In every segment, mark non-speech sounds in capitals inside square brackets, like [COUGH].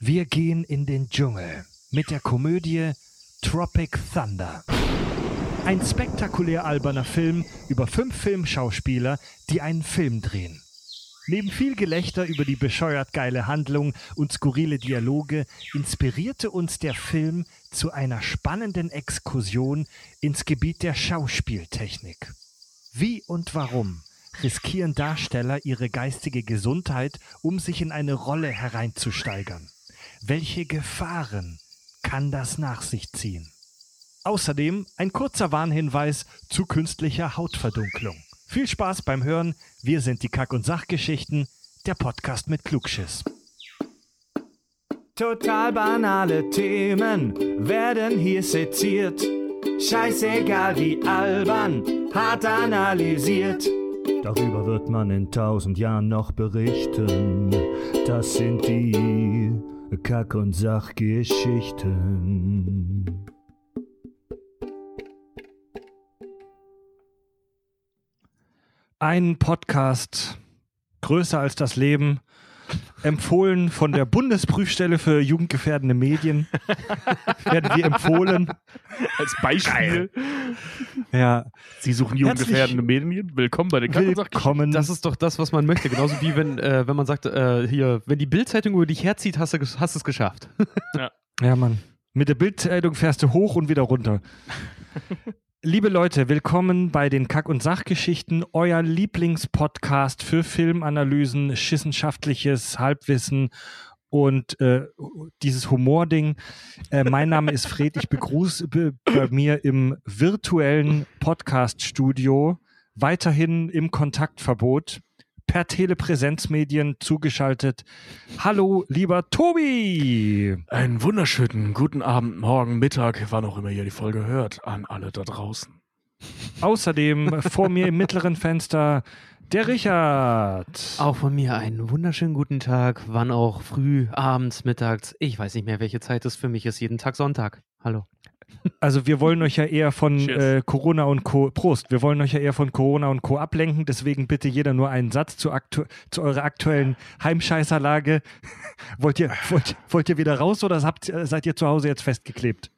Wir gehen in den Dschungel mit der Komödie Tropic Thunder. Ein spektakulär alberner Film über fünf Filmschauspieler, die einen Film drehen. Neben viel Gelächter über die bescheuert geile Handlung und skurrile Dialoge inspirierte uns der Film zu einer spannenden Exkursion ins Gebiet der Schauspieltechnik. Wie und warum riskieren Darsteller ihre geistige Gesundheit, um sich in eine Rolle hereinzusteigern? Welche Gefahren kann das nach sich ziehen? Außerdem ein kurzer Warnhinweis zu künstlicher Hautverdunklung. Viel Spaß beim Hören. Wir sind die Kack- und Sachgeschichten, der Podcast mit Klugschiss. Total banale Themen werden hier seziert. Scheißegal wie albern, hart analysiert. Darüber wird man in tausend Jahren noch berichten. Das sind die Kack- und Sachgeschichten. Ein Podcast größer als das Leben, empfohlen von der Bundesprüfstelle für jugendgefährdende Medien. [LAUGHS] Werden wir empfohlen. Als Beispiel. Ja, Sie suchen jugendgefährdende Medien. Willkommen bei den willkommen. Das ist doch das, was man möchte. Genauso wie wenn, äh, wenn man sagt, äh, hier, wenn die Bildzeitung über dich herzieht, hast du hast du es geschafft. Ja, Mann. Mit der Bildzeitung fährst du hoch und wieder runter. [LAUGHS] Liebe Leute, willkommen bei den Kack- und Sachgeschichten, euer Lieblingspodcast für Filmanalysen, schissenschaftliches Halbwissen und äh, dieses Humording. Äh, mein Name ist Fred, ich begrüße be- bei mir im virtuellen Podcast-Studio, weiterhin im Kontaktverbot, per Telepräsenzmedien zugeschaltet. Hallo, lieber Tobi! Einen wunderschönen guten Abend, Morgen, Mittag, wann auch immer ihr die Folge hört, an alle da draußen. Außerdem vor mir im mittleren Fenster der Richard. Auch von mir einen wunderschönen guten Tag, wann auch früh, abends, mittags. Ich weiß nicht mehr, welche Zeit es für mich ist. Jeden Tag Sonntag. Hallo. Also wir wollen euch ja eher von äh, Corona und Co. Prost. Wir wollen euch ja eher von Corona und Co. ablenken. Deswegen bitte jeder nur einen Satz zu, aktu zu eurer aktuellen Heimscheißerlage. [LAUGHS] wollt, ihr, wollt, wollt ihr wieder raus oder habt, äh, seid ihr zu Hause jetzt festgeklebt?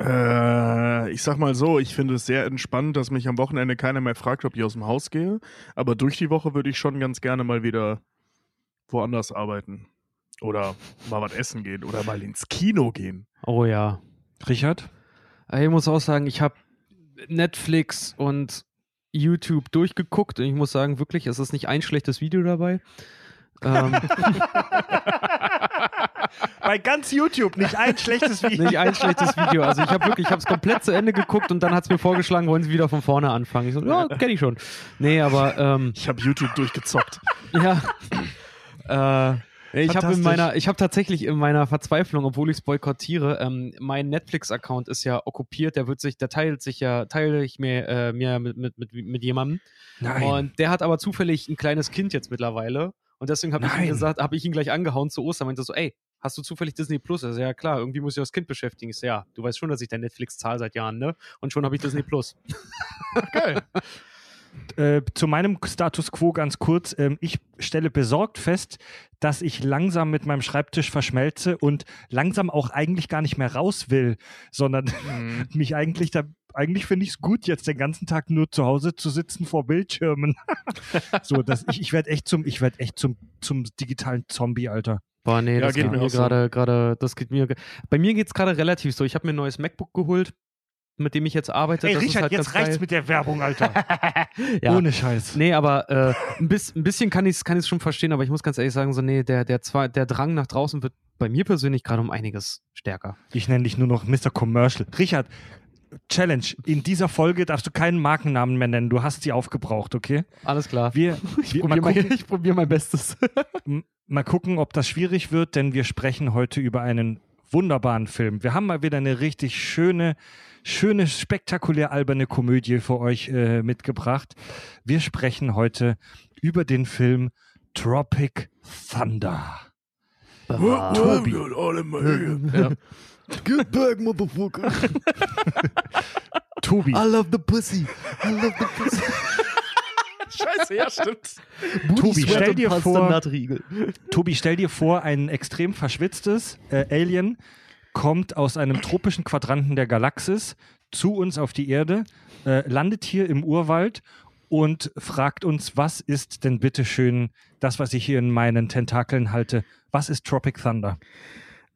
Äh, ich sag mal so, ich finde es sehr entspannt, dass mich am Wochenende keiner mehr fragt, ob ich aus dem Haus gehe. Aber durch die Woche würde ich schon ganz gerne mal wieder woanders arbeiten. Oder mal was essen gehen oder mal ins Kino gehen. Oh ja. Richard? Ich muss auch sagen, ich habe Netflix und YouTube durchgeguckt und ich muss sagen, wirklich, es ist nicht ein schlechtes Video dabei. ähm, [LAUGHS] Bei ganz YouTube nicht ein schlechtes [LAUGHS] Video. nicht ein schlechtes Video. Also ich habe wirklich, ich habe es komplett zu Ende geguckt und dann hat es mir vorgeschlagen, wollen Sie wieder von vorne anfangen. Ich so, ja, kenne ich schon. Nee, aber ähm, Ich habe YouTube durchgezockt. Ja. äh, ich habe in meiner, ich habe tatsächlich in meiner Verzweiflung, obwohl ich es boykottiere, ähm, mein Netflix-Account ist ja okkupiert. Der wird sich, der teilt sich ja, teile ich mir, äh, mir mit, mit, mit, mit jemandem. Nein. Und der hat aber zufällig ein kleines Kind jetzt mittlerweile. Und deswegen habe ich ihm gesagt, habe ich ihn gleich angehauen zu Ostern. Meinte so, ey, hast du zufällig Disney Plus? Also ja klar, irgendwie muss ich das Kind beschäftigen. Ich so, ja, du weißt schon, dass ich dein Netflix zahle seit Jahren, ne? Und schon habe ich Disney Plus. [LAUGHS] Geil. Äh, zu meinem Status quo ganz kurz. Ähm, ich stelle besorgt fest, dass ich langsam mit meinem Schreibtisch verschmelze und langsam auch eigentlich gar nicht mehr raus will, sondern Mhm. [LAUGHS] mich eigentlich da. Eigentlich finde ich es gut, jetzt den ganzen Tag nur zu Hause zu sitzen vor Bildschirmen. [LAUGHS] so, dass ich, ich werde echt zum, ich werde echt zum, zum digitalen Zombie, Alter. Boah, nee, Ja, das geht geht mir auch so. gerade, gerade, das geht mir. Bei mir geht's gerade relativ so. Ich habe mir ein neues MacBook geholt, mit dem ich jetzt arbeite. Ey, Richard, halt jetzt reicht's geil. mit der Werbung, Alter. [LAUGHS] Ja. Ohne Scheiß. Nee, aber äh, ein, bis, ein bisschen kann ich es kann ich's schon verstehen, aber ich muss ganz ehrlich sagen, so, nee, der, der, zwar, der Drang nach draußen wird bei mir persönlich gerade um einiges stärker. Ich nenne dich nur noch Mr. Commercial. Richard, Challenge. In dieser Folge darfst du keinen Markennamen mehr nennen. Du hast sie aufgebraucht, okay? Alles klar. Wir, [LAUGHS] wir mal, [LAUGHS] Probier mein, ich probiere mein Bestes. mal gucken, ob das schwierig wird, denn wir sprechen heute über einen wunderbaren Film. Wir haben mal wieder eine richtig schöne, schöne, spektakulär alberne Komödie für euch äh, mitgebracht. Wir sprechen heute über den Film Tropic Thunder. Tobi. Ja. [LAUGHS] Get back, motherfucker. [LAUGHS] Tobi, I love the pussy. I love the pussy. [LAUGHS] Scheiße, ja, stimmt. Tobi, stell dir vor-. Tobi, stell dir vor, ein extrem verschwitztes äh, Alien kommt aus einem tropischen Quadranten der Galaxis zu uns auf die Erde, äh, landet hier im Urwald und fragt uns, was ist denn bitteschön das, was ich hier in meinen Tentakeln halte? Was ist Tropic Thunder?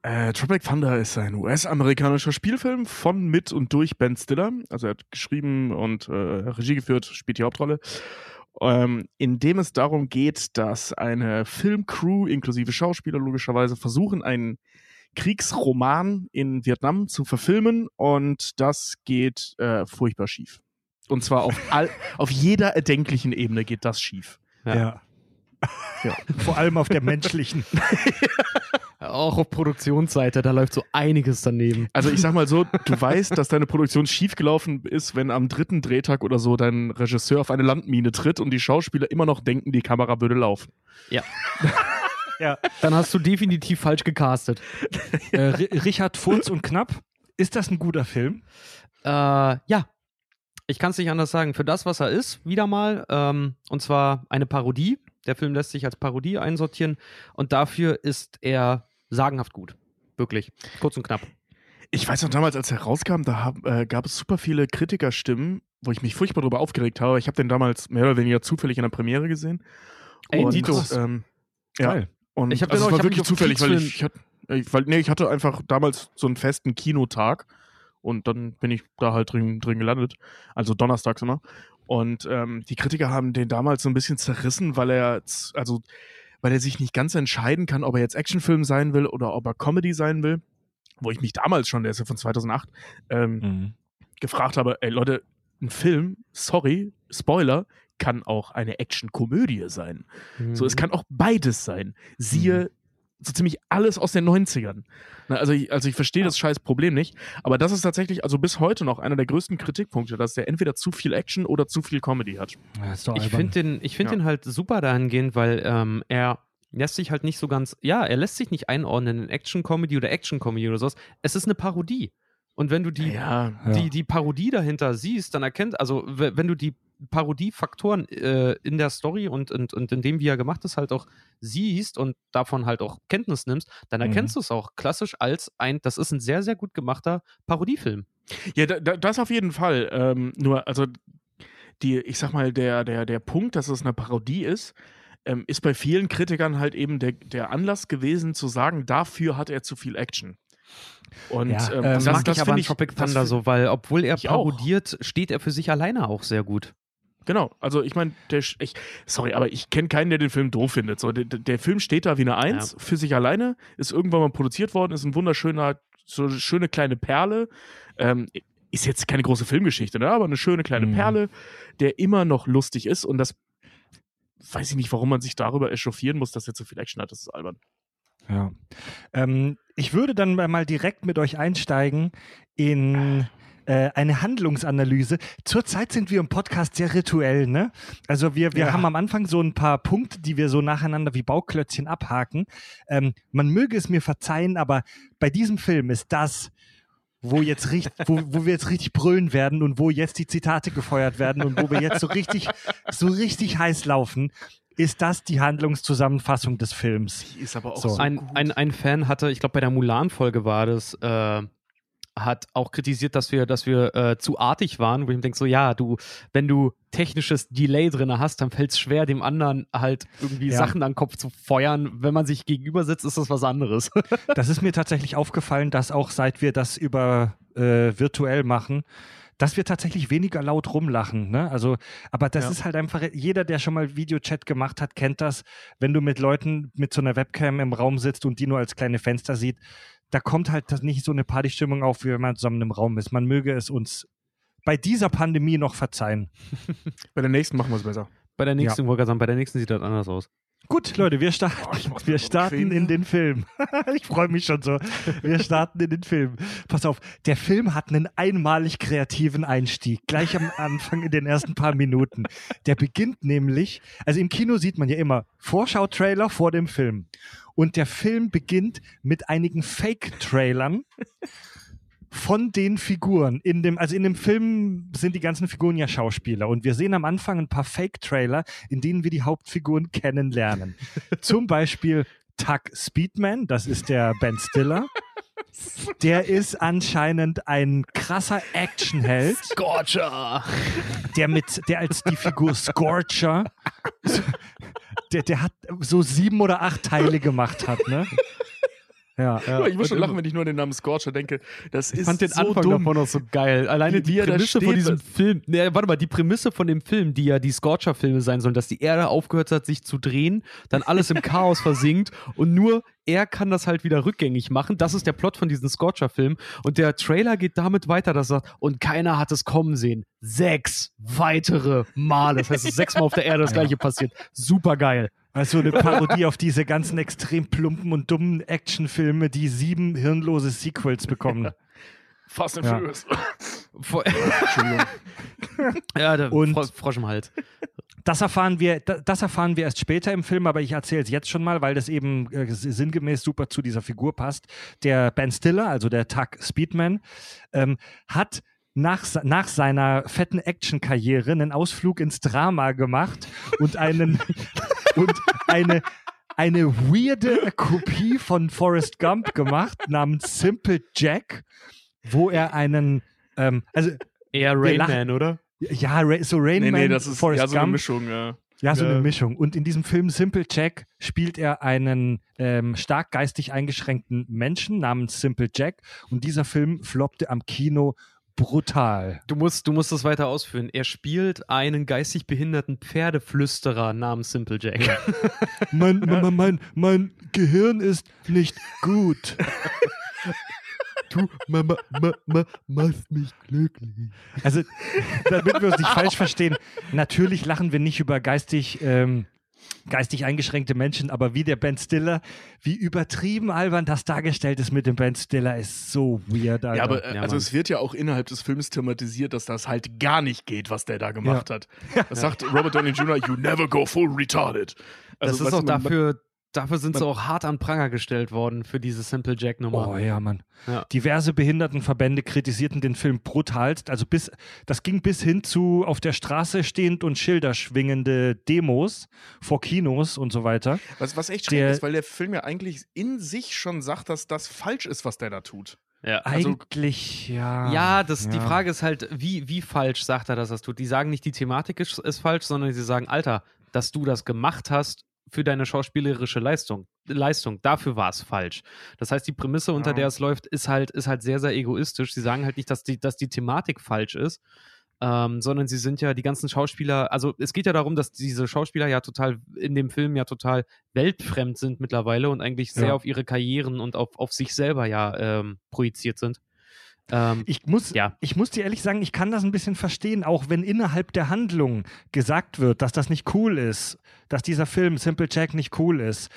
Äh, Tropic Thunder ist ein US-amerikanischer Spielfilm von, mit und durch Ben Stiller. Also er hat geschrieben und äh, Regie geführt, spielt die Hauptrolle. Ähm, in dem es darum geht, dass eine Filmcrew inklusive Schauspieler logischerweise versuchen, einen Kriegsroman in Vietnam zu verfilmen und das geht äh, furchtbar schief. Und zwar auf, [LAUGHS] all, auf jeder erdenklichen Ebene geht das schief. Ja. Ja. [LAUGHS] Vor allem auf der menschlichen. [LAUGHS] Auch auf Produktionsseite, da läuft so einiges daneben. Also ich sag mal so, du weißt, dass deine Produktion schiefgelaufen ist, wenn am dritten Drehtag oder so dein Regisseur auf eine Landmine tritt und die Schauspieler immer noch denken, die Kamera würde laufen. Ja. Ja. Dann hast du definitiv falsch gecastet. [LAUGHS] äh, Ri- Richard Furz und Knapp, ist das ein guter Film? Äh, ja. Ich kann es nicht anders sagen. Für das, was er ist, wieder mal. Ähm, und zwar eine Parodie. Der Film lässt sich als Parodie einsortieren. Und dafür ist er sagenhaft gut. Wirklich. Kurz und knapp. Ich weiß noch damals, als er rauskam, da hab, äh, gab es super viele Kritikerstimmen, wo ich mich furchtbar darüber aufgeregt habe. Ich habe den damals mehr oder weniger zufällig in der Premiere gesehen. Ey, und, Dito. Ähm, ja, Geil. Und Ich hab also auch- es war wirklich zufällig, weil ich, ich, hatte, ich, weil, nee, ich hatte einfach damals so einen festen Kinotag und dann bin ich da halt drin, drin gelandet. Also donnerstags immer. Und ähm, die Kritiker haben den damals so ein bisschen zerrissen, weil er, also, weil er sich nicht ganz entscheiden kann, ob er jetzt Actionfilm sein will oder ob er Comedy sein will. Wo ich mich damals schon, der ist ja von 2008, ähm, Mhm. gefragt habe, ey Leute, ein Film, sorry, Spoiler, kann auch eine Actionkomödie sein. So, Mhm. es kann auch beides sein. Siehe so ziemlich alles aus den 90ern. Na, also, ich, also ich verstehe das scheiß Problem nicht, aber das ist tatsächlich, also bis heute noch einer der größten Kritikpunkte, dass der entweder zu viel Action oder zu viel Comedy hat. Ja, Ich finde den, ich find Ja. den halt super dahingehend, weil ähm, er lässt sich halt nicht so ganz, ja, er lässt sich nicht einordnen in Action-Comedy oder Action-Comedy oder sowas. Es ist eine Parodie. Und wenn du die, Ja, Ja. die, die Parodie dahinter siehst, dann erkennt, also wenn du die Parodiefaktoren äh, in der Story und, und, und in dem, wie er gemacht ist, halt auch siehst und davon halt auch Kenntnis nimmst, dann Mhm. erkennst du es auch klassisch als ein, das ist ein sehr, sehr gut gemachter Parodiefilm. Ja, da, da, das auf jeden Fall. Ähm, nur, also, die, ich sag mal, der, der, der Punkt, dass es eine Parodie ist, ähm, ist bei vielen Kritikern halt eben der, der Anlass gewesen, zu sagen, dafür hat er zu viel Action. Und Ja, ähm, ähm, Das, das, mag das ich aber an finde ich, Tropic das Thunder so, weil obwohl er Ich auch. parodiert, steht er für sich alleine auch sehr gut. Genau, also ich meine, der, Sch- ich, sorry, aber ich kenne keinen, der den Film doof findet. So, der, der Film steht da wie eine Eins für sich alleine, ist irgendwann mal produziert worden, ist ein wunderschöner, so eine schöne kleine Perle. Ähm, ist jetzt keine große Filmgeschichte, ne? aber eine schöne kleine Mhm. Perle, der immer noch lustig ist und das weiß ich nicht, warum man sich darüber echauffieren muss, dass er zu viel Action hat. Das ist albern. Ja. Ähm, ich würde dann mal direkt mit euch einsteigen in äh, eine Handlungsanalyse. Zurzeit sind wir im Podcast sehr rituell, ne? Also wir, wir Ja. haben am Anfang so ein paar Punkte, die wir so nacheinander wie Bauklötzchen abhaken. Ähm, man möge es mir verzeihen, aber bei diesem Film ist das, wo jetzt richtig, wo, wo wir jetzt richtig brüllen werden und wo jetzt die Zitate gefeuert werden und wo wir jetzt so richtig, so richtig heiß laufen, ist das die Handlungszusammenfassung des Films. Die ist aber auch So. so, ein, gut. ein, ein Fan hatte, ich glaube bei der Mulan-Folge war das, äh, hat auch kritisiert, dass wir, dass wir äh, zu artig waren, wo ich mir denke, so ja, du, wenn du technisches Delay drin hast, dann fällt es schwer, dem anderen halt irgendwie Ja. Sachen an den Kopf zu feuern. Wenn man sich gegenüber sitzt, ist das was anderes. [LAUGHS] Das ist mir tatsächlich aufgefallen, dass auch seit wir das über äh, virtuell machen, dass wir tatsächlich weniger laut rumlachen. Ne? Also, aber das Ja. ist halt einfach, jeder, der schon mal Videochat gemacht hat, kennt das, wenn du mit Leuten mit so einer Webcam im Raum sitzt und die nur als kleine Fenster sieht, da kommt halt das nicht so eine Partystimmung auf, wie wenn man zusammen im Raum ist. Man möge es uns bei dieser Pandemie noch verzeihen. [LAUGHS] Bei der nächsten machen wir es besser. bei der nächsten, ja. sagen, bei der nächsten sieht das anders aus. Gut, Leute, wir starten, Oh, wir starten in den Film. [LAUGHS] ich freue mich schon so. Wir starten in den Film. Pass auf, der Film hat einen einmalig kreativen Einstieg, gleich am Anfang in den ersten paar Minuten. Der beginnt nämlich, also im Kino sieht man ja immer Vorschau-Trailer vor dem Film. Und der Film beginnt mit einigen Fake-Trailern von den Figuren in dem, also in dem Film sind die ganzen Figuren ja Schauspieler und wir sehen am Anfang ein paar Fake-Trailer, in denen wir die Hauptfiguren kennenlernen. [LAUGHS] Zum Beispiel Tuck Speedman, das ist der Ben Stiller. [LAUGHS] Der ist anscheinend ein krasser Actionheld. Scorcher! Der mit, der als die Figur Scorcher, [LAUGHS] der, der hat so sieben oder acht Teile gemacht hat, ne? Ja, ja. [LAUGHS] Ich muss schon lachen, wenn ich nur an den Namen Scorcher denke. Das ist ich fand den so Anfang dumm. davon auch so geil. Alleine die, Prämisse von diesem Film. Ne, warte mal, die Prämisse von dem Film, die ja die Scorcher-Filme sein sollen, dass die Erde aufgehört hat, sich zu drehen, dann alles im [LAUGHS] Chaos versinkt und nur er kann das halt wieder rückgängig machen. Das ist der Plot von diesem Scorcher-Film. Und der Trailer geht damit weiter, dass er sagt, und keiner hat es kommen sehen. Sechs weitere Male. Das heißt, es ist sechsmal auf der Erde das [LAUGHS] gleiche passiert. Super geil. Also eine Parodie auf diese ganzen extrem plumpen und dummen Actionfilme, die sieben hirnlose Sequels bekommen. Fast and Ja. Furious. [LAUGHS] Ja, der Und- Fro Frosch im Hals. Das erfahren wir, da- das erfahren wir erst später im Film, aber ich erzähle es jetzt schon mal, weil das eben äh, sinngemäß super zu dieser Figur passt. Der Ben Stiller, also der Tuck Speedman, ähm, hat nach, nach seiner fetten Action-Karriere einen Ausflug ins Drama gemacht und einen [LAUGHS] und eine eine weirde Kopie von Forrest Gump gemacht namens Simple Jack, wo er einen ähm, also Eher Wir Rain lachen- Man, oder? ja so Rain Nee, Man, nee, das ist Forrest ja so eine Gump. Mischung. Ja. Ja, so Ja. eine Mischung. Und in diesem Film Simple Jack spielt er einen ähm, stark geistig eingeschränkten Menschen namens Simple Jack. Und dieser Film floppte am Kino brutal. Du musst, du musst das weiter ausführen. Er spielt einen geistig behinderten Pferdeflüsterer namens Simple Jack. [LAUGHS] Mein, mein, mein, mein Gehirn ist nicht gut. [LAUGHS] Du Mama, Mama, machst mich glücklich. Also, damit wir uns nicht falsch verstehen, natürlich lachen wir nicht über geistig, ähm, geistig eingeschränkte Menschen, aber wie der Ben Stiller, wie übertrieben albern das dargestellt ist mit dem Ben Stiller, ist so weird. Alter. Ja, aber äh, Ja, also es wird ja auch innerhalb des Films thematisiert, dass das halt gar nicht geht, was der da gemacht hat. Das sagt Robert Downey Jr., you never go full retarded. Das Also, ist weißt auch dafür, dafür sind sie auch hart an Pranger gestellt worden für diese Simple Jack-Nummer. Oh ja, Mann. Ja. Diverse Behindertenverbände kritisierten den Film brutalst. Also bis, das ging bis hin zu auf der Straße stehend und Schilder schwingende Demos vor Kinos und so weiter. Was, was echt schräg ist, weil der Film ja eigentlich in sich schon sagt, dass das falsch ist, was der da tut. Ja. Also- Eigentlich, ja. Ja, das, die ja. Frage ist halt, wie, wie falsch sagt er, dass er das tut? Die sagen nicht, die Thematik ist, ist falsch, sondern sie sagen, Alter, dass du das gemacht hast für deine schauspielerische Leistung. Leistung, dafür war es falsch. Das heißt, die Prämisse, unter der es läuft, ist halt, ist halt sehr, sehr egoistisch. Sie sagen halt nicht, dass die, dass die Thematik falsch ist, ähm, sondern sie sind ja die ganzen Schauspieler, also es geht ja darum, dass diese Schauspieler ja total in dem Film ja total weltfremd sind mittlerweile und eigentlich sehr Ja. auf ihre Karrieren und auf, auf sich selber ja ähm, projiziert sind. Ähm, Ich muss, Ja. ich muss dir ehrlich sagen, ich kann das ein bisschen verstehen, auch wenn innerhalb der Handlung gesagt wird, dass das nicht cool ist, dass dieser Film Simple Jack nicht cool ist.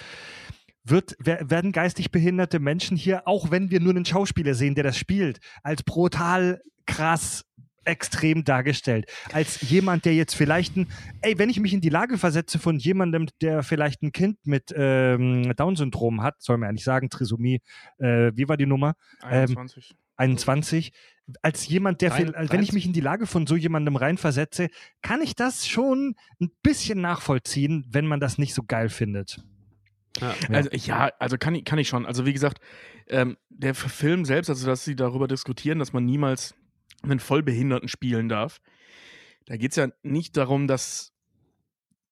Wird, wer- werden geistig behinderte Menschen hier, auch wenn wir nur einen Schauspieler sehen, der das spielt, als brutal krass extrem dargestellt. Als jemand, der jetzt vielleicht ein, ey, wenn ich mich in die Lage versetze von jemandem, der vielleicht ein Kind mit ähm, Down-Syndrom hat, soll man ja nicht sagen, Trisomie, äh, wie war die Nummer? 21. 21, als jemand, der, viel, wenn ich mich in die Lage von so jemandem reinversetze, kann ich das schon ein bisschen nachvollziehen, wenn man das nicht so geil findet. ja. Also ja, also kann ich, kann ich schon. Also wie gesagt, ähm, der Film selbst, also dass sie darüber diskutieren, dass man niemals einen Vollbehinderten spielen darf, da geht es ja nicht darum, dass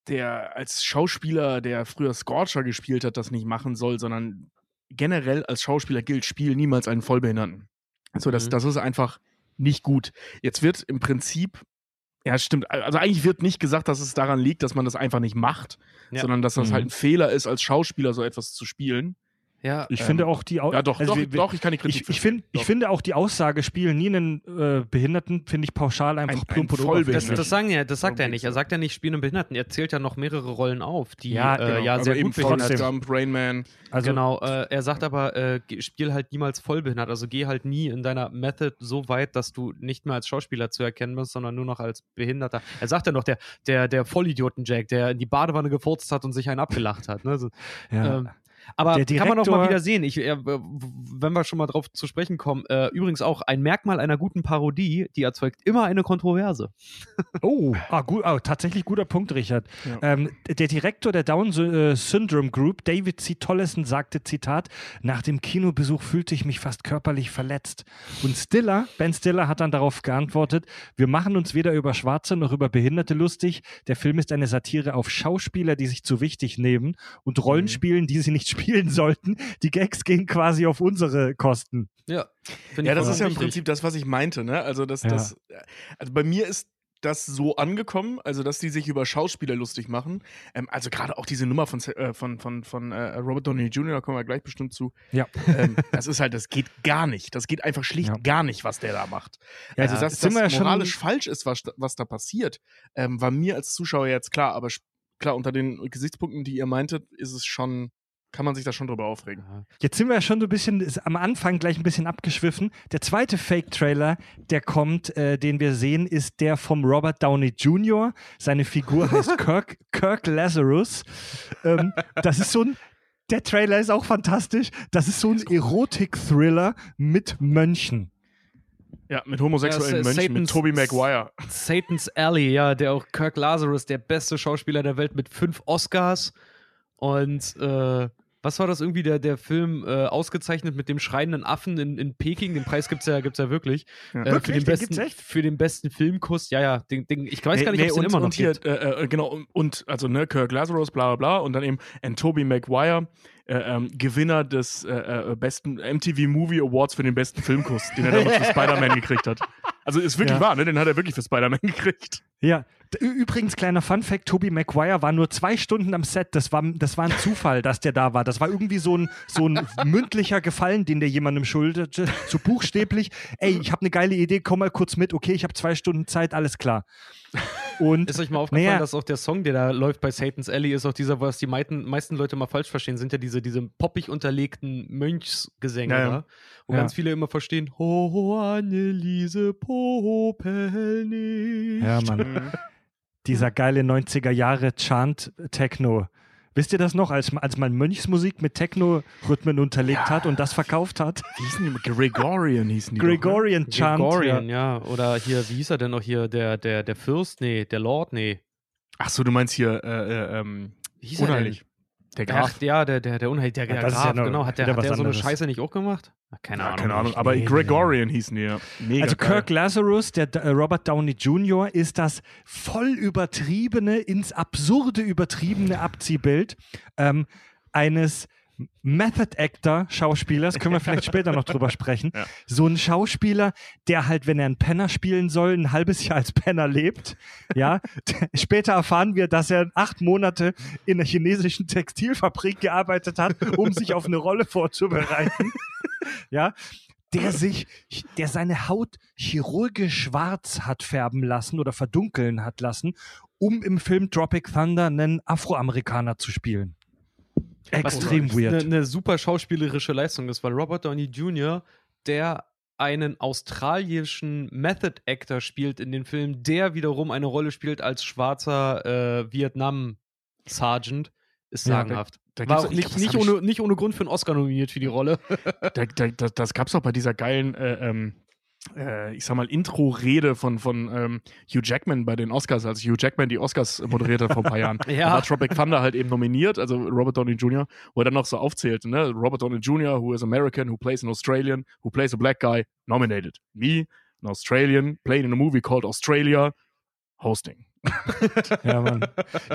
der als Schauspieler, der früher Scorcher gespielt hat, das nicht machen soll, sondern generell als Schauspieler gilt, spiel niemals einen Vollbehinderten. So, das, Mhm. das ist einfach nicht gut. Jetzt wird im Prinzip, ja, stimmt, also eigentlich wird nicht gesagt, dass es daran liegt, dass man das einfach nicht macht, Ja. sondern dass das Mhm. halt ein Fehler ist, als Schauspieler so etwas zu spielen. Ja, Ich Ähm, finde auch die Au- Ja, doch, also doch, wir- doch, ich kann die Kritik Ich, ich, find, ich finde auch die Aussage, spielen nie einen äh, Behinderten, finde ich pauschal einfach Ein- ein plump und Vollbehinderten. Das, das, sagen ja, das sagt er nicht. Er ja. sagt ja nicht, spielen einen Behinderten. Er zählt ja noch mehrere Rollen auf, die Ja, äh, genau. ja aber sehr eben gut behindert. Gump, Rain Man. Also, genau, äh, er sagt aber, äh, spiel halt niemals vollbehindert. Also geh halt nie in deiner Method so weit, dass du nicht mehr als Schauspieler zu erkennen bist, sondern nur noch als Behinderter. Er sagt ja noch, der, der, der Vollidioten-Jack, der in die Badewanne gefurzt hat und sich einen abgelacht hat. Ne? So, ja. ähm, aber Der kann man auch mal Direktor- wieder sehen. Ich, w- wenn wir schon mal drauf zu sprechen kommen, äh, übrigens auch ein Merkmal einer guten Parodie, die erzeugt immer eine Kontroverse. [LAUGHS] Oh, ah, gut, ah, tatsächlich guter Punkt, Richard. Ja. Ähm, der Direktor der Down äh, Syndrome Group, David C. Tollison, sagte, Zitat, nach dem Kinobesuch fühlte ich mich fast körperlich verletzt. Und Stiller, Ben Stiller, hat dann darauf geantwortet, wir machen uns weder über Schwarze noch über Behinderte lustig. Der Film ist eine Satire auf Schauspieler, die sich zu wichtig nehmen und Rollen spielen, die sie nicht spielen sollten. Die Gags gehen quasi auf unsere Kosten. Ja, Ja, das ist ja im Prinzip das, was ich meinte, ne? Also, das, Ja. das, also bei mir ist das so angekommen, also dass die sich über Schauspieler lustig machen. Ähm, also gerade auch diese Nummer von, äh, von, von, von äh, Robert Downey Jr., da kommen wir gleich bestimmt zu. Ja. Ähm, das ist halt, das geht gar nicht. Das geht einfach schlicht Ja. gar nicht, was der da macht. Ja, also, dass das wir ja schon- moralisch falsch ist, was, was da passiert, ähm, war mir als Zuschauer jetzt klar. Aber klar, unter den Gesichtspunkten, die ihr meintet, ist es schon, kann man sich da schon drüber aufregen. Jetzt sind wir ja schon so ein bisschen ist am Anfang gleich ein bisschen abgeschwiffen. Der zweite Fake-Trailer, der kommt, äh, den wir sehen, ist der vom Robert Downey Jr. Seine Figur [LAUGHS] heißt Kirk, Kirk Lazarus. Ähm, das ist so ein. Der Trailer ist auch fantastisch. Das ist so ein Erotik-Thriller mit Mönchen. Ja, mit homosexuellen Ja, Mönchen, mit Satan's- Tobey Maguire. Satan's Alley, ja, der auch Kirk Lazarus, der beste Schauspieler der Welt mit fünf Oscars. Und äh, was war das irgendwie, der, der Film äh, ausgezeichnet mit dem schreienden Affen in, in Peking? Den Preis gibt's ja, gibt's ja wirklich. Ja. Äh, für, Wirklich? den Den besten, echt? für den besten Filmkuss, ja, ja. Den, den, ich weiß gar nicht, ob es den immer noch und hier, gibt. äh, äh, genau, und, also ne, Kirk Lazarus, bla bla bla, und dann eben and Tobey Maguire, äh, ähm, Gewinner des äh, äh, besten MTV Movie Awards für den besten Filmkuss, den er damals für [LAUGHS] Spider-Man gekriegt hat. Also ist wirklich Ja. wahr, ne? Den hat er wirklich für Spider-Man [LAUGHS] gekriegt. Ja. Übrigens, kleiner Fun-Fact: Tobey Maguire war nur zwei Stunden am Set. Das war, das war ein Zufall, dass der da war. Das war irgendwie so ein, so ein mündlicher Gefallen, den der jemandem schuldete. [LAUGHS] So buchstäblich: Ey, ich habe eine geile Idee, komm mal kurz mit. Okay, ich habe zwei Stunden Zeit, alles klar. Und Ist euch mal aufgefallen, Naja. dass auch der Song, der da läuft bei Satan's Alley, ist auch dieser, was die meisten, Leute mal falsch verstehen, sind ja diese, diese poppig unterlegten Mönchsgesänge Ja, ja. da, wo Ja. ganz viele immer verstehen, Ho, Anneliese, Popel nicht. ja, Mann. Dieser geile 90er Jahre Chant Techno. Wisst ihr das noch, als, als man Mönchsmusik mit Techno-Rhythmen unterlegt hat und das verkauft hat? Wie hießen die? Gregorian hießen die. doch, ne? Gregorian Chant. Gregorian, ja. ja. Oder hier, wie hieß er denn noch hier? Der, der, der Fürst? Nee, der Lord? Nee. Ach so, du meinst hier, äh, äh, ähm, Wie hieß er unheilig. Der? Graf. Ach, ja, der, der, der Unheil, der, der ist ja Graf, noch genau. Hat der, hat der so eine. Scheiße nicht auch gemacht? Ach, keine Ja, Ahnung. keine Ahnung, aber Nee, Gregorian hießen die, ja. Mega Also geil. Kirk Lazarus, der äh, Robert Downey Jr., ist das voll übertriebene, ins Absurde übertriebene Abziehbild ähm, eines Method Actor Schauspielers, können wir vielleicht [LAUGHS] später noch drüber sprechen. Ja. So ein Schauspieler, der halt, wenn er einen Penner spielen soll, ein halbes Jahr als Penner lebt. Ja, später erfahren wir, dass er acht Monate in einer chinesischen Textilfabrik gearbeitet hat, um sich auf eine Rolle vorzubereiten. Ja, der sich, der seine Haut chirurgisch schwarz hat färben lassen oder verdunkeln hat lassen, um im Film Tropic Thunder einen Afroamerikaner zu spielen. Extrem Eine weird. ne super schauspielerische Leistung ist, weil Robert Downey Jr., der einen australischen Method Actor spielt in den Film, der wiederum eine Rolle spielt als schwarzer äh, Vietnam Sergeant, ist Ja, sagenhaft. da War auch ich nicht, glaub, nicht, ich- ohne, nicht ohne Grund für einen Oscar nominiert für die Rolle. Da, da, das, das gab's auch bei dieser geilen, äh, ähm, äh, ich sag mal, Intro-Rede von, von ähm, Hugh Jackman bei den Oscars, als Hugh Jackman die Oscars moderiert hat vor ein paar Jahren. [LAUGHS] Ja. Da war Tropic Thunder halt eben nominiert, also Robert Downey Jr., wo er dann noch so aufzählte, ne? Robert Downey Jr., who is American, who plays an Australian, who plays a black guy, nominated. Me, an Australian, playing in a movie called Australia, hosting. [LAUGHS] Ja, Mann.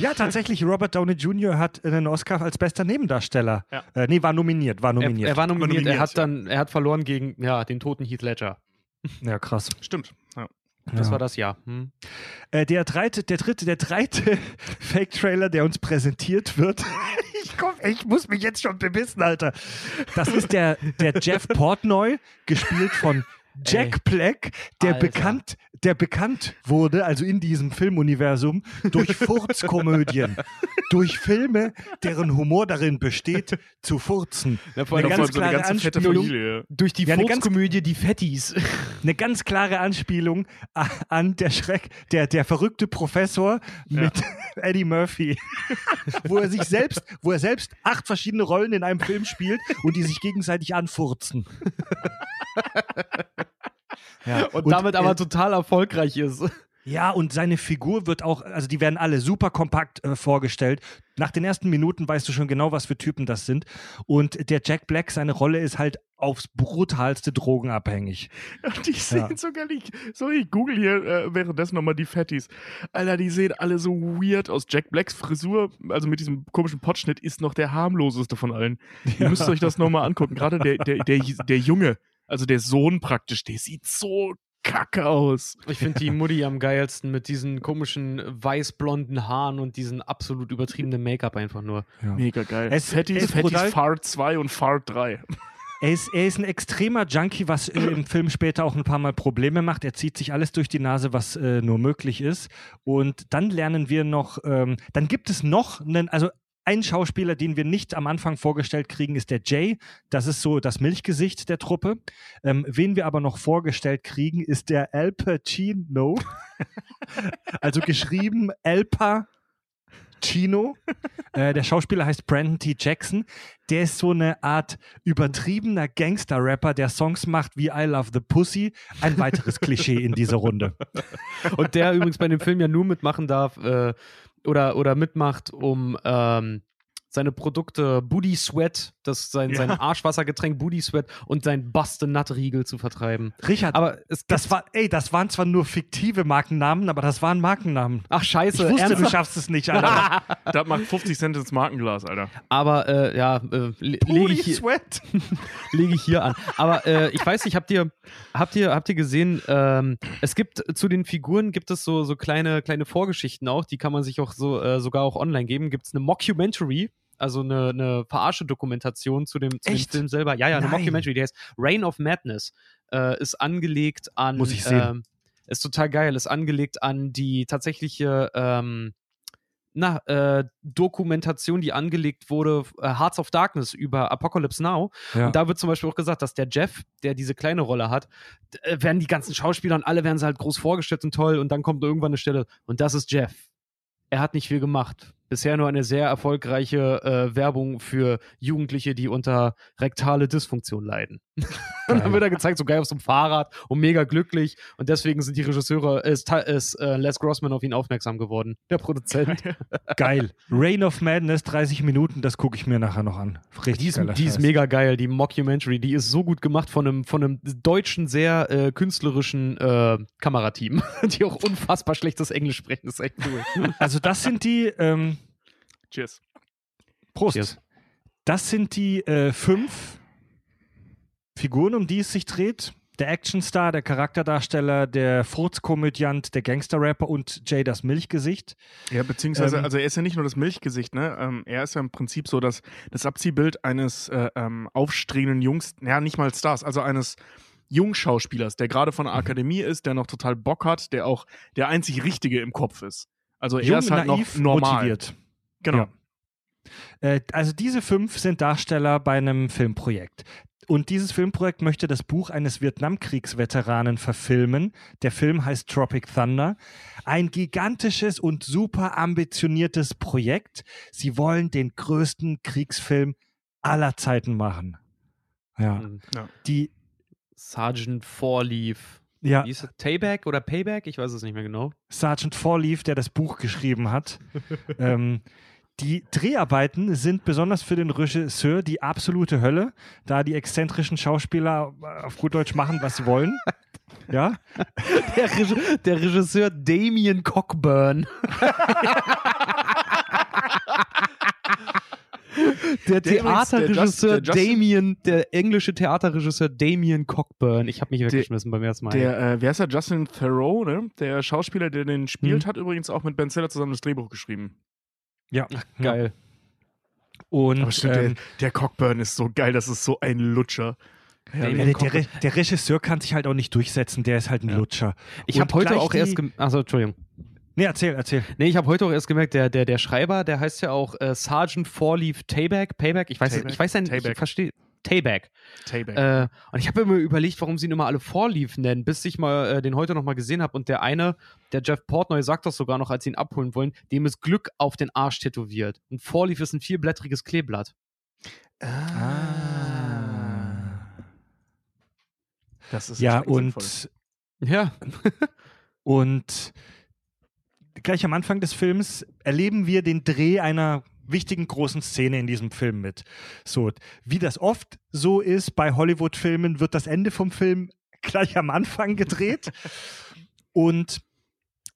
ja, tatsächlich, Robert Downey Jr. hat einen Oscar als bester Nebendarsteller. Ja. Äh, nee, war nominiert, war Er, nominiert. er war nominiert, nominiert, er hat dann, er hat verloren gegen ja, den toten Heath Ledger. Ja, krass. Stimmt. Ja. Das Ja. war das Jahr. Hm. Äh, der, dritte, der dritte, der dritte [LAUGHS] Fake-Trailer, der uns präsentiert wird. [LAUGHS] ich, komm, ich muss mich jetzt schon bebissen, Alter. Das ist der, der Jeff [LAUGHS] Portnoy, gespielt von Jack Black, der Alter. bekannt, der bekannt wurde, also in diesem Filmuniversum, durch Furzkomödien, durch Filme, deren Humor darin besteht, zu furzen. Ja, vor Eine ganz so eine klare ganze fette Anspielung. Familie. durch die Ja, eine ganz- Furzkomödie Die Fettis. Eine ganz klare Anspielung an der Schreck, der, der verrückte Professor mit [LAUGHS] Eddie Murphy, wo er sich selbst, wo er selbst acht verschiedene Rollen in einem Film spielt und die sich gegenseitig anfurzen. Ja, [LAUGHS] Und, damit aber äh, total erfolgreich ist. Ja, und seine Figur wird auch, also die werden alle super kompakt äh, vorgestellt. Nach den ersten Minuten weißt du schon genau, was für Typen das sind. Und der Jack Black, seine Rolle ist halt aufs brutalste drogenabhängig. [LAUGHS] Die sehen sogar nicht. Sorry, ich google hier äh, währenddessen nochmal die Fatties. Alter, die sehen alle so weird aus. Jack Blacks Frisur, also mit diesem komischen Potschnitt, ist noch der harmloseste von allen. Ihr müsst euch das nochmal angucken. Gerade der, der, der, der Junge, also der Sohn praktisch, der sieht so kacke aus. Ich finde die Mutti am geilsten mit diesen komischen weiß-blonden Haaren und diesen absolut übertriebenen Make-up einfach nur. Mega geil. Es- Fatties, es brutal. Fart 2 und Fart 3. Er ist, er ist ein extremer Junkie, was äh, im Film später auch ein paar Mal Probleme macht. Er zieht sich alles durch die Nase, was äh, nur möglich ist. Und dann lernen wir noch, ähm, dann gibt es noch einen, also ein Schauspieler, den wir nicht am Anfang vorgestellt kriegen, ist der Jay. Das ist so das Milchgesicht der Truppe. Ähm, wen wir aber noch vorgestellt kriegen, ist der Al Pacino. [LAUGHS] also geschrieben El Pacino. Äh, der Schauspieler heißt Brandon T. Jackson. Der ist so eine Art übertriebener Gangster-Rapper, der Songs macht wie I Love the Pussy. Ein weiteres Klischee in dieser Runde. Und der übrigens bei dem Film ja nur mitmachen darf äh, oder, oder mitmacht, um ähm, seine Produkte Booty Sweat, das sein, sein Ja. Arschwassergetränk Booty Sweat und sein Buste Nut Riegel zu vertreiben. Richard, Aber es das war, ey, das waren zwar nur fiktive Markennamen, aber das waren Markennamen. Ach Ich scheiße, wusste, du ernsthaft? schaffst es nicht, Alter. [LAUGHS] Das macht 50 Cent ins Markenglas, Alter. Aber äh, ja, äh, le- lege Booty ich, hier- Sweat. [LAUGHS] lege ich hier an. Aber äh, ich weiß nicht, habt ihr, habt ihr, habt ihr gesehen, ähm, es gibt zu den Figuren gibt es so, so kleine, kleine Vorgeschichten auch, die kann man sich auch so äh, sogar auch online geben. Gibt es eine Mockumentary, also eine, eine Verarsche-Dokumentation zu dem, zu dem? Film selber. Ja, ja, eine Nein. Mockumentary, die heißt Reign of Madness. Äh, ist angelegt an. Muss ich sehen. Ähm, ist total geil, ist angelegt an die tatsächliche ähm, na, äh, Dokumentation, die angelegt wurde, äh, Hearts of Darkness über Apocalypse Now. Ja. Und da wird zum Beispiel auch gesagt, dass der Jeff, der diese kleine Rolle hat, äh, werden die ganzen Schauspieler und alle werden sie halt groß vorgestellt und toll und dann kommt irgendwann eine Stelle und das ist Jeff. Er hat nicht viel gemacht. Bisher nur eine sehr erfolgreiche äh, Werbung für Jugendliche, die unter rektale Dysfunktion leiden. [LAUGHS] und dann wird er gezeigt, so geil auf so einem Fahrrad und mega glücklich. Und deswegen sind die Regisseure, ist, ist äh, Les Grossman auf ihn aufmerksam geworden, der Produzent. [LAUGHS] Geil. Reign of Madness, 30 Minuten, das gucke ich mir nachher noch an. Richtig Die ist, die ist mega geil, die Mockumentary. Die ist so gut gemacht von einem, von einem deutschen, sehr äh, künstlerischen äh, Kamerateam, [LAUGHS] die auch unfassbar schlechtes Englisch sprechen. Das ist echt cool. Also das sind die, ähm, Cheers. Prost. Cheers. Das sind die äh, fünf Figuren, um die es sich dreht. Der Actionstar, der Charakterdarsteller, der Furzkomödiant, der Gangsterrapper und Jay das Milchgesicht. Ja, beziehungsweise, Ähm, also er ist ja nicht nur das Milchgesicht, ne? Ähm, er ist ja im Prinzip so das, das Abziehbild eines äh, ähm, aufstrebenden Jungs, ja, nicht mal Stars, also eines Jungschauspielers, der gerade von der Akademie ist, der noch total Bock hat, der auch der einzig Richtige im Kopf ist. Also er Jung, ist halt naiv, noch normal. motiviert. Genau. Ja. Äh, also diese fünf sind Darsteller bei einem Filmprojekt. Und dieses Filmprojekt möchte das Buch eines Vietnamkriegsveteranen verfilmen. Der Film heißt Tropic Thunder. Ein gigantisches und super ambitioniertes Projekt. Sie wollen den größten Kriegsfilm aller Zeiten machen. Ja, Mhm. die, Sergeant Fourleaf. ja, Wie ist es? Tayback oder Payback? Ich weiß es nicht mehr genau. Sergeant Fourleaf, der das Buch geschrieben hat. [LAUGHS] ähm, die Dreharbeiten sind besonders für den Regisseur die absolute Hölle, da die exzentrischen Schauspieler äh, auf gut Deutsch machen, was sie wollen. [LAUGHS] Ja, Der, Reg der Regisseur Damien Cockburn. Der Der der Theaterregisseur der Damien, der englische Theaterregisseur Damien Cockburn. Ich habe mich weggeschmissen beim ersten Mal. Der, äh, wer ist der? Justin Theroux, ne? Der Schauspieler, der den spielt, Mhm. hat übrigens auch mit Ben Stiller zusammen das Drehbuch geschrieben. Ja, Geil. Und Aber stimmt, ähm, der, der Cockburn ist so geil, das ist so ein Lutscher. Ja, Ja, der, der, der Regisseur kann sich halt auch nicht durchsetzen, der ist halt ein Ja. Lutscher. Ich habe heute auch erst. Achso, Entschuldigung. Nee, erzähl, erzähl. Nee, ich habe heute auch erst gemerkt, der, der, der Schreiber, der heißt ja auch äh, Sergeant Fourleaf Tayback. Payback? Ich weiß, Tayback? ich weiß nicht, ich verstehe. Tayback. Tayback. Äh, und ich habe immer überlegt, warum sie ihn immer alle Fourleaf nennen, bis ich mal äh, den heute nochmal gesehen habe. Und der eine, der Jeff Portnoy, sagt das sogar noch, als sie ihn abholen wollen, dem ist Glück auf den Arsch tätowiert. Und Fourleaf ist ein vierblättriges Kleeblatt. ah. Das ist Ja, und, sinnvoll. Ja. [LAUGHS] und gleich am Anfang des Films erleben wir den Dreh einer wichtigen großen Szene in diesem Film mit. So, wie das oft so ist bei Hollywood-Filmen, wird das Ende vom Film gleich am Anfang gedreht. [LAUGHS] und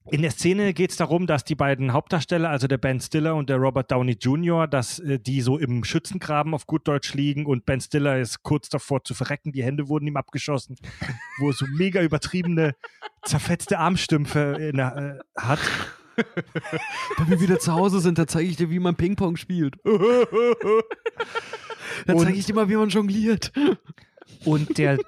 in der Szene geht es darum, dass die beiden Hauptdarsteller, also der Ben Stiller und der Robert Downey Jr., dass äh, die so im Schützengraben auf gut Deutsch liegen und Ben Stiller ist kurz davor zu verrecken, die Hände wurden ihm abgeschossen, wo er so mega übertriebene, zerfetzte Armstümpfe der, äh, hat. Wenn wir wieder zu Hause sind, da zeige ich dir, wie man Ping-Pong spielt. da zeige ich dir mal, wie man jongliert. Und der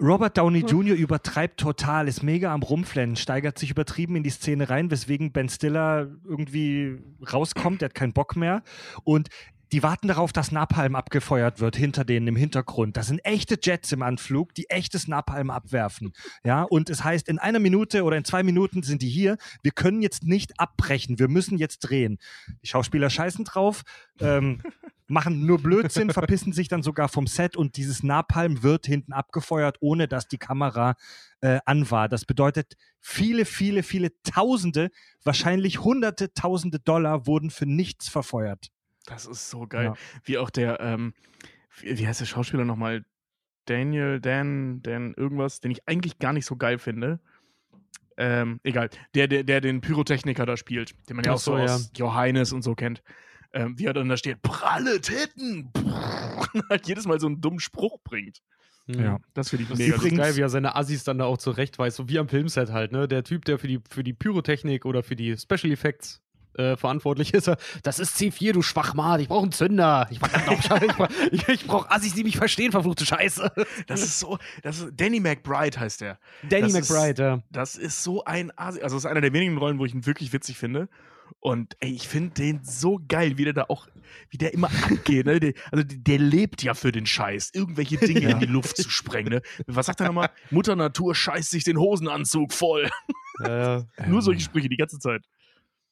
Robert Downey Jr. übertreibt total, ist mega am Rumflennen, steigert sich übertrieben in die Szene rein, weswegen Ben Stiller irgendwie rauskommt, der hat keinen Bock mehr. Und die warten darauf, dass Napalm abgefeuert wird hinter denen im Hintergrund. Das sind echte Jets im Anflug, die echtes Napalm abwerfen. Ja, und es heißt, in einer Minute oder in zwei Minuten sind die hier. Wir können jetzt nicht abbrechen. Wir müssen jetzt drehen. Die Schauspieler scheißen drauf, ähm, [LAUGHS] machen nur Blödsinn, verpissen sich dann sogar vom Set und dieses Napalm wird hinten abgefeuert, ohne dass die Kamera äh, an war. Das bedeutet, viele, viele, viele Tausende, wahrscheinlich Hunderte, Tausende Dollar wurden für nichts verfeuert. Das ist so geil. Ja. Wie auch der, ähm, wie, wie heißt der Schauspieler nochmal? Daniel, Dan, Dan, irgendwas, den ich eigentlich gar nicht so geil finde. Ähm, egal. Der, der, der den Pyrotechniker da spielt, den man ja auch so, so, ja. aus Johannes und so kennt. Ähm, wie er dann da steht, pralle Titten! Und [LAUGHS] halt jedes Mal so einen dummen Spruch bringt. Ja. Das finde ich Das mega ist Übrigens- geil, wie er seine Assis dann da auch zurechtweist, so wie am Filmset halt, ne? Der Typ, der für die, für die Pyrotechnik oder für die Special Effects äh, verantwortlich ist, er, das ist C4, du Schwachmat, ich brauche einen Zünder. Ich brauche [LAUGHS] ich ich, brauch Assis, die mich verstehen, verfluchte Scheiße. Das ist so, das ist, Danny McBride heißt der. Danny Das ist- McBride, ja. Das ist so ein Asi. Also, das ist einer der wenigen Rollen, wo ich ihn wirklich witzig finde. Und ey, ich finde den so geil, wie der da auch, wie der immer angeht. Ne? Der, also, der, lebt ja für den Scheiß, irgendwelche Dinge in die Luft zu sprengen. Ne? Was sagt er nochmal? Mutter Natur scheißt sich den Hosenanzug voll. Ja, ja. Nur solche Sprüche die ganze Zeit.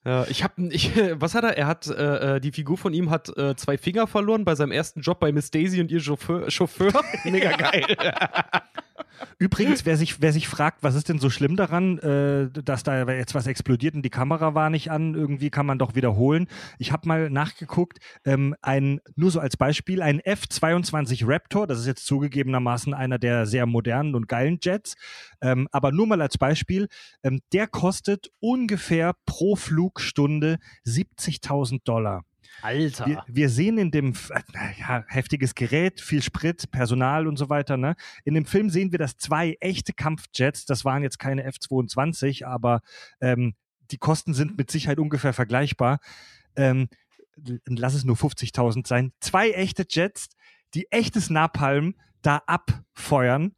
Ja, ich hab, ich, [LAUGHS] was hat er? Er hat, äh, äh, die Figur von ihm hat äh, zwei Finger verloren bei seinem ersten Job bei Miss Daisy und ihr Chauffeur. Chauffeur. [LAUGHS] Mega geil. Übrigens, wer sich, wer sich fragt, was ist denn so schlimm daran, äh, dass da jetzt was explodiert und die Kamera war nicht an, irgendwie kann man doch wiederholen. Ich habe mal nachgeguckt, ähm, ein, nur so als Beispiel, ein F-22 Raptor, das ist jetzt zugegebenermaßen einer der sehr modernen und geilen Jets, ähm, aber nur mal als Beispiel, ähm, der kostet ungefähr pro Flugstunde 70.000 Dollar. Alter. Wir, wir sehen in dem, äh, ja, heftiges Gerät, viel Sprit, Personal und so weiter. Ne? In dem Film sehen wir, dass zwei echte Kampfjets, das waren jetzt keine F-22, aber ähm, die Kosten sind mit Sicherheit ungefähr vergleichbar. Ähm, lass es nur 50.000 sein. Zwei echte Jets, die echtes Napalm da abfeuern.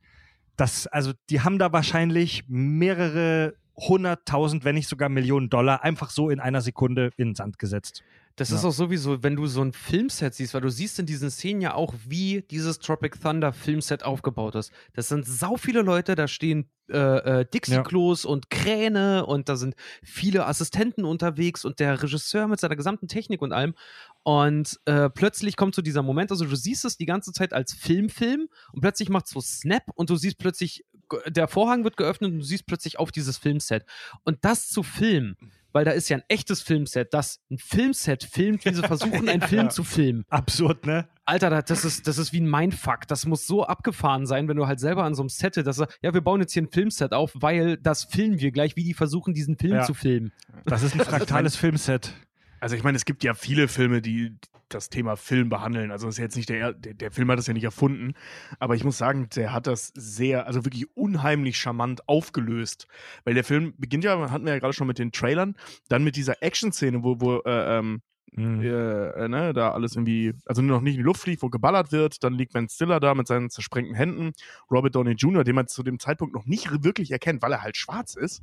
Das, also, die haben da wahrscheinlich mehrere hunderttausend, wenn nicht sogar Millionen Dollar einfach so in einer Sekunde in den Sand gesetzt. Das Ja. ist auch sowieso, wenn du so ein Filmset siehst, weil du siehst in diesen Szenen ja auch, wie dieses Tropic Thunder Filmset aufgebaut ist. Das sind sau viele Leute, da stehen äh, äh, Dixie-Klos und Kräne und da sind viele Assistenten unterwegs und der Regisseur mit seiner gesamten Technik und allem. Und äh, plötzlich kommt so dieser Moment, also du siehst es die ganze Zeit als Filmfilm und plötzlich macht so Snap und du siehst plötzlich, g- der Vorhang wird geöffnet und du siehst plötzlich auf dieses Filmset. Und das zu filmen, weil da ist ja ein echtes Filmset, das ein Filmset filmt, wie sie versuchen, einen [LAUGHS] Film Ja. zu filmen. Absurd, ne? Alter, da- das ist, das ist wie ein Mindfuck. Das muss so abgefahren sein, wenn du halt selber an so einem Set, dass er, ja, wir bauen jetzt hier ein Filmset auf, weil das filmen wir gleich, wie die versuchen, diesen Film Ja. zu filmen. Das ist ein fraktales Filmset. Also ich meine, es gibt ja viele Filme, die das Thema Film behandeln. Also das ist jetzt nicht der, er- der, der Film hat das ja nicht erfunden, aber ich muss sagen, der hat das sehr, also wirklich unheimlich charmant aufgelöst. Weil der Film beginnt ja, hatten wir ja gerade schon mit den Trailern, dann mit dieser Action-Szene, wo, wo äh, ähm, Mhm. äh, ne, da alles irgendwie, also nur noch nicht in die Luft fliegt, wo geballert wird. Dann liegt Ben Stiller da mit seinen zersprengten Händen. Robert Downey Jr., den man zu dem Zeitpunkt noch nicht wirklich erkennt, weil er halt schwarz ist,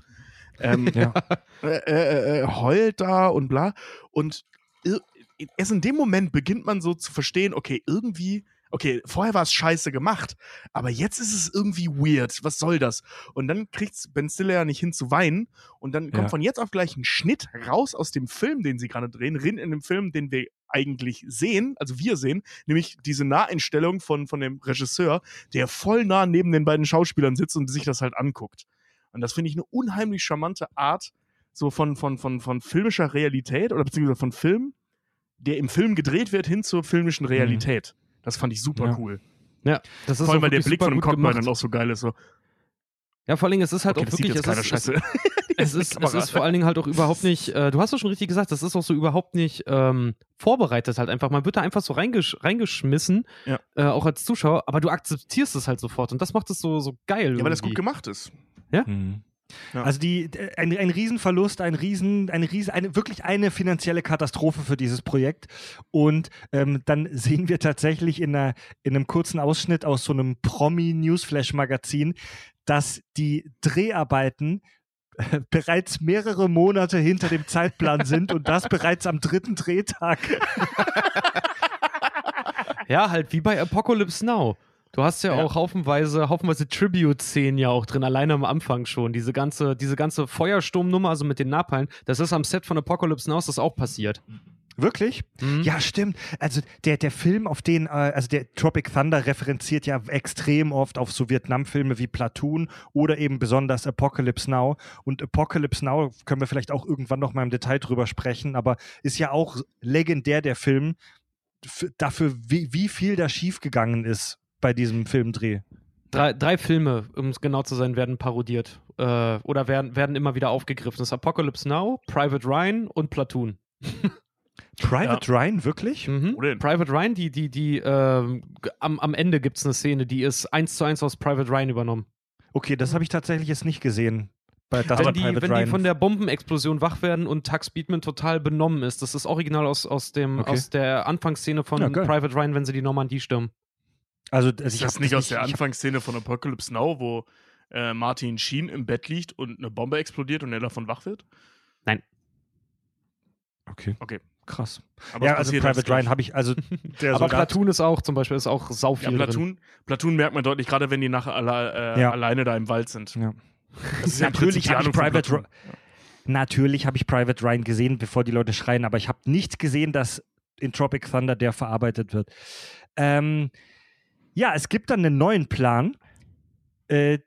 ähm, Ja. äh, äh, äh, heult da und bla. Und erst in dem Moment beginnt man so zu verstehen, okay, irgendwie, okay, vorher war es scheiße gemacht, aber jetzt ist es irgendwie weird. Was soll das? Und dann kriegt Ben Stiller ja nicht hin zu weinen. Und dann kommt Ja. von jetzt auf gleich ein Schnitt raus aus dem Film, den sie gerade drehen, rein in den Film, den wir eigentlich sehen, also wir sehen, nämlich diese Naheinstellung von, von dem Regisseur, der voll nah neben den beiden Schauspielern sitzt und sich das halt anguckt. Und das finde ich eine unheimlich charmante Art, so von, von, von, von filmischer Realität oder beziehungsweise von Film, der im Film gedreht wird, hin zur filmischen Realität. Das fand ich super Ja. cool. Ja, das ist Vor allem, weil der Blick von dem gemacht. dann auch so geil ist. So, Ja, vor allen Dingen, es ist halt okay, auch wirklich, es ist, scheiße. [LAUGHS] es, ist, es ist vor allen Dingen halt auch überhaupt nicht, äh, du hast es schon richtig gesagt, das ist auch so überhaupt nicht ähm, vorbereitet halt einfach. Man wird da einfach so reingesch reingeschmissen, Ja. äh, auch als Zuschauer, aber du akzeptierst es halt sofort und das macht es so, so geil. Ja, weil das gut gemacht ist. Mhm. Ja. Also die, ein, ein Riesenverlust, ein Riesen, eine Riesen, eine, wirklich eine finanzielle Katastrophe für dieses Projekt. Und ähm, dann [LAUGHS] sehen wir tatsächlich in, einer, in einem kurzen Ausschnitt aus so einem Promi-Newsflash-Magazin, dass die Dreharbeiten äh, bereits mehrere Monate hinter dem Zeitplan [LAUGHS] sind und das bereits am dritten Drehtag. [LAUGHS] Ja, halt wie bei Apocalypse Now. Du hast ja, Ja. auch haufenweise, haufenweise Tribute-Szenen ja auch drin, alleine am Anfang schon. Diese ganze, diese ganze Feuersturmnummer, also mit den Napalm, das ist am Set von Apocalypse Now ist das auch passiert. Wirklich? Mhm. Ja, stimmt. Also der, der Film, auf den, äh, also der Tropic Thunder referenziert ja extrem oft auf so Vietnam-Filme wie Platoon oder eben besonders Apocalypse Now. Und Apocalypse Now können wir vielleicht auch irgendwann noch mal im Detail drüber sprechen, aber ist ja auch legendär der Film dafür, wie, wie viel da schiefgegangen ist bei diesem Filmdreh. Drei, drei Filme, um es genau zu sein, werden parodiert. Äh, oder werden, werden immer wieder aufgegriffen. Das ist Apocalypse Now, Private Ryan und Platoon. [LAUGHS] Private Ryan, wirklich? Mhm. Private Ryan, die, die, die, ähm, am, am Ende gibt es eine Szene, die ist eins zu eins aus Private Ryan übernommen. Okay, das habe ich tatsächlich jetzt nicht gesehen. Bei, das wenn die, Private wenn Ryan. die von der Bombenexplosion wach werden und Tux Speedman total benommen ist. Das ist original aus, aus, dem, Okay. aus der Anfangsszene von Ja. Private Ryan, wenn sie die Normandie stürmen. Also, also Ist das nicht aus der Anfangsszene von Apocalypse Now, wo äh, Martin Sheen im Bett liegt und eine Bombe explodiert und er davon wach wird? Okay. Okay. Krass. Aber ja, also Private Ryan habe ich, also [LAUGHS] der Aber Soldat- Platoon ist auch zum Beispiel ist auch sau viel Ja, drin. Platoon, Platoon merkt man deutlich, gerade wenn die nachher alle, äh, Ja. alleine da im Wald sind. Ja. Das ist [LAUGHS] Natürlich habe ich Private Platoon. Natürlich habe ich Private Ryan gesehen, bevor die Leute schreien, aber ich habe nicht gesehen, dass in Tropic Thunder der verarbeitet wird. Ähm, ja, es gibt dann einen neuen Plan. Äh,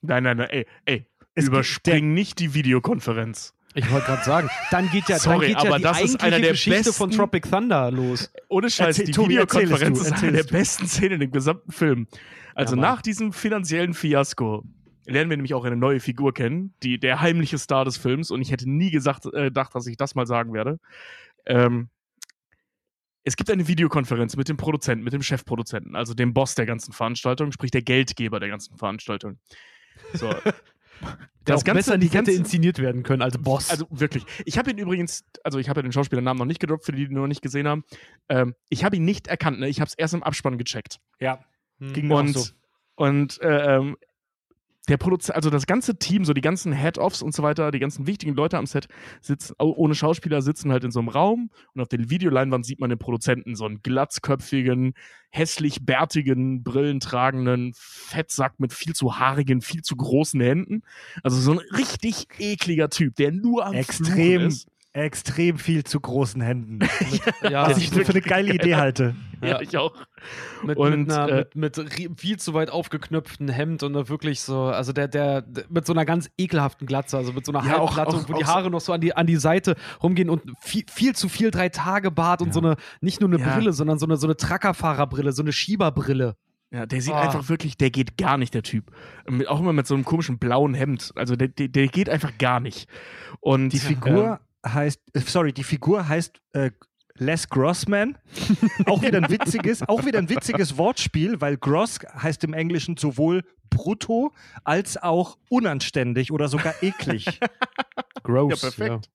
Nein, nein, nein, ey, ey, überspring nicht die Videokonferenz. Ich wollte gerade sagen, dann geht ja, Sorry, dann geht ja aber die das ist eigentliche einer der Geschichte von besten- Tropic Thunder los. Ohne Scheiß, Erzähl- die Tobi, Videokonferenz du, ist eine der du. besten Szenen im gesamten Film. Also Ja, nach diesem finanziellen Fiasko lernen wir nämlich auch eine neue Figur kennen, die, der heimliche Star des Films. Und ich hätte nie gesagt, äh, gedacht, dass ich das mal sagen werde. Ähm, es gibt eine Videokonferenz mit dem Produzenten, mit dem Chefproduzenten, also dem Boss der ganzen Veranstaltung, sprich der Geldgeber der ganzen Veranstaltung. So. [LAUGHS] Der Das auch Ganze- besser die ganze- inszeniert werden können als Boss. Also wirklich. Ich habe ihn übrigens, also ich habe ja den Schauspielernamen noch nicht gedroppt, für die, die ihn noch nicht gesehen haben. Ähm, ich habe ihn nicht erkannt, ne? Ich habe es erst im Abspann gecheckt. ja, Hm. ging mir auch Und, so. und äh, ähm, der Produzent, also das ganze Team, so die ganzen Head-Offs und so weiter, die ganzen wichtigen Leute am Set sitzen, ohne Schauspieler sitzen halt in so einem Raum und auf der Videoleinwand sieht man den Produzenten, so einen glatzköpfigen, hässlich bärtigen, brillentragenden Fettsack mit viel zu haarigen, viel zu großen Händen. Also so ein richtig ekliger Typ, der nur am Extrem, Fluchen ist. Extrem viel zu großen Händen. [LAUGHS] ja, Was ich für eine geile Idee halte. Ja, Ja. ich auch. mit, und, mit, einer, äh, mit, mit viel zu weit aufgeknöpften Hemd und wirklich so, also der, der, mit so einer ganz ekelhaften Glatze, also mit so einer Ja, auch- Halbglatze, auch- wo die auch so- Haare noch so an die, an die Seite rumgehen und viel, viel zu viel drei Tage Bart und Ja. so eine, nicht nur eine Ja. Brille, sondern so eine, so eine Truckerfahrerbrille, so eine Schieberbrille. Ja, der sieht Ah. einfach wirklich, der geht gar nicht, der Typ. Mit, auch immer mit so einem komischen blauen Hemd. Also der, der, der geht einfach gar nicht. Und Die Figur heißt, äh, sorry, die Figur heißt äh, Les Grossman. [LAUGHS] auch wieder ein witziges, auch wieder ein witziges Wortspiel, weil Gross heißt im Englischen sowohl brutto als auch unanständig oder sogar eklig. [LAUGHS] Gross. Ja, perfekt.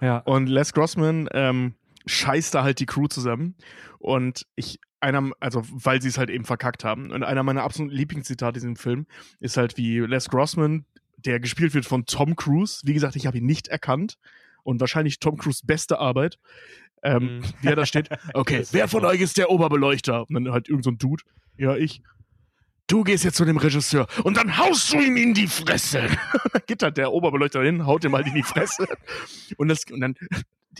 ja. Und Les Grossman, ähm, scheißt da halt die Crew zusammen. Und ich, einer, also weil sie es halt eben verkackt haben. Und einer meiner absoluten Lieblingszitate in diesem Film ist halt wie Les Grossman, der gespielt wird von Tom Cruise. Wie gesagt, ich habe ihn nicht erkannt. Und wahrscheinlich Tom Cruise beste Arbeit. Ähm, Mhm. Wie er da steht. Okay, [LAUGHS] wer von euch ist der Oberbeleuchter? Und dann halt irgend so ein Dude. Ja, ich. Du gehst jetzt zu dem Regisseur und dann haust du ihm in die Fresse. [LAUGHS] geht halt der Oberbeleuchter hin, haut ihm halt in die Fresse. Und, das, und dann,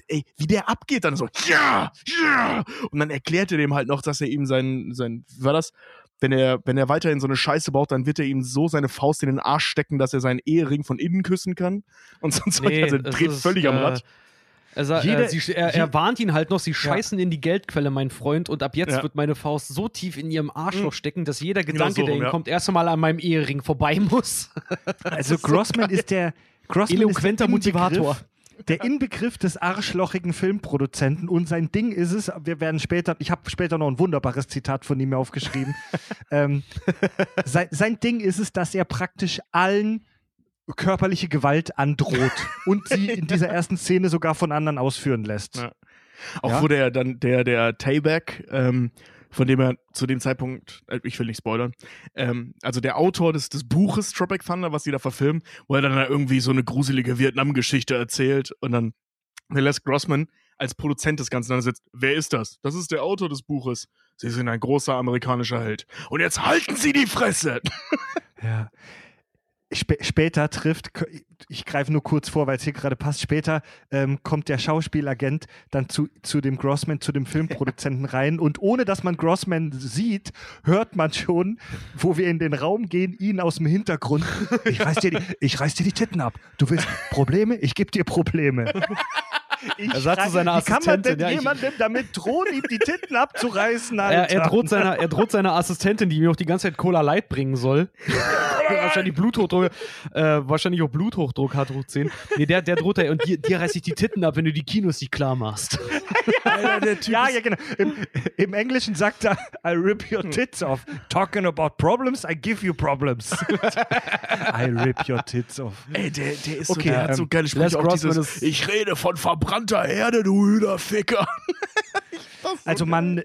ey, wie der abgeht, dann so, ja, ja. Und dann erklärt er dem halt noch, dass er ihm sein, sein, war das? Wenn er, wenn er weiterhin so eine Scheiße baut, dann wird er ihm so seine Faust in den Arsch stecken, dass er seinen Ehering von innen küssen kann. Und sonst Nee, also, dreht ist, völlig am äh, Rad. Er, sa- Jede- äh, sie, er, er warnt ihn halt noch, sie scheißen in die Geldquelle, mein Freund, und ab jetzt Ja. wird meine Faust so tief in ihrem Arschloch Mhm. stecken, dass jeder Genau Gedanke, so der ihm ja. kommt, erst einmal an meinem Ehering vorbei muss. Also [LAUGHS] Grossman ist der Grossman Eloquenter ist der Motivator. Inbegriff- Der Inbegriff des arschlochigen Filmproduzenten und sein Ding ist es, wir werden später, ich habe später noch ein wunderbares Zitat von ihm aufgeschrieben. [LAUGHS] ähm, sein, sein Ding ist es, dass er praktisch allen körperliche Gewalt androht und sie [LAUGHS] in dieser ersten Szene sogar von anderen ausführen lässt. Ja. Auch Ja. wo der dann, der, der Tayback, ähm, von dem er zu dem Zeitpunkt, äh, ich will nicht spoilern, ähm, also der Autor des, des Buches Tropic Thunder, was sie da verfilmen, wo er dann da irgendwie so eine gruselige Vietnam-Geschichte erzählt und dann Les Grossman als Produzent des Ganzen dann sitzt. Wer ist das? Das ist der Autor des Buches. Sie sind ein großer amerikanischer Held. Und jetzt halten Sie die Fresse! Ja. Spä später trifft, ich greife nur kurz vor, weil es hier gerade passt, später ähm, kommt der Schauspielagent dann zu, zu dem Grossman, zu dem Filmproduzenten [LAUGHS] rein und ohne dass man Grossman sieht, hört man schon, wo wir in den Raum gehen, ihn aus dem Hintergrund. [LAUGHS] Ich reiß dir die, ich reiß dir die Titten ab. Du willst Probleme? Ich gebe dir Probleme. [LAUGHS] Ich Er sagt zu seiner Wie kann man denn Assistentin, ja, jemandem damit drohen, ihm die Titten abzureißen? [LAUGHS] Er, Alter? er, droht seiner, er droht seiner Assistentin, die ihm auch die ganze Zeit Cola Light bringen soll. [LAUGHS] [LAUGHS] wahrscheinlich Bluthochdruck, äh, wahrscheinlich auch Bluthochdruck hat, hoch 10. Nee, der, der droht er und dir, dir reiß ich die Titten ab, wenn du die Kinos nicht klar machst. Alter, der Typ Ja, ja, genau. Im, Im Englischen sagt er, I rip your tits off. Talking about problems, I give you problems. I rip your tits off. Ey, der, der ist Okay, so, der hat so ähm, geile Sprüche, dieses, ich rede von verbrannter Erde, du Hühnerficker. [LAUGHS] Also man,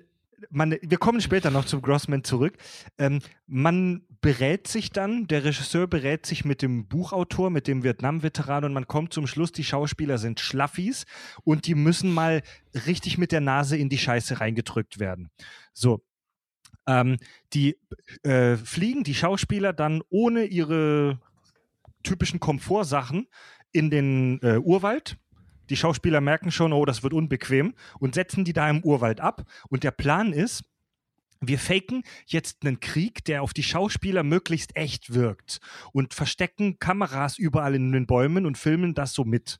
man, wir kommen später noch zum Grossman zurück. Ähm, man berät sich dann, der Regisseur berät sich mit dem Buchautor, mit dem Vietnam-Veteran und man kommt zum Schluss, die Schauspieler sind Schlaffis und die müssen mal richtig mit der Nase in die Scheiße reingedrückt werden. So. Ähm, die äh, fliegen, die Schauspieler, dann ohne ihre typischen Komfortsachen in den äh, Urwald. Die Schauspieler merken schon, oh, das wird unbequem und setzen die da im Urwald ab. Und der Plan ist, wir faken jetzt einen Krieg, der auf die Schauspieler möglichst echt wirkt und verstecken Kameras überall in den Bäumen und filmen das so mit.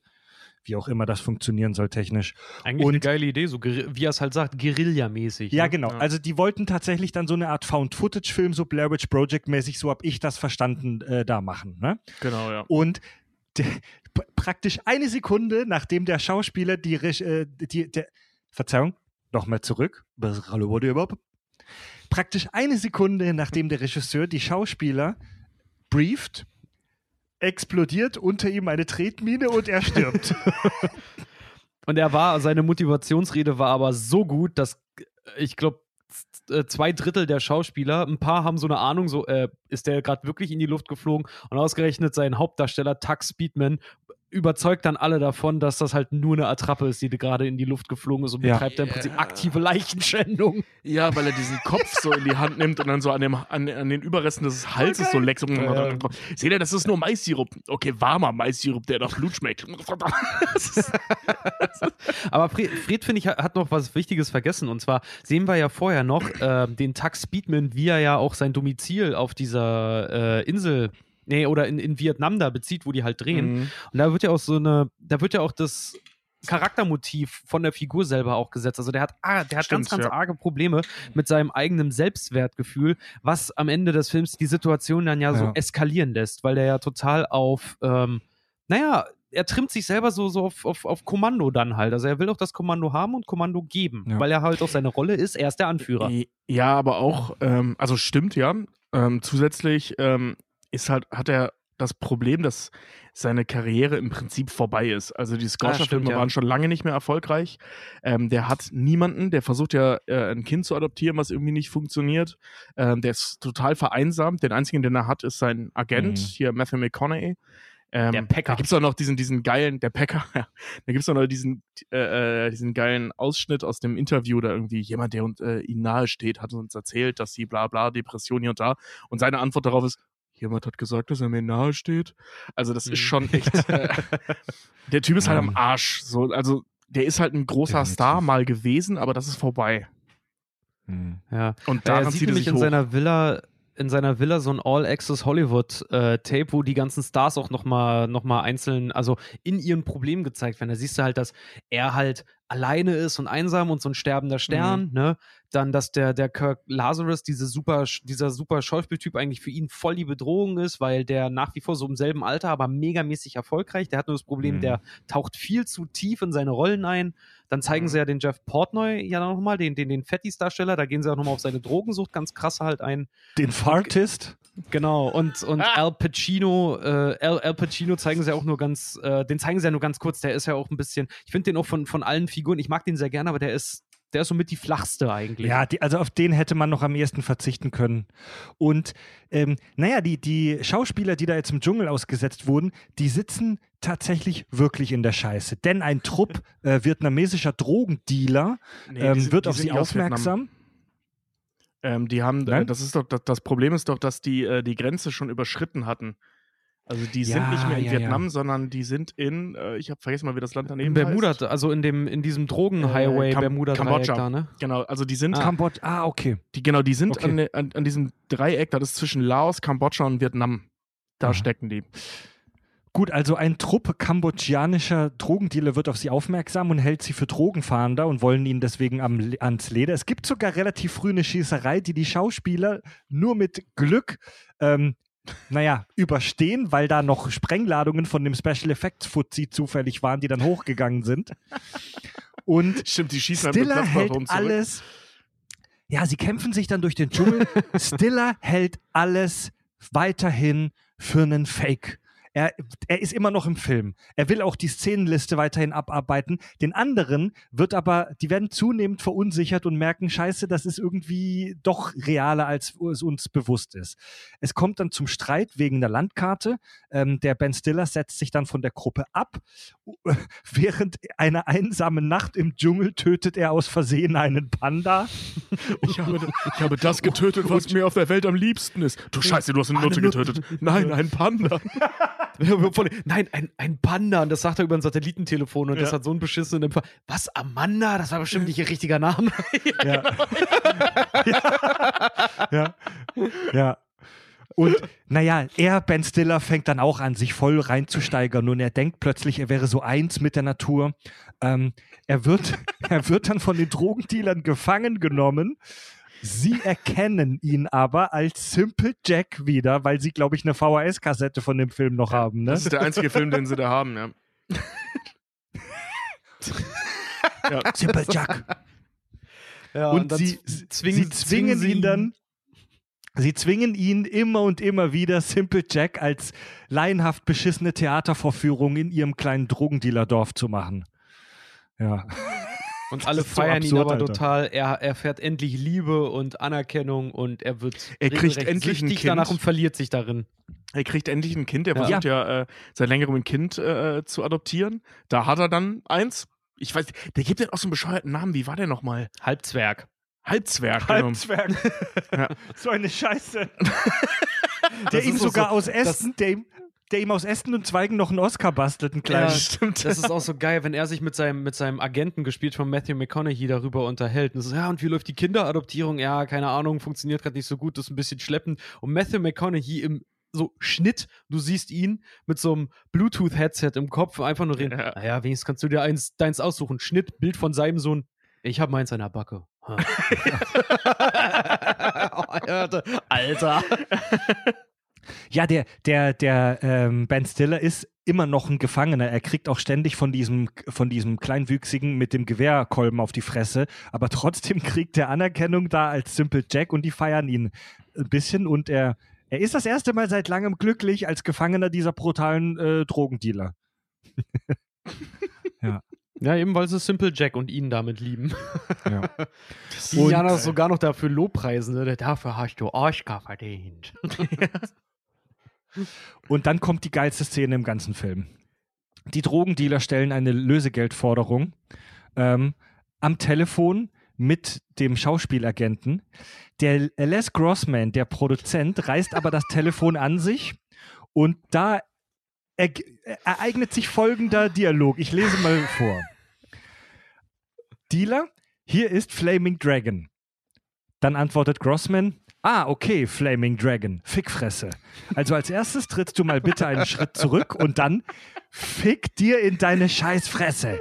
Wie auch immer das funktionieren soll technisch. Eigentlich Und- eine geile Idee, so wie er es halt sagt, Guerilla-mäßig. Ja, ne? genau. Ja. Also die wollten tatsächlich dann so eine Art Found-Footage-Film, so Blair Witch Project-mäßig, so habe ich das verstanden, äh, da machen. Ne? Genau, ja. Und praktisch eine Sekunde, nachdem der Schauspieler die, äh, die der, Verzeihung, nochmal zurück. Hallo, wurde überhaupt? Praktisch eine Sekunde, nachdem der Regisseur die Schauspieler brieft, explodiert unter ihm eine Tretmine und er stirbt. [LAUGHS] [LAUGHS] Und er war, seine Motivationsrede war aber so gut, dass äh, ich glaube, zwei Drittel der Schauspieler, ein paar haben so eine Ahnung, so äh, ist der gerade wirklich in die Luft geflogen und ausgerechnet sein Hauptdarsteller Tux Speedman überzeugt dann alle davon, dass das halt nur eine Attrappe ist, die gerade in die Luft geflogen ist und Ja. betreibt dann im Prinzip Ja. aktive Leichenschändung. Ja, weil er diesen Kopf so in die Hand nimmt und dann so an, dem, an, an den Überresten des Halses so leckt. Ja. Seht ihr, das ist nur Maissirup. Okay, warmer Maissirup, der nach Blut schmeckt. Aber Fred, Fred finde ich, hat- noch was Wichtiges vergessen. Und zwar sehen wir ja vorher noch äh, den Tux Speedman, wie er ja auch sein Domizil auf dieser äh, Insel, nee, oder in, in Vietnam da bezieht, wo die halt drehen. Mhm. Und da wird ja auch so eine, da wird ja auch das Charaktermotiv von der Figur selber auch gesetzt. Also der hat, ah, der hat Stimmt, ganz, ganz ja. arge Probleme mit seinem eigenen Selbstwertgefühl, was am Ende des Films die Situation dann ja, so Ja. eskalieren lässt, weil der ja total auf, ähm, naja, er trimmt sich selber so, so auf, auf, auf Kommando dann halt. Also er will auch das Kommando haben und Kommando geben, Ja. weil er halt auch seine Rolle ist, er ist der Anführer. Ja, aber auch, ähm, also stimmt, ja. Ähm, zusätzlich ähm, ist halt, hat er das Problem, dass seine Karriere im Prinzip vorbei ist. Also die Scorcher-Filme ja. waren schon lange nicht mehr erfolgreich. Ähm, der hat niemanden, der versucht ja äh, ein Kind zu adoptieren, was irgendwie nicht funktioniert. Ähm, der ist total vereinsamt. Den einzigen, den er hat, ist sein Agent, Mhm. hier Matthew McConaughey. Ähm, Der Packer. Da gibt es auch noch diesen, diesen geilen, der Packer, [LAUGHS] ja. Da gibt es auch noch diesen, äh, äh, diesen geilen Ausschnitt aus dem Interview, da irgendwie jemand, der uns, äh, ihm nahe steht, hat uns erzählt, dass sie bla bla, Depression hier und da. Und seine Antwort darauf ist, jemand hat gesagt, dass er mir nahe steht. Also das Mhm. ist schon [LAUGHS] echt, äh, der Typ ist halt Ja. am Arsch. So, also der ist halt ein großer Definitiv. Star mal gewesen, aber das ist vorbei. Hm. Ja. Und Ja, daran er sieht zieht er nämlich sich in hoch. seiner Villa in seiner Villa so ein All-Access Hollywood-Tape, wo die ganzen Stars auch nochmal noch mal einzeln, also in ihren Problemen gezeigt werden. Da siehst du halt, dass er halt alleine ist und einsam und so ein sterbender Stern, ne? Dann, dass der, der Kirk Lazarus, diese super, dieser super Schauspieltyp eigentlich für ihn voll die Bedrohung ist, weil der nach wie vor so im selben Alter, aber megamäßig erfolgreich. Der hat nur das Problem, Mhm. der taucht viel zu tief in seine Rollen ein. Dann zeigen Mhm. sie ja den Jeff Portnoy ja nochmal, den, den, den Fettis-Darsteller, da gehen sie auch nochmal auf seine Drogensucht ganz krass halt ein. Den Fartist? Genau, und, und Al Pacino, äh, Al, Al Pacino zeigen sie auch nur ganz, äh, den zeigen sie ja nur ganz kurz, der ist ja auch ein bisschen, ich finde den auch von, von allen Figuren, ich mag den sehr gerne, aber der ist, der ist somit die flachste eigentlich. Ja, die, also auf den hätte man noch am ehesten verzichten können. Und ähm, naja, die, die Schauspieler, die da jetzt im Dschungel ausgesetzt wurden, die sitzen tatsächlich wirklich in der Scheiße. Denn ein Trupp [LAUGHS] äh, vietnamesischer Drogendealer Nee, die ähm, sind- wird auf sie aufmerksam. Ähm, die haben, äh, Nein? das ist doch, das, das Problem ist doch, dass die äh, die Grenze schon überschritten hatten. Also die sind Ja, nicht mehr in ja, Vietnam, ja. sondern die sind in, äh, ich habe vergessen mal, wie das Land in daneben Bermuda, heißt. also in dem, in diesem Drogen-Highway Äh, Kam- Bermuda Kambodscha. da, ne? Genau, also die sind, Ah. Kambodsch, ah, okay. die, genau, die sind Okay. an, an, an diesem Dreieck, das ist zwischen Laos, Kambodscha und Vietnam. Da Aha. stecken die. Gut, also ein Trupp kambodschanischer Drogendealer wird auf sie aufmerksam und hält sie für Drogenfahnder und wollen ihnen deswegen am, ans Leder. Es gibt sogar relativ früh eine Schießerei, die die Schauspieler nur mit Glück, ähm, naja, überstehen, weil da noch Sprengladungen von dem Special Effects Fuzzi zufällig waren, die dann hochgegangen sind. Und [LAUGHS] Stimmt, die schießen Stiller hält alles. Ja, sie kämpfen sich dann durch den Dschungel. [LAUGHS] Stiller hält alles weiterhin für einen Fake. Er, er ist immer noch im Film. Er will auch die Szenenliste weiterhin abarbeiten. Den anderen wird aber, die werden zunehmend verunsichert und merken, scheiße, das ist irgendwie doch realer, als es uns bewusst ist. Es kommt dann zum Streit wegen der Landkarte. Ähm, der Ben Stiller setzt sich dann von der Gruppe ab. [LAUGHS] Während einer einsamen Nacht im Dschungel tötet er aus Versehen einen Panda. [LAUGHS] Ich habe, ich habe das getötet, was mir auf der Welt am liebsten ist. Du Scheiße, du hast eine Nutte. getötet. Nein, ein Panda. [LAUGHS] [LAUGHS] Nein, ein, ein Panda, und das sagt er über ein Satellitentelefon und das Ja. hat so einen beschissenen Empfang. Was, Amanda? Das war bestimmt nicht ihr richtiger Name. [LAUGHS] Ja. [LAUGHS] ja. ja. Und naja, er, Ben Stiller, fängt dann auch an, sich voll reinzusteigern und er denkt plötzlich, er wäre so eins mit der Natur. Ähm, er, wird, er wird dann von den Drogendealern gefangen genommen. Sie erkennen ihn aber als Simple Jack wieder, weil sie, glaube ich, eine VHS-Kassette von dem Film noch haben. Ne? Das ist der einzige Film, den sie da haben, ja. [LAUGHS] ja. Simple Jack. Ja, und, dann sie, z- sie zwingen ihn dann, sie zwingen ihn immer und immer wieder Simple Jack als laienhaft beschissene Theatervorführung in ihrem kleinen Drogendealer-Dorf zu machen. Ja. Und alle ist so feiern ihn absurd, aber Alter. total. Er erfährt endlich Liebe und Anerkennung und er wird Er kriegt endlich ein Kind. danach und verliert sich darin. Er kriegt endlich ein Kind. Er Ja. versucht ja, äh, seit längerem ein Kind äh, zu adoptieren. Da hat er dann eins. Ich weiß, der gibt ja auch so einen bescheuerten Namen. Wie war der nochmal? Halbzwerg. Halbzwerg. genau. Halbzwerg. Ja. [LAUGHS] So eine Scheiße. [LAUGHS] Der ihm sogar so- aus Ästen, der ihm, der ihm aus Ästen und Zweigen noch einen Oscar bastelt, einen kleinen. Ja, stimmt. Das ist auch so geil, wenn er sich mit seinem, mit seinem Agenten, gespielt von Matthew McConaughey, darüber unterhält. Und so, ja, und wie läuft die Kinderadoptierung? Ja, keine Ahnung, funktioniert gerade nicht so gut, das ist ein bisschen schleppend. Und Matthew McConaughey im so Schnitt, du siehst ihn mit so einem Bluetooth-Headset im Kopf, einfach nur reden. Ja. Naja, wenigstens kannst du dir eins, deins aussuchen. Schnitt, Bild von seinem Sohn. Ich habe meins an der Backe. Ha. [LAUGHS] [LAUGHS] Alter. Ja, der, der, der ähm, Ben Stiller ist immer noch ein Gefangener. Er kriegt auch ständig von diesem, von diesem Kleinwüchsigen mit dem Gewehrkolben auf die Fresse. Aber trotzdem [LAUGHS] kriegt er Anerkennung da als Simple Jack und die feiern ihn ein bisschen und er, Er ist das erste Mal seit langem glücklich als Gefangener dieser brutalen äh, Drogendealer. [LAUGHS] Ja, eben weil sie Simple Jack und ihn damit lieben. [LAUGHS] Ja. Die Und- ja noch sogar noch dafür lobpreisen. Ne? Dafür hast du Oscar verdient. Und dann kommt die geilste Szene im ganzen Film. Die Drogendealer stellen eine Lösegeldforderung ähm, am Telefon mit dem Schauspielagenten. Der Les Grossman, der Produzent, reißt aber das Telefon an sich und da erg- ereignet sich folgender Dialog. Ich lese mal vor. Dealer, hier ist Flaming Dragon. Dann antwortet Grossman, ah, okay, Flaming Dragon, Fickfresse. Also als erstes trittst du mal bitte einen Schritt zurück und dann fick dir in deine Scheißfresse.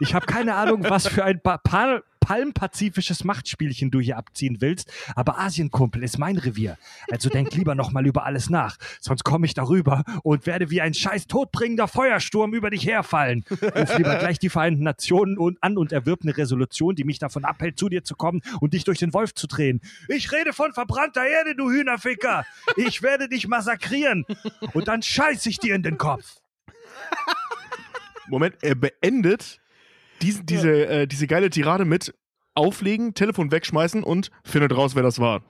Ich habe keine Ahnung, was für ein pa Pal palmpazifisches Machtspielchen du hier abziehen willst, aber Asienkumpel ist mein Revier. Also denk lieber nochmal über alles nach, sonst komme ich darüber und werde wie ein scheiß todbringender Feuersturm über dich herfallen. Ruf lieber gleich die Vereinten Nationen an und erwirb eine Resolution, die mich davon abhält, zu dir zu kommen und dich durch den Wolf zu drehen. Ich rede von verbrannter Erde, du Hühnerficker. Ich werde dich massakrieren und dann scheiß ich dir in den Kopf. Moment, er beendet diese, diese, äh, diese geile Tirade mit auflegen, Telefon wegschmeißen und findet raus, wer das war.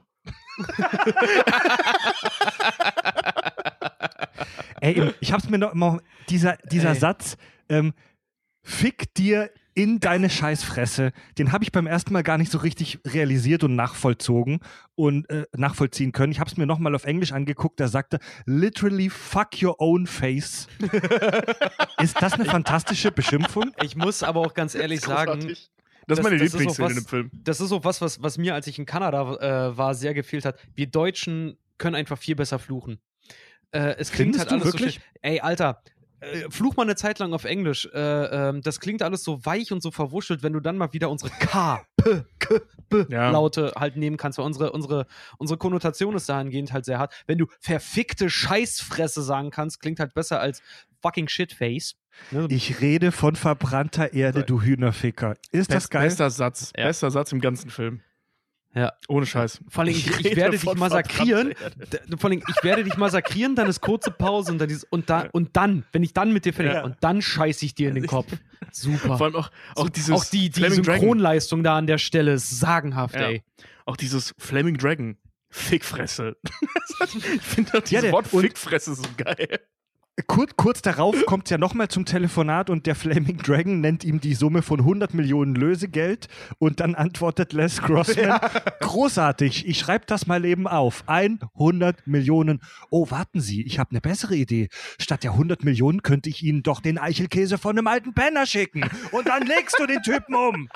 Ey, ich hab's mir noch immer, dieser, dieser Ey. Satz, ähm, fick dir in deine Scheißfresse, den habe ich beim ersten Mal gar nicht so richtig realisiert und nachvollzogen und äh, nachvollziehen können. Ich habe es mir nochmal auf Englisch angeguckt, da sagte literally fuck your own face. [LAUGHS] ist das eine fantastische Beschimpfung? Ich muss aber auch ganz ehrlich sagen, großartig. Das, das- ist meine das Lieblingsszene was- im Film. das ist auch was, was, was mir, als ich in Kanada äh, war, sehr gefehlt hat. Wir Deutschen können einfach viel besser fluchen. Äh, es klingt Findest halt du alles wirklich? so schön. Ey, Alter, äh, fluch mal eine Zeit lang auf Englisch. Äh, ähm, das klingt alles so weich und so verwuschelt, wenn du dann mal wieder unsere K, P, K, B Ja. Laute halt nehmen kannst. Weil unsere, unsere, unsere Konnotation ist dahingehend halt sehr hart. Wenn du verfickte Scheißfresse sagen kannst, klingt halt besser als fucking Shitface. Ne? Ich rede von verbrannter Erde, du Hühnerficker. Ist das Best, geil? Bester Satz. Ja. Bester Satz im ganzen Film. Ja. Ohne Scheiß. Vor allem, ich, ich werde dich massakrieren. Vor allem, ich werde dich massakrieren, dann ist kurze Pause und dann dieses, und, da, und dann, wenn ich dann mit dir fertig Ja. und dann scheiße ich dir in den Kopf. Super. Vor allem auch, auch dieses auch die, die Flaming Dragon. Synchronleistung da an der Stelle ist sagenhaft, Ja. ey. Auch dieses Flaming Dragon. Fickfresse. [LAUGHS] ich finde dieses der- Wort Fickfresse so geil. Kurz, kurz darauf kommt es ja nochmal zum Telefonat und der Flaming Dragon nennt ihm die Summe von 100 Millionen Lösegeld und dann antwortet Les Grossman, großartig, ich schreibe das mal eben auf, 100 Millionen. Oh, warten Sie, ich habe eine bessere Idee. Statt der 100 Millionen könnte ich Ihnen doch den Eichelkäse von einem alten Penner schicken und dann legst du den Typen um.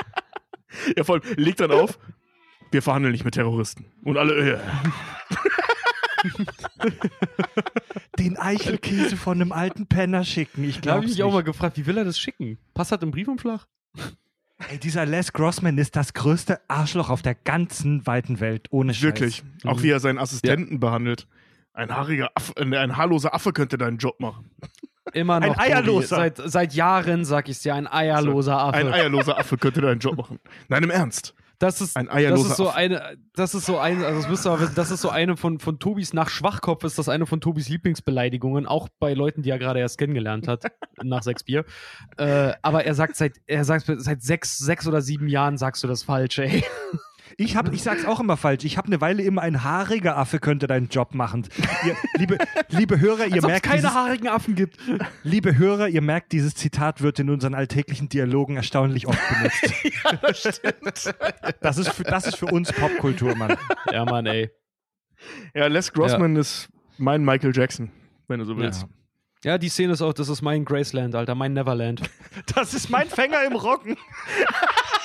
Ja, vor allem, legt dann auf, wir verhandeln nicht mit Terroristen. Und alle, äh, [LAUGHS] [LAUGHS] Den Eichelkäse von einem alten Penner schicken, ich Da habe glaube ich nicht. mich auch mal gefragt, wie will er das schicken? Passt das im Briefumschlag? Ey, dieser Les Grossman ist das größte Arschloch auf der ganzen weiten Welt, ohne Scheiß. wirklich. Auch wie er seinen Assistenten behandelt. Ein haariger Affe, ein haarloser Affe könnte deinen Job machen. Immer noch. Ein. Eierloser. Seit, seit Jahren sag ich dir, ein eierloser Affe. Ein eierloser Affe könnte deinen Job machen. Nein, im Ernst. Das ist, Ein das ist so eine, das ist so ein, also das wisst ihr, aber, das ist so eine von, von Tobis, nach Schwachkopf ist das eine von Tobis Lieblingsbeleidigungen, auch bei Leuten, die er gerade erst kennengelernt hat, [LAUGHS] nach sechs Bier. Äh, aber er sagt seit, er sagt seit sechs, sechs oder sieben Jahren sagst du das falsch, ey. Ich, hab, ich sag's auch immer falsch. Ich habe eine Weile immer ein haariger Affe könnte deinen Job machen. Ihr, liebe, liebe Hörer, ihr Als merkt, keine dieses, haarigen Affen gibt. liebe Hörer, ihr merkt, dieses Zitat wird in unseren alltäglichen Dialogen erstaunlich oft benutzt. [LAUGHS] ja, das stimmt. Das ist für, das ist für uns Popkultur, Mann. Ja, Mann, ey. Ja, Les Grossman ist mein Michael Jackson, wenn du so willst. Ja, die Szene ist auch, das ist mein Graceland, Alter, mein Neverland. Das ist mein Fänger im Roggen. [LAUGHS]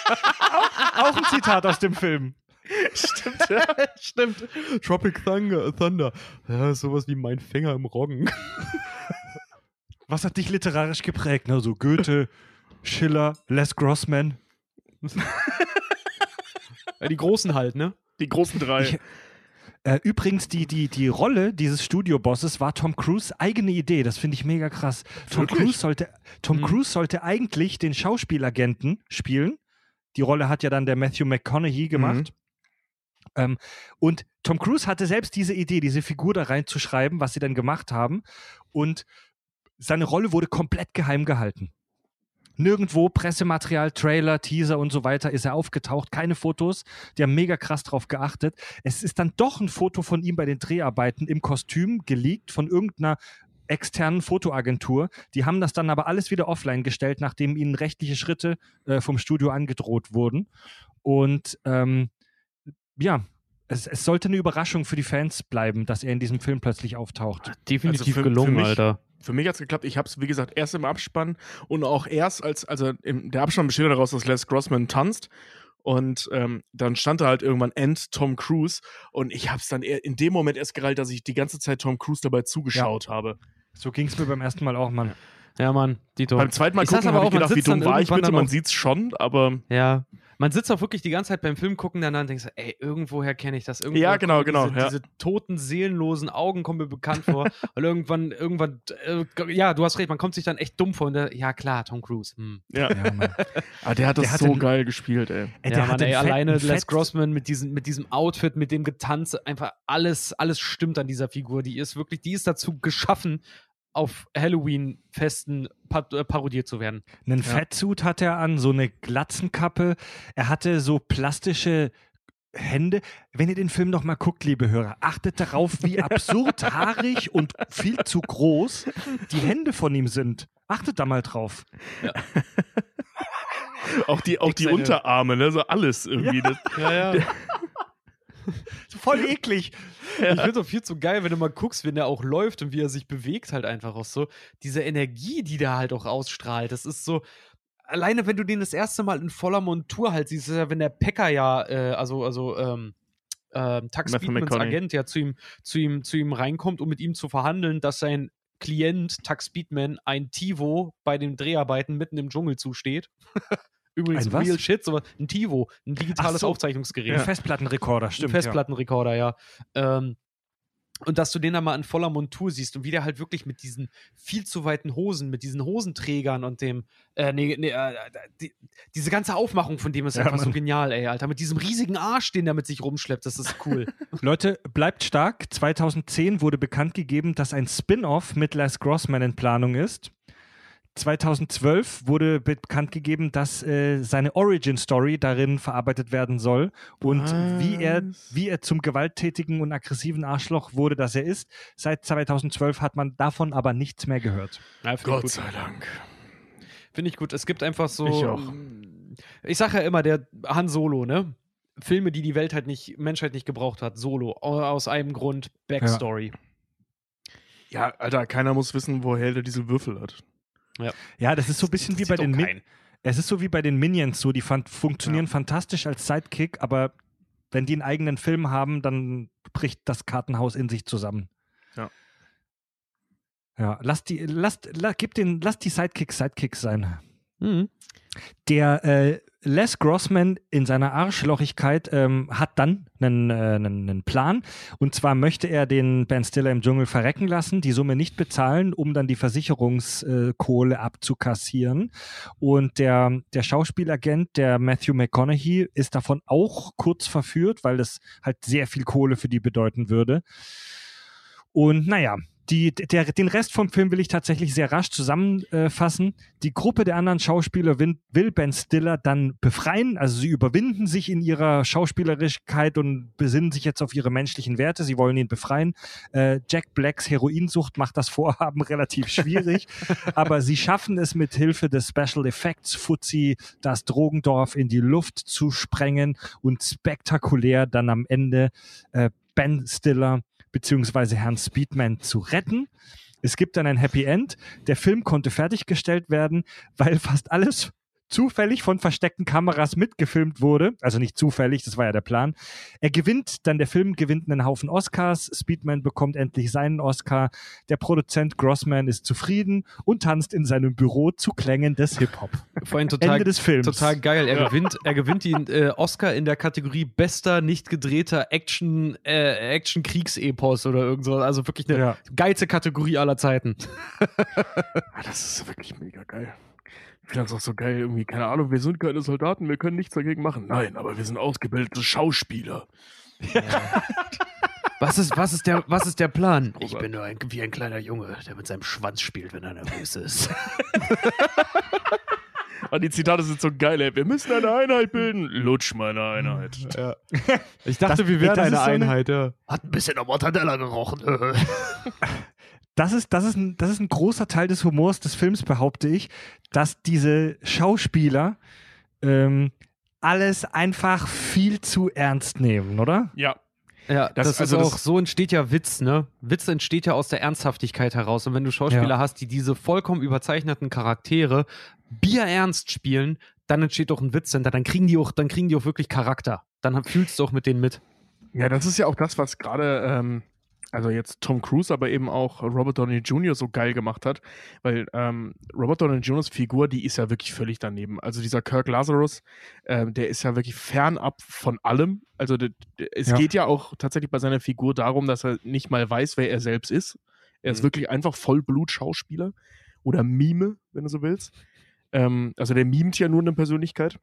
auch, auch ein Zitat aus dem Film. Stimmt, ja. [LAUGHS] Stimmt. Tropic Thunder, Thunder. Ja, sowas wie mein Fänger im Roggen. Was hat dich literarisch geprägt? Ne? So Goethe, Schiller, Les Grossman. Ja, die Großen halt, ne? Die großen drei. Ich- Äh, übrigens, die, die, die Rolle dieses Studiobosses war Tom Cruise eigene Idee. Das finde ich mega krass. Tom, Wirklich? Cruise sollte, Tom Mhm. Cruise sollte eigentlich den Schauspielagenten spielen. Die Rolle hat ja dann der Matthew McConaughey gemacht. Ähm, und Tom Cruise hatte selbst diese Idee, diese Figur da reinzuschreiben, was sie dann gemacht haben. Und seine Rolle wurde komplett geheim gehalten. Nirgendwo Pressematerial, Trailer, Teaser und so weiter ist er aufgetaucht. Keine Fotos. Die haben mega krass drauf geachtet. Es ist dann doch ein Foto von ihm bei den Dreharbeiten im Kostüm geleakt von irgendeiner externen Fotoagentur. Die haben das dann aber alles wieder offline gestellt, nachdem ihnen rechtliche Schritte äh, vom Studio angedroht wurden. Und ähm, ja, es, es, sollte eine Überraschung für die Fans bleiben, dass er in diesem Film plötzlich auftaucht. Definitiv also für, gelungen, für mich, Alter. Für mich hat es geklappt. Ich habe es, wie gesagt, erst im Abspann und auch erst als, also im, der Abspann besteht daraus, dass Les Grossman tanzt. Und ähm, dann stand da halt irgendwann End Tom Cruise. Und ich habe es dann in dem Moment erst gereilt, dass ich die ganze Zeit Tom Cruise dabei zugeschaut ja. habe. So ging es mir beim ersten Mal auch, Mann. Ja, Mann, Dito. Beim zweiten Mal ich gucken habe ich gedacht, wie dumm war ich bitte? Man sieht es schon, aber... Ja, man sitzt auch wirklich die ganze Zeit beim Film gucken dann und denkt so, ey, irgendwoher kenne ich das. Irgendwoher ja, genau, genau. Diese, ja. diese, toten, seelenlosen Augen kommen mir bekannt vor. [LAUGHS] und irgendwann, irgendwann, äh, ja, du hast recht, man kommt sich dann echt dumm vor. Und der, ja, klar, Tom Cruise. Hm. Ja. ja Aber [LAUGHS] ah, der hat das der so geil gespielt, ey. ey ja, Mann, ey, alleine Les Grossman mit diesem, mit diesem Outfit, mit dem Getanze, einfach alles, alles stimmt an dieser Figur. Die ist wirklich, die ist dazu geschaffen, auf Halloween-Festen äh, parodiert zu werden. Einen ja. Fettsuit hat er an, so eine Glatzenkappe. Er hatte so plastische Hände. Wenn ihr den Film noch mal guckt, liebe Hörer, achtet darauf, wie [LAUGHS] absurd haarig und viel zu groß die Hände von ihm sind. Achtet da mal drauf. Ja. auch die, auch die Unterarme, ne? so alles irgendwie. Ja, ja. ja. [LAUGHS] [LAUGHS] Voll eklig. Ja. Ich finde es auch viel zu geil, wenn du mal guckst, wenn er auch läuft und wie er sich bewegt, halt einfach auch so. Diese Energie, die der halt auch ausstrahlt, das ist so. Alleine, wenn du den das erste Mal in voller Montur halt siehst, ist ja, wenn der Packer ja, äh, also, also, ähm, ähm, Tux Speedmans Agent ja zu ihm, zu, ihm, zu ihm reinkommt, um mit ihm zu verhandeln, dass sein Klient, Tux Speedman, ein Tivo bei den Dreharbeiten mitten im Dschungel zusteht. [LAUGHS] Übrigens ein Real Shit, sowas. Ein TiVo, ein digitales so. Aufzeichnungsgerät. Ein Festplattenrekorder, stimmt. Ein Festplattenrekorder, ja. ja. Ähm, und dass du den dann mal in voller Montur siehst und wie der halt wirklich mit diesen viel zu weiten Hosen, mit diesen Hosenträgern und dem, äh, nee, nee, äh, die, diese ganze Aufmachung von dem ist ja, einfach Mann. so genial, ey, Alter. Mit diesem riesigen Arsch, den der mit sich rumschleppt, das ist cool. [LAUGHS] Leute, bleibt stark. 2010 wurde bekannt gegeben, dass ein Spin-off mit Les Grossman in Planung ist. 2012 wurde bekannt gegeben, dass äh, seine Origin Story darin verarbeitet werden soll und wie er, wie er zum gewalttätigen und aggressiven Arschloch wurde, das er ist. Seit 2012 hat man davon aber nichts mehr gehört. Ja, Gott sei Dank. Finde ich gut. Es gibt einfach so. Ich auch. Ich sage ja immer, der Han Solo, ne? Filme, die die Welt halt nicht, Menschheit nicht gebraucht hat. Solo. Aus einem Grund. Backstory. Ja, ja Alter, keiner muss wissen, woher der diese Würfel hat. Ja. ja, das ist so ein bisschen wie bei den Min Es ist so wie bei den Minions so, die funktionieren ja. fantastisch als Sidekick, aber wenn die einen eigenen Film haben, dann bricht das Kartenhaus in sich zusammen. Ja. Ja, lass die, lass, lass, gib den, lass die Sidekicks Sidekicks sein. Mhm. Der äh, Les Grossman in seiner Arschlochigkeit ähm, hat dann einen, äh, einen, einen, Plan. Und zwar möchte er den Ben Stiller im Dschungel verrecken lassen, die Summe nicht bezahlen, um dann die Versicherungskohle abzukassieren. Und der, der Schauspielagent, der Matthew McConaughey, ist davon auch kurz verführt, weil das halt sehr viel Kohle für die bedeuten würde. Und naja, die, der, den Rest vom Film will ich tatsächlich sehr rasch zusammenfassen. die Gruppe der anderen Schauspieler will, Ben Stiller dann befreien. Also sie überwinden sich in ihrer Schauspielerigkeit und besinnen sich jetzt auf ihre menschlichen Werte. Sie wollen ihn befreien. Äh, Jack Blacks Heroinsucht macht das Vorhaben [LAUGHS] relativ schwierig, aber sie schaffen es mit Hilfe des Special Effects Fuzzi, das Drogendorf in die Luft zu sprengen und spektakulär dann am Ende äh, Ben Stiller beziehungsweise Herrn Speedman zu retten. Es gibt dann ein Happy End. Der Film konnte fertiggestellt werden, weil fast alles zufällig von versteckten Kameras mitgefilmt wurde. Also nicht zufällig, das war ja der Plan. Er gewinnt, dann der Film gewinnt einen Haufen Oscars. Speedman bekommt endlich seinen Oscar. Der Produzent Grossman ist zufrieden und tanzt in seinem Büro zu Klängen des Hip-Hop. [LAUGHS] Total, Ende des Films. total geil. Er ja. gewinnt, er gewinnt den äh, Oscar in der Kategorie bester nicht gedrehter Action, äh, Action Kriegsepos oder irgend so. Also wirklich eine ja. geilste Kategorie aller Zeiten. [LAUGHS] Ah, das ist wirklich mega geil. Ich finde das auch so geil, irgendwie, keine Ahnung, wir sind keine Soldaten, wir können nichts dagegen machen. Nein, aber wir sind ausgebildete Schauspieler. Was ist, was ist, der, was ist der Plan? Ich bin nur ein, wie ein kleiner Junge, der mit seinem Schwanz spielt, wenn er nervös ist. Ah, die Zitate sind so geil, ey. Wir müssen eine Einheit bilden. Lutsch meine Einheit. Ja. Ich dachte, Das- wir wären eine ist so eine- Einheit, ja. Hat ein bisschen am Mortadella gerochen. [LAUGHS] Das ist, das, ist ein, das ist ein großer Teil des Humors des Films, behaupte ich, dass diese Schauspieler ähm, alles einfach viel zu ernst nehmen, oder? Ja. Ja, Das- das, also ist auch, das- so entsteht ja Witz, ne? Witz entsteht ja aus der Ernsthaftigkeit heraus. Und wenn du Schauspieler Ja. hast, die diese vollkommen überzeichneten Charaktere bierernst spielen, dann entsteht doch ein Witz dahinter. Dann kriegen die auch, dann kriegen die auch wirklich Charakter. Dann fühlst du auch mit denen mit. Ja, das ist ja auch das, was gerade, ähm, also jetzt Tom Cruise, aber eben auch Robert Downey Jr. so geil gemacht hat, weil ähm, Robert Downey Jr.'s Figur, die ist ja wirklich völlig daneben. Also dieser Kirk Lazarus, ähm, der ist ja wirklich fernab von allem. Also de- de- es Ja. geht ja auch tatsächlich bei seiner Figur darum, dass er nicht mal weiß, wer er selbst ist. Er ist Mhm. wirklich einfach Vollblut-Schauspieler oder Mime, wenn du so willst. Ähm, also der mimt ja nur eine Persönlichkeit.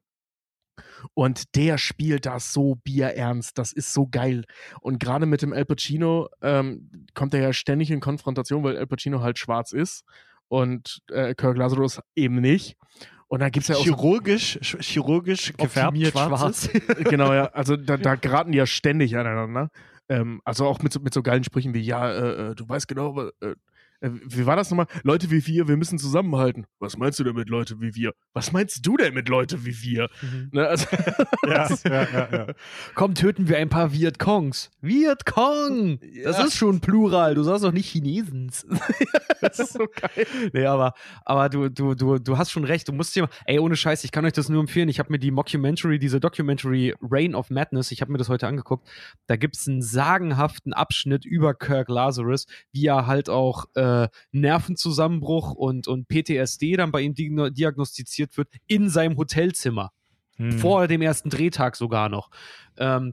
Und der spielt das so bierernst. Das ist so geil. Und gerade mit dem Al Pacino ähm, kommt er ja ständig in Konfrontation, weil Al Pacino halt schwarz ist und äh, Kirk Lazarus eben nicht. Und dann gibt es ja auch so, Chirurgisch, sch- chirurgisch gefärbt schwarz. ist. [LAUGHS] genau, ja, also da, da geraten die ja ständig aneinander. Ähm, also auch mit so, mit so geilen Sprüchen wie, ja, äh, äh, du weißt genau, äh, wie war das nochmal? Leute wie wir, wir müssen zusammenhalten. Was meinst du denn mit Leute wie wir? Was meinst du denn mit Leute wie wir? Ne, also, [LAUGHS] Ja, ja, ja, ja. Komm, töten wir ein paar Vietkongs. Vietcong! Das Ja. ist schon Plural. Du sagst doch nicht Chinesens. [LAUGHS] das ist so geil. Nee, aber, aber du, du, du, du hast schon recht. Du musst dir mal, ey, ohne Scheiß, ich kann euch das nur empfehlen. Ich habe mir die Mockumentary, diese Documentary Reign of Madness, ich habe mir das heute angeguckt. Da gibt es einen sagenhaften Abschnitt über Kirk Lazarus, wie er halt auch äh, Nervenzusammenbruch und, und PTSD dann bei ihm diagno- diagnostiziert wird in seinem Hotelzimmer Hm. vor dem ersten Drehtag sogar noch. Ähm,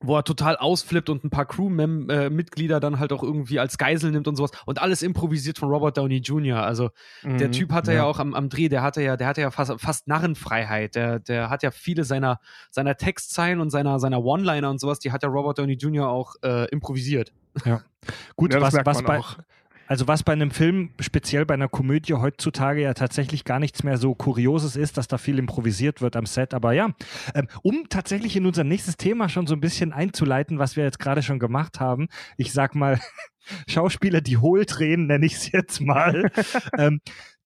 wo er total ausflippt und ein paar Crew-Mitglieder dann halt auch irgendwie als Geisel nimmt und sowas. Und alles improvisiert von Robert Downey Jr. Also der Mhm. Typ hatte ja, ja. auch am, am Dreh, der hatte ja, der hatte ja fast, fast Narrenfreiheit. Der, der hat ja viele seiner, seiner Textzeilen und seiner, seiner One-Liner und sowas, die hat ja Robert Downey Jr. auch äh, improvisiert. Gut, Ja, das was, was bei, auch. Also was bei einem Film, speziell bei einer Komödie heutzutage ja tatsächlich gar nichts mehr so Kurioses ist, dass da viel improvisiert wird am Set. Aber ja, ähm, um tatsächlich in unser nächstes Thema schon so ein bisschen einzuleiten, was wir jetzt gerade schon gemacht haben, ich sag mal, [LAUGHS] Schauspieler, die hohl drehen, nenne ich es jetzt mal. [LAUGHS] ähm,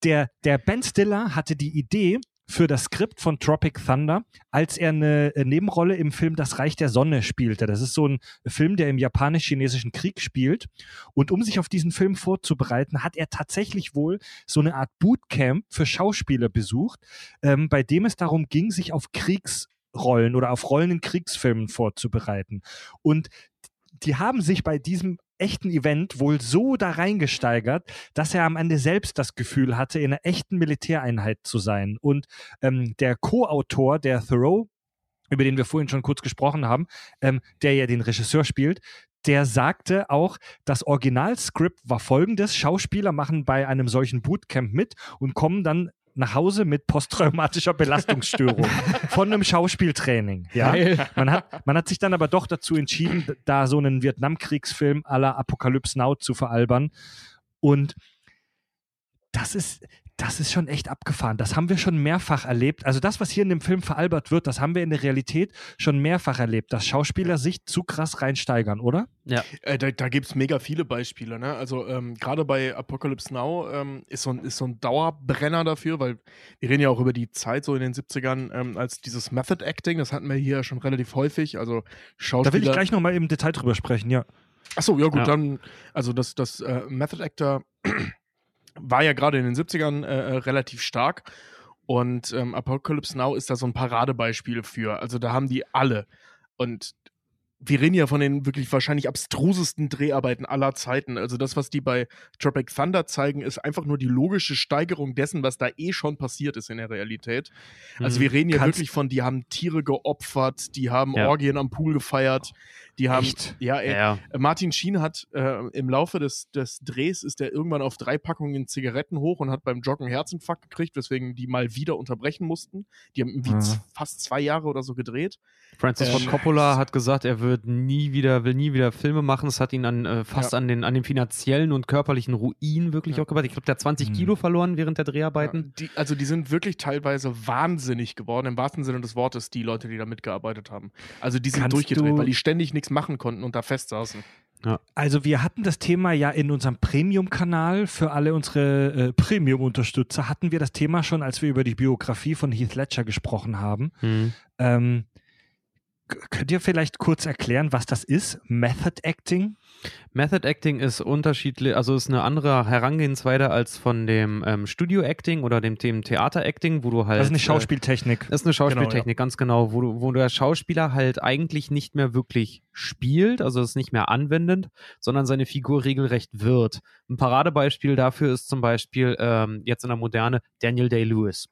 der, der Ben Stiller hatte die Idee, für das Skript von Tropic Thunder, als er eine äh, Nebenrolle im Film Das Reich der Sonne spielte. Das ist so ein Film, der im japanisch-chinesischen Krieg spielt. Und um sich auf diesen Film vorzubereiten, hat er tatsächlich wohl so eine Art Bootcamp für Schauspieler besucht, ähm, bei dem es darum ging, sich auf Kriegsrollen oder auf Rollen in Kriegsfilmen vorzubereiten. Und die haben sich bei diesem echten Event wohl so da reingesteigert, dass er am Ende selbst das Gefühl hatte, in einer echten Militäreinheit zu sein. Und ähm, der Co-Autor, der Thoreau, über den wir vorhin schon kurz gesprochen haben, ähm, der ja den Regisseur spielt, der sagte auch, das Originalskript war folgendes: Schauspieler machen bei einem solchen Bootcamp mit und kommen dann nach Hause mit posttraumatischer Belastungsstörung [LAUGHS] von einem Schauspieltraining. Ja? Man, hat, man hat sich dann aber doch dazu entschieden, da so einen Vietnamkriegsfilm à la Apocalypse Now zu veralbern. Und das ist, das ist schon echt abgefahren. Das haben wir schon mehrfach erlebt. Also das, was hier in dem Film veralbert wird, das haben wir in der Realität schon mehrfach erlebt, dass Schauspieler sich zu krass reinsteigern, oder? Äh, da da gibt es mega viele Beispiele. Ne? Also ähm, gerade bei Apocalypse Now ähm, ist, so ein, ist so ein Dauerbrenner dafür, weil wir reden ja auch über die Zeit so in den 70ern, ähm, als dieses Method Acting, das hatten wir hier schon relativ häufig. Also Schauspieler. Da will ich gleich nochmal im Detail drüber sprechen, ja. Achso, ja gut, Ja. dann, also das, das äh, Method Actor war ja gerade in den 70ern äh, äh, relativ stark und ähm, Apocalypse Now ist da so ein Paradebeispiel für. Also da haben die alle und wir reden ja von den wirklich wahrscheinlich abstrusesten Dreharbeiten aller Zeiten. Also das, was die bei Tropic Thunder zeigen, ist einfach nur die logische Steigerung dessen, was da eh schon passiert ist in der Realität. Also Mhm. wir reden ja Kannst- wirklich von, die haben Tiere geopfert, die haben Ja. Orgien am Pool gefeiert, die haben, Echt? ja, ey, Ja, Martin Sheen hat äh, im Laufe des, des Drehs ist er irgendwann auf drei Packungen Zigaretten hoch und hat beim Joggen einen Herzinfarkt gekriegt, weswegen die mal wieder unterbrechen mussten. Die haben irgendwie Ah. z- fast zwei Jahre oder so gedreht. Francis Äh, Ford Coppola hat gesagt, er wird nie wieder, will nie wieder Filme machen. Es hat ihn an, äh, fast Ja. an, den, an den finanziellen und körperlichen Ruin wirklich Ja. auch gebracht. Ich glaube, der hat 20 Mhm. Kilo verloren während der Ja, Dreharbeiten. die, also die sind wirklich teilweise wahnsinnig geworden, im wahrsten Sinne des Wortes, die Leute, die da mitgearbeitet haben. Also die sind Kannst durchgedreht, du- weil die ständig nichts machen konnten und da fest saßen. Also wir hatten das Thema ja in unserem Premium-Kanal für alle unsere äh, Premium-Unterstützer hatten wir das Thema schon, als wir über die Biografie von Heath Ledger gesprochen haben. Mhm. Ähm, könnt ihr vielleicht kurz erklären, was das ist? Method Acting? Method Acting ist unterschiedlich, also ist eine andere Herangehensweise als von dem ähm, Studio Acting oder dem, dem Theater Acting, wo du halt. Das ist eine äh, Schauspieltechnik. Das ist eine Schauspieltechnik, ganz genau, wo, du, wo der Schauspieler halt eigentlich nicht mehr wirklich spielt, also es nicht mehr anwendend, sondern seine Figur regelrecht wird. Ein Paradebeispiel dafür ist zum Beispiel ähm, jetzt in der Moderne Daniel Day-Lewis.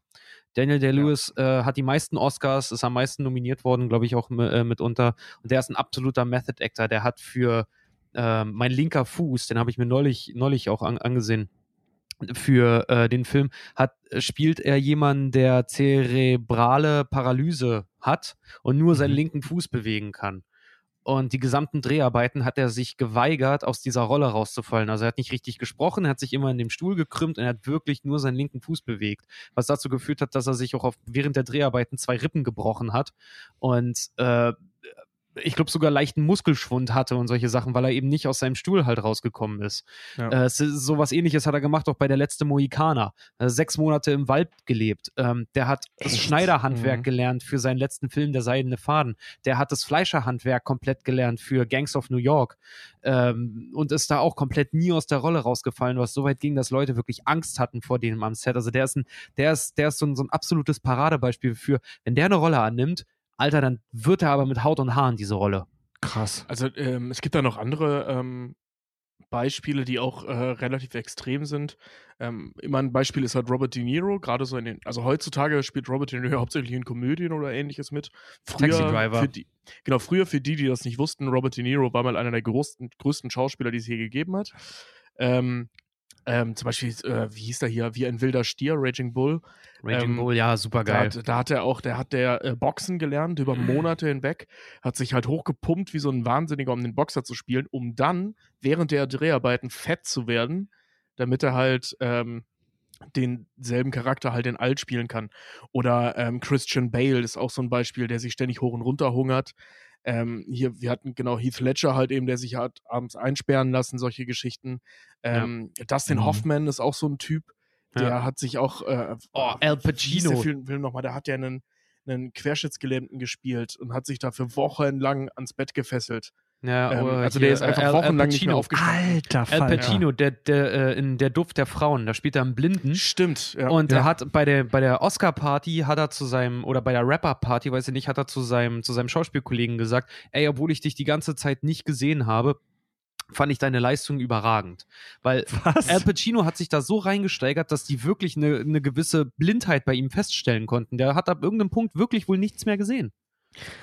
Daniel Day-Lewis äh, hat die meisten Oscars, ist am meisten nominiert worden, glaube ich, auch äh, mitunter. Und der ist ein absoluter Method Actor. Der hat für ähm, mein linker Fuß, den habe ich mir neulich, neulich auch an, angesehen, für äh, den Film hat, spielt er jemanden, der zerebrale Paralyse hat und nur seinen Mhm. linken Fuß bewegen kann. Und die gesamten Dreharbeiten hat er sich geweigert, aus dieser Rolle rauszufallen. Also er hat nicht richtig gesprochen, er hat sich immer in dem Stuhl gekrümmt und er hat wirklich nur seinen linken Fuß bewegt. Was dazu geführt hat, dass er sich auch auf, während der Dreharbeiten zwei Rippen gebrochen hat. Und äh, ich glaube sogar leichten Muskelschwund hatte und solche Sachen, weil er eben nicht aus seinem Stuhl halt rausgekommen ist. Ja. Äh, es ist, sowas ähnliches hat er gemacht, auch bei der letzte Mohikaner. Äh, sechs Monate im Wald gelebt. Ähm, der hat das Echt? Schneiderhandwerk Mhm. gelernt für seinen letzten Film, Der Seidene Faden. Der hat das Fleischerhandwerk komplett gelernt für Gangs of New York. Ähm, und ist da auch komplett nie aus der Rolle rausgefallen, was so weit ging, dass Leute wirklich Angst hatten vor dem am Set. Also der ist ein, der ist, der ist so ein, so ein absolutes Paradebeispiel für, wenn der eine Rolle annimmt, Alter, dann wird er aber mit Haut und Haaren diese Rolle. Krass. Also ähm, es gibt da noch andere ähm, Beispiele, die auch äh, relativ extrem sind. Ähm, immer ein Beispiel ist halt Robert De Niro, gerade so in den, also heutzutage spielt Robert De Niro [LAUGHS] hauptsächlich in Komödien oder ähnliches mit. Früher Taxi Driver. Für die, genau, früher für die, die das nicht wussten, Robert De Niro war mal einer der größten, größten Schauspieler, die es je gegeben hat. Ähm, ähm, zum Beispiel, äh, wie hieß der hier, wie ein wilder Stier, Raging Bull. Raging Ähm, Bull, ja, super Da geil. hat, da hat er auch, der hat der äh, Boxen gelernt über Monate hinweg, hat sich halt hochgepumpt wie so ein Wahnsinniger, um den Boxer zu spielen, um dann während der Dreharbeiten fett zu werden, damit er halt ähm, denselben Charakter halt in alt spielen kann. Oder ähm, Christian Bale ist auch so ein Beispiel, der sich ständig hoch und runter hungert. Ähm, hier, wir hatten genau Heath Ledger halt eben, der sich hat abends einsperren lassen, solche Geschichten. Ähm, Dustin Mhm. Hoffman ist auch so ein Typ, der Ja. hat sich auch äh, Oh, Al wie hieß der Pacino. Film, Film nochmal, da hat er einen, einen Querschnittsgelähmten gespielt und hat sich dafür wochenlang ans Bett gefesselt. Ja, Ähm, oh, also hier, der ist einfach Al- Al wochenlang nicht mehr aufgestanden. Alter Al Falter. Pacino, der, der äh, in Der Duft der Frauen, da spielt er einen Blinden. Stimmt, ja. Und Ja. er hat bei der, bei der Oscar-Party hat er zu seinem, oder bei der Rapper-Party, weiß ich nicht, hat er zu seinem, zu seinem Schauspielkollegen gesagt, ey, obwohl ich dich die ganze Zeit nicht gesehen habe, fand ich deine Leistung überragend. Weil Was? Al Pacino hat sich da so reingesteigert, dass die wirklich eine, eine gewisse Blindheit bei ihm feststellen konnten. Der hat ab irgendeinem Punkt wirklich wohl nichts mehr gesehen.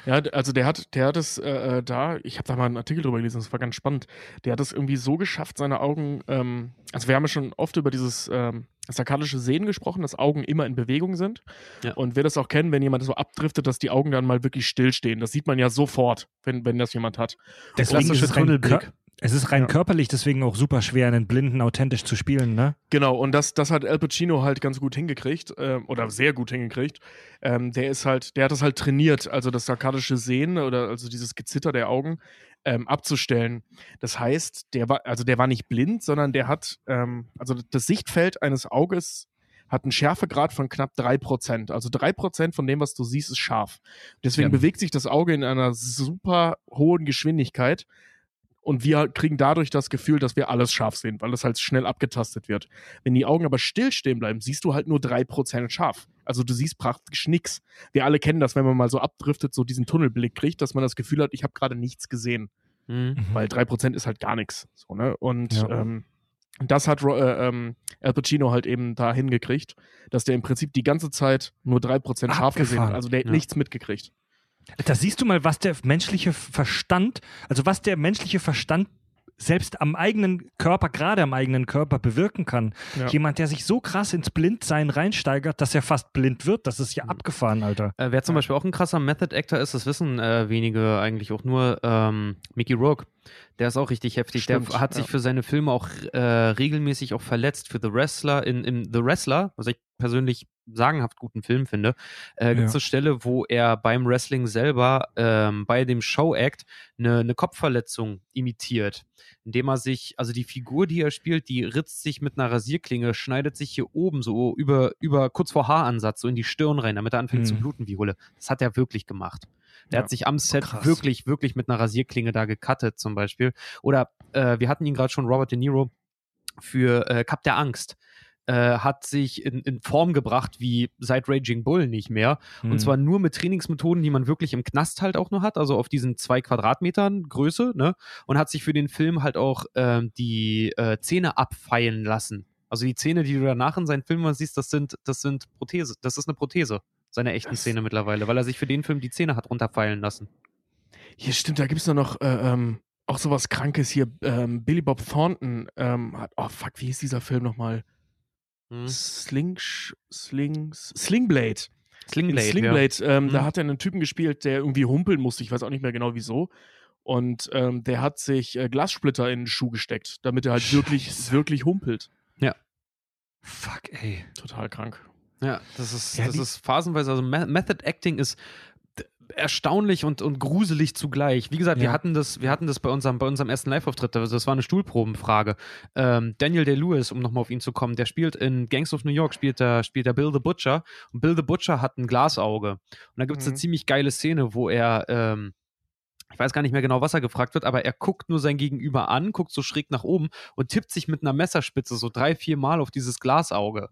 Ja, also der hat, der hat es äh, äh, da, ich habe da mal einen Artikel drüber gelesen, das war ganz spannend. Der hat es irgendwie so geschafft, seine Augen, ähm, also wir haben ja schon oft über dieses ähm, sarkadische Sehen gesprochen, dass Augen immer in Bewegung sind. Ja. Und wir das auch kennen, wenn jemand so abdriftet, dass die Augen dann mal wirklich stillstehen. Das sieht man ja sofort, wenn, wenn das jemand hat. Deswegen ist klassische Tunnelblick. Es ist rein Ja. körperlich deswegen auch super schwer, einen Blinden authentisch zu spielen, ne? Genau, und das, das hat Al Pacino halt ganz gut hingekriegt, ähm, oder sehr gut hingekriegt. Ähm, der ist halt, der hat das halt trainiert, also das sarkadische Sehen oder also dieses Gezitter der Augen ähm, abzustellen. Das heißt, der war, also der war nicht blind, sondern der hat, ähm, also das Sichtfeld eines Auges hat einen Schärfegrad von knapp 3%. Also 3% von dem, was du siehst, ist scharf. Deswegen Ja. bewegt sich das Auge in einer super hohen Geschwindigkeit. Und wir kriegen dadurch das Gefühl, dass wir alles scharf sehen, weil das halt schnell abgetastet wird. Wenn die Augen aber stillstehen bleiben, siehst du halt nur 3% scharf. Also du siehst praktisch nichts. Wir alle kennen das, wenn man mal so abdriftet, so diesen Tunnelblick kriegt, dass man das Gefühl hat, ich habe gerade nichts gesehen. Mhm. Weil 3% ist halt gar nichts. So, ne? Und Ja. ähm, das hat äh, ähm, Al Pacino halt eben da hingekriegt, dass der im Prinzip die ganze Zeit nur 3% scharf gesehen hat. Abgefahren. Also der hat Ja. nichts mitgekriegt. Da siehst du mal, was der menschliche Verstand, also was der menschliche Verstand selbst am eigenen Körper, gerade am eigenen Körper bewirken kann. Ja. Jemand, der sich so krass ins Blindsein reinsteigert, dass er fast blind wird, das ist ja abgefahren, Alter. Äh, wer zum Beispiel auch ein krasser Method Actor ist, das wissen äh, wenige eigentlich auch nur, ähm, Mickey Rourke. Der ist auch richtig heftig. Stimmt, der hat sich ja. für seine Filme auch äh, regelmäßig auch verletzt. Für The Wrestler, in, in The Wrestler, was ich persönlich sagenhaft guten Film finde, äh, gibt es eine Stelle, wo er beim Wrestling selber ähm, bei dem Show-Act eine, eine Kopfverletzung imitiert. Indem er sich, also die Figur, die er spielt, die ritzt sich mit einer Rasierklinge, schneidet sich hier oben so über, über kurz vor Haaransatz so in die Stirn rein, damit er anfängt zu Mhm. bluten wie Hulle. Das hat er wirklich gemacht. Der Ja. hat sich am Set krass. wirklich, wirklich mit einer Rasierklinge da gecuttet zum Beispiel. Oder äh, wir hatten ihn gerade schon, Robert De Niro, für äh, Cup der Angst. Äh, hat sich in, in Form gebracht wie seit Raging Bull nicht mehr. Mhm. Und zwar nur mit Trainingsmethoden, die man wirklich im Knast halt auch nur hat, also auf diesen zwei Quadratmetern Größe, ne? Und hat sich für den Film halt auch ähm, die äh, Zähne abfeilen lassen. Also die Zähne, die du danach in seinen Filmen siehst, das sind, das sind Prothese, das ist eine Prothese, seine echten Das- Zähne mittlerweile, weil er sich für den Film die Zähne hat runterfeilen lassen. Hier stimmt, da gibt es noch äh, ähm, auch sowas Krankes hier. Ähm, Billy Bob Thornton ähm, hat, oh fuck, wie hieß dieser Film nochmal? Hm. Sling, Slings, Slingblade. Slingblade, In Slingblade, ähm, da Mhm. hat er einen Typen gespielt, der irgendwie humpeln musste. Ich weiß auch nicht mehr genau wieso. Und ähm, der hat sich äh, Glassplitter in den Schuh gesteckt, damit er halt wirklich, Scheiße. wirklich humpelt. Fuck, ey. Total krank. Ja, das ist, Ja, das ist phasenweise, also Me- Method Acting ist erstaunlich und, und gruselig zugleich. Wie gesagt, wir Ja. hatten das, wir hatten das bei unserem, bei unserem ersten Live-Auftritt, also das war eine Stuhlprobenfrage. Ähm, Daniel Day-Lewis, um nochmal auf ihn zu kommen, der spielt in Gangs of New York, spielt er, spielt er Bill the Butcher und Bill the Butcher hat ein Glasauge. Und da gibt es eine Mhm. ziemlich geile Szene, wo er, ähm, ich weiß gar nicht mehr genau, was er gefragt wird, aber er guckt nur sein Gegenüber an, guckt so schräg nach oben und tippt sich mit einer Messerspitze so drei, vier Mal auf dieses Glasauge.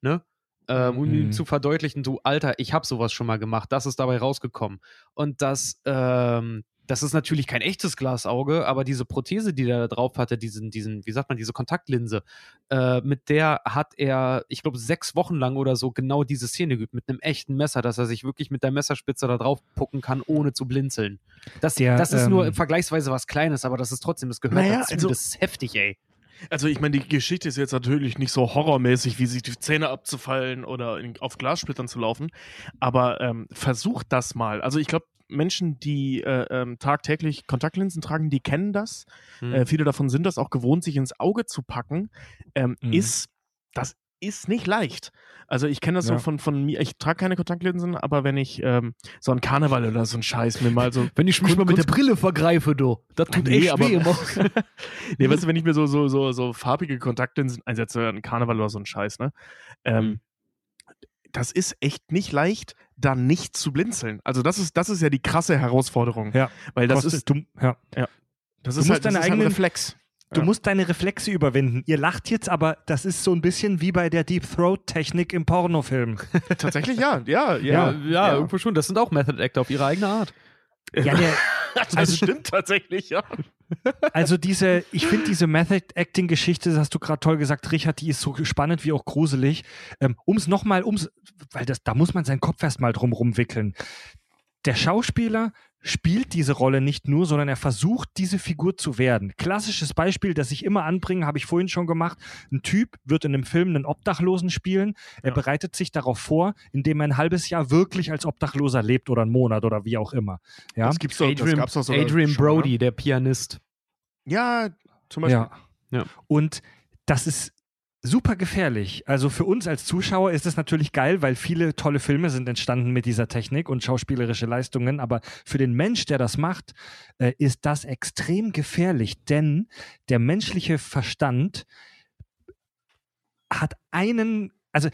Ne? Ähm, um ihm Mhm. zu verdeutlichen, du Alter, ich habe sowas schon mal gemacht, das ist dabei rausgekommen. Und das, ähm, das ist natürlich kein echtes Glasauge, aber diese Prothese, die er da drauf hatte, diesen, diesen, wie sagt man, diese Kontaktlinse, äh, mit der hat er, ich glaube, sechs Wochen lang oder so genau diese Szene geübt, mit einem echten Messer, dass er sich wirklich mit der Messerspitze da drauf pucken kann, ohne zu blinzeln. Das, Der, das ist nur ähm, vergleichsweisweise was Kleines, aber das ist trotzdem, das gehört Naja, dazu. also- das ist heftig, ey. Also ich meine, die Geschichte ist jetzt natürlich nicht so horrormäßig, wie sich die Zähne abzufallen oder in, auf Glassplittern zu laufen, aber ähm, versucht das mal. Also ich glaube, Menschen, die äh, ähm, tagtäglich Kontaktlinsen tragen, die kennen das. Hm. Äh, viele davon sind das auch gewohnt, sich ins Auge zu packen. Ähm, Mhm. Ist, das ist nicht leicht. Also ich kenne das Ja. so von, von mir, ich trage keine Kontaktlinsen, aber wenn ich ähm, so ein Karneval oder so ein Scheiß mir mal so [LAUGHS] Wenn ich mich mal mit der Brille vergreife, du. Das tut Nee, echt aber- weh. immer. [LAUGHS] nee, weißt du, wenn ich mir so, so, so, so farbige Kontaktlinsen einsetze, ein Karneval oder so ein Scheiß, ne? Ähm, Mhm. Das ist echt nicht leicht, da nicht zu blinzeln. Also das ist, das ist ja die krasse Herausforderung. Ja. Weil das Kostet- ist, du, ja. das du ist musst halt, das deine ist halt eigenen- Reflex. Du Ja. musst deine Reflexe überwinden. Ihr lacht jetzt, aber das ist so ein bisschen wie bei der Deep Throat Technik im Pornofilm. [LAUGHS] Tatsächlich ja, ja, ja, ja. ja, irgendwo schon. Das sind auch Method Actor auf ihre eigene Art. Ja, der, [LAUGHS] Das Also- stimmt tatsächlich, ja. [LAUGHS] also diese, ich finde diese Method Acting Geschichte, das hast du gerade toll gesagt, Richard, die ist so spannend wie auch gruselig. Ähm, um's nochmal, um's, weil das, da muss man seinen Kopf erstmal drum rumwickeln. Der Schauspieler spielt diese Rolle nicht nur, sondern er versucht, diese Figur zu werden. Klassisches Beispiel, das ich immer anbringe, habe ich vorhin schon gemacht. Ein Typ wird in einem Film einen Obdachlosen spielen. Er Ja. bereitet sich darauf vor, indem er ein halbes Jahr wirklich als Obdachloser lebt oder einen Monat oder wie auch immer. Ja, Das gibt's doch, das Adrian, gab's doch sogar Adrian schon, ne? Brody, der Pianist. Ja, zum Beispiel. Ja. Ja. Und das ist super gefährlich. Also für uns als Zuschauer ist es natürlich geil, weil viele tolle Filme sind entstanden mit dieser Technik und schauspielerische Leistungen. Aber für den Mensch, der das macht, äh, ist das extrem gefährlich, denn der menschliche Verstand hat einen, also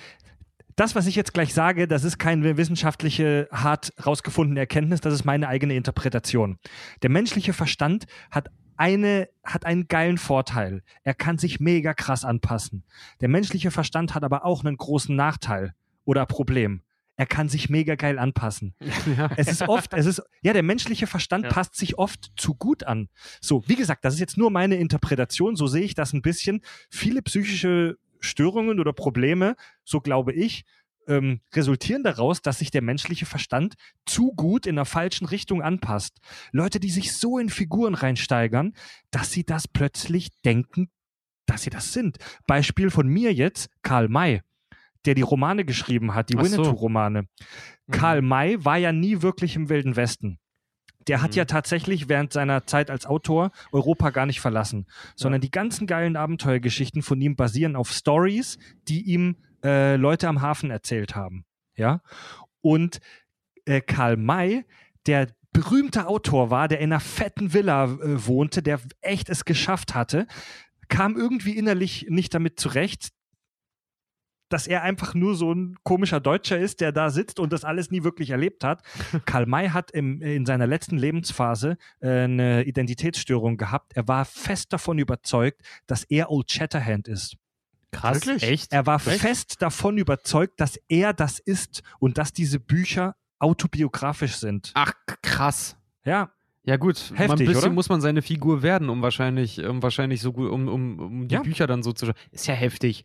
das, was ich jetzt gleich sage, das ist keine wissenschaftliche, hart rausgefundene Erkenntnis, das ist meine eigene Interpretation. Der menschliche Verstand hat eine, hat einen geilen Vorteil. Er kann sich mega krass anpassen. Der menschliche Verstand hat aber auch einen großen Nachteil oder Problem. Er kann sich mega geil anpassen. [LAUGHS] ja. Es ist oft, es ist, ja, der menschliche Verstand Ja. passt sich oft zu gut an. So, wie gesagt, das ist jetzt nur meine Interpretation, so sehe ich das ein bisschen. Viele psychische Störungen oder Probleme, so glaube ich, ähm, resultieren daraus, dass sich der menschliche Verstand zu gut in der falschen Richtung anpasst. Leute, die sich so in Figuren reinsteigern, dass sie das plötzlich denken, dass sie das sind. Beispiel von mir jetzt, Karl May, der die Romane geschrieben hat, die Ach so. Winnetou-Romane. Karl May war ja nie wirklich im Wilden Westen. Der hat Mhm. ja tatsächlich während seiner Zeit als Autor Europa gar nicht verlassen, sondern die ganzen geilen Abenteuergeschichten von ihm basieren auf Stories, die ihm äh, Leute am Hafen erzählt haben. Ja. Und äh, Karl May, der berühmter Autor war, der in einer fetten Villa äh, wohnte, der echt es geschafft hatte, kam irgendwie innerlich nicht damit zurecht, dass er einfach nur so ein komischer Deutscher ist, der da sitzt und das alles nie wirklich erlebt hat. [LAUGHS] Karl May hat im, in seiner letzten Lebensphase äh, eine Identitätsstörung gehabt. Er war fest davon überzeugt, dass er Old Shatterhand ist. Krass. Wirklich? Echt? Er war Echt? fest davon überzeugt, dass er das ist und dass diese Bücher autobiografisch sind. Ach, krass. Ja, Ja gut, mal ein Heftig, bisschen oder? muss man seine Figur werden, um wahrscheinlich, um wahrscheinlich so gut, um, um, um die Ja. Bücher dann so zu Ist ja heftig.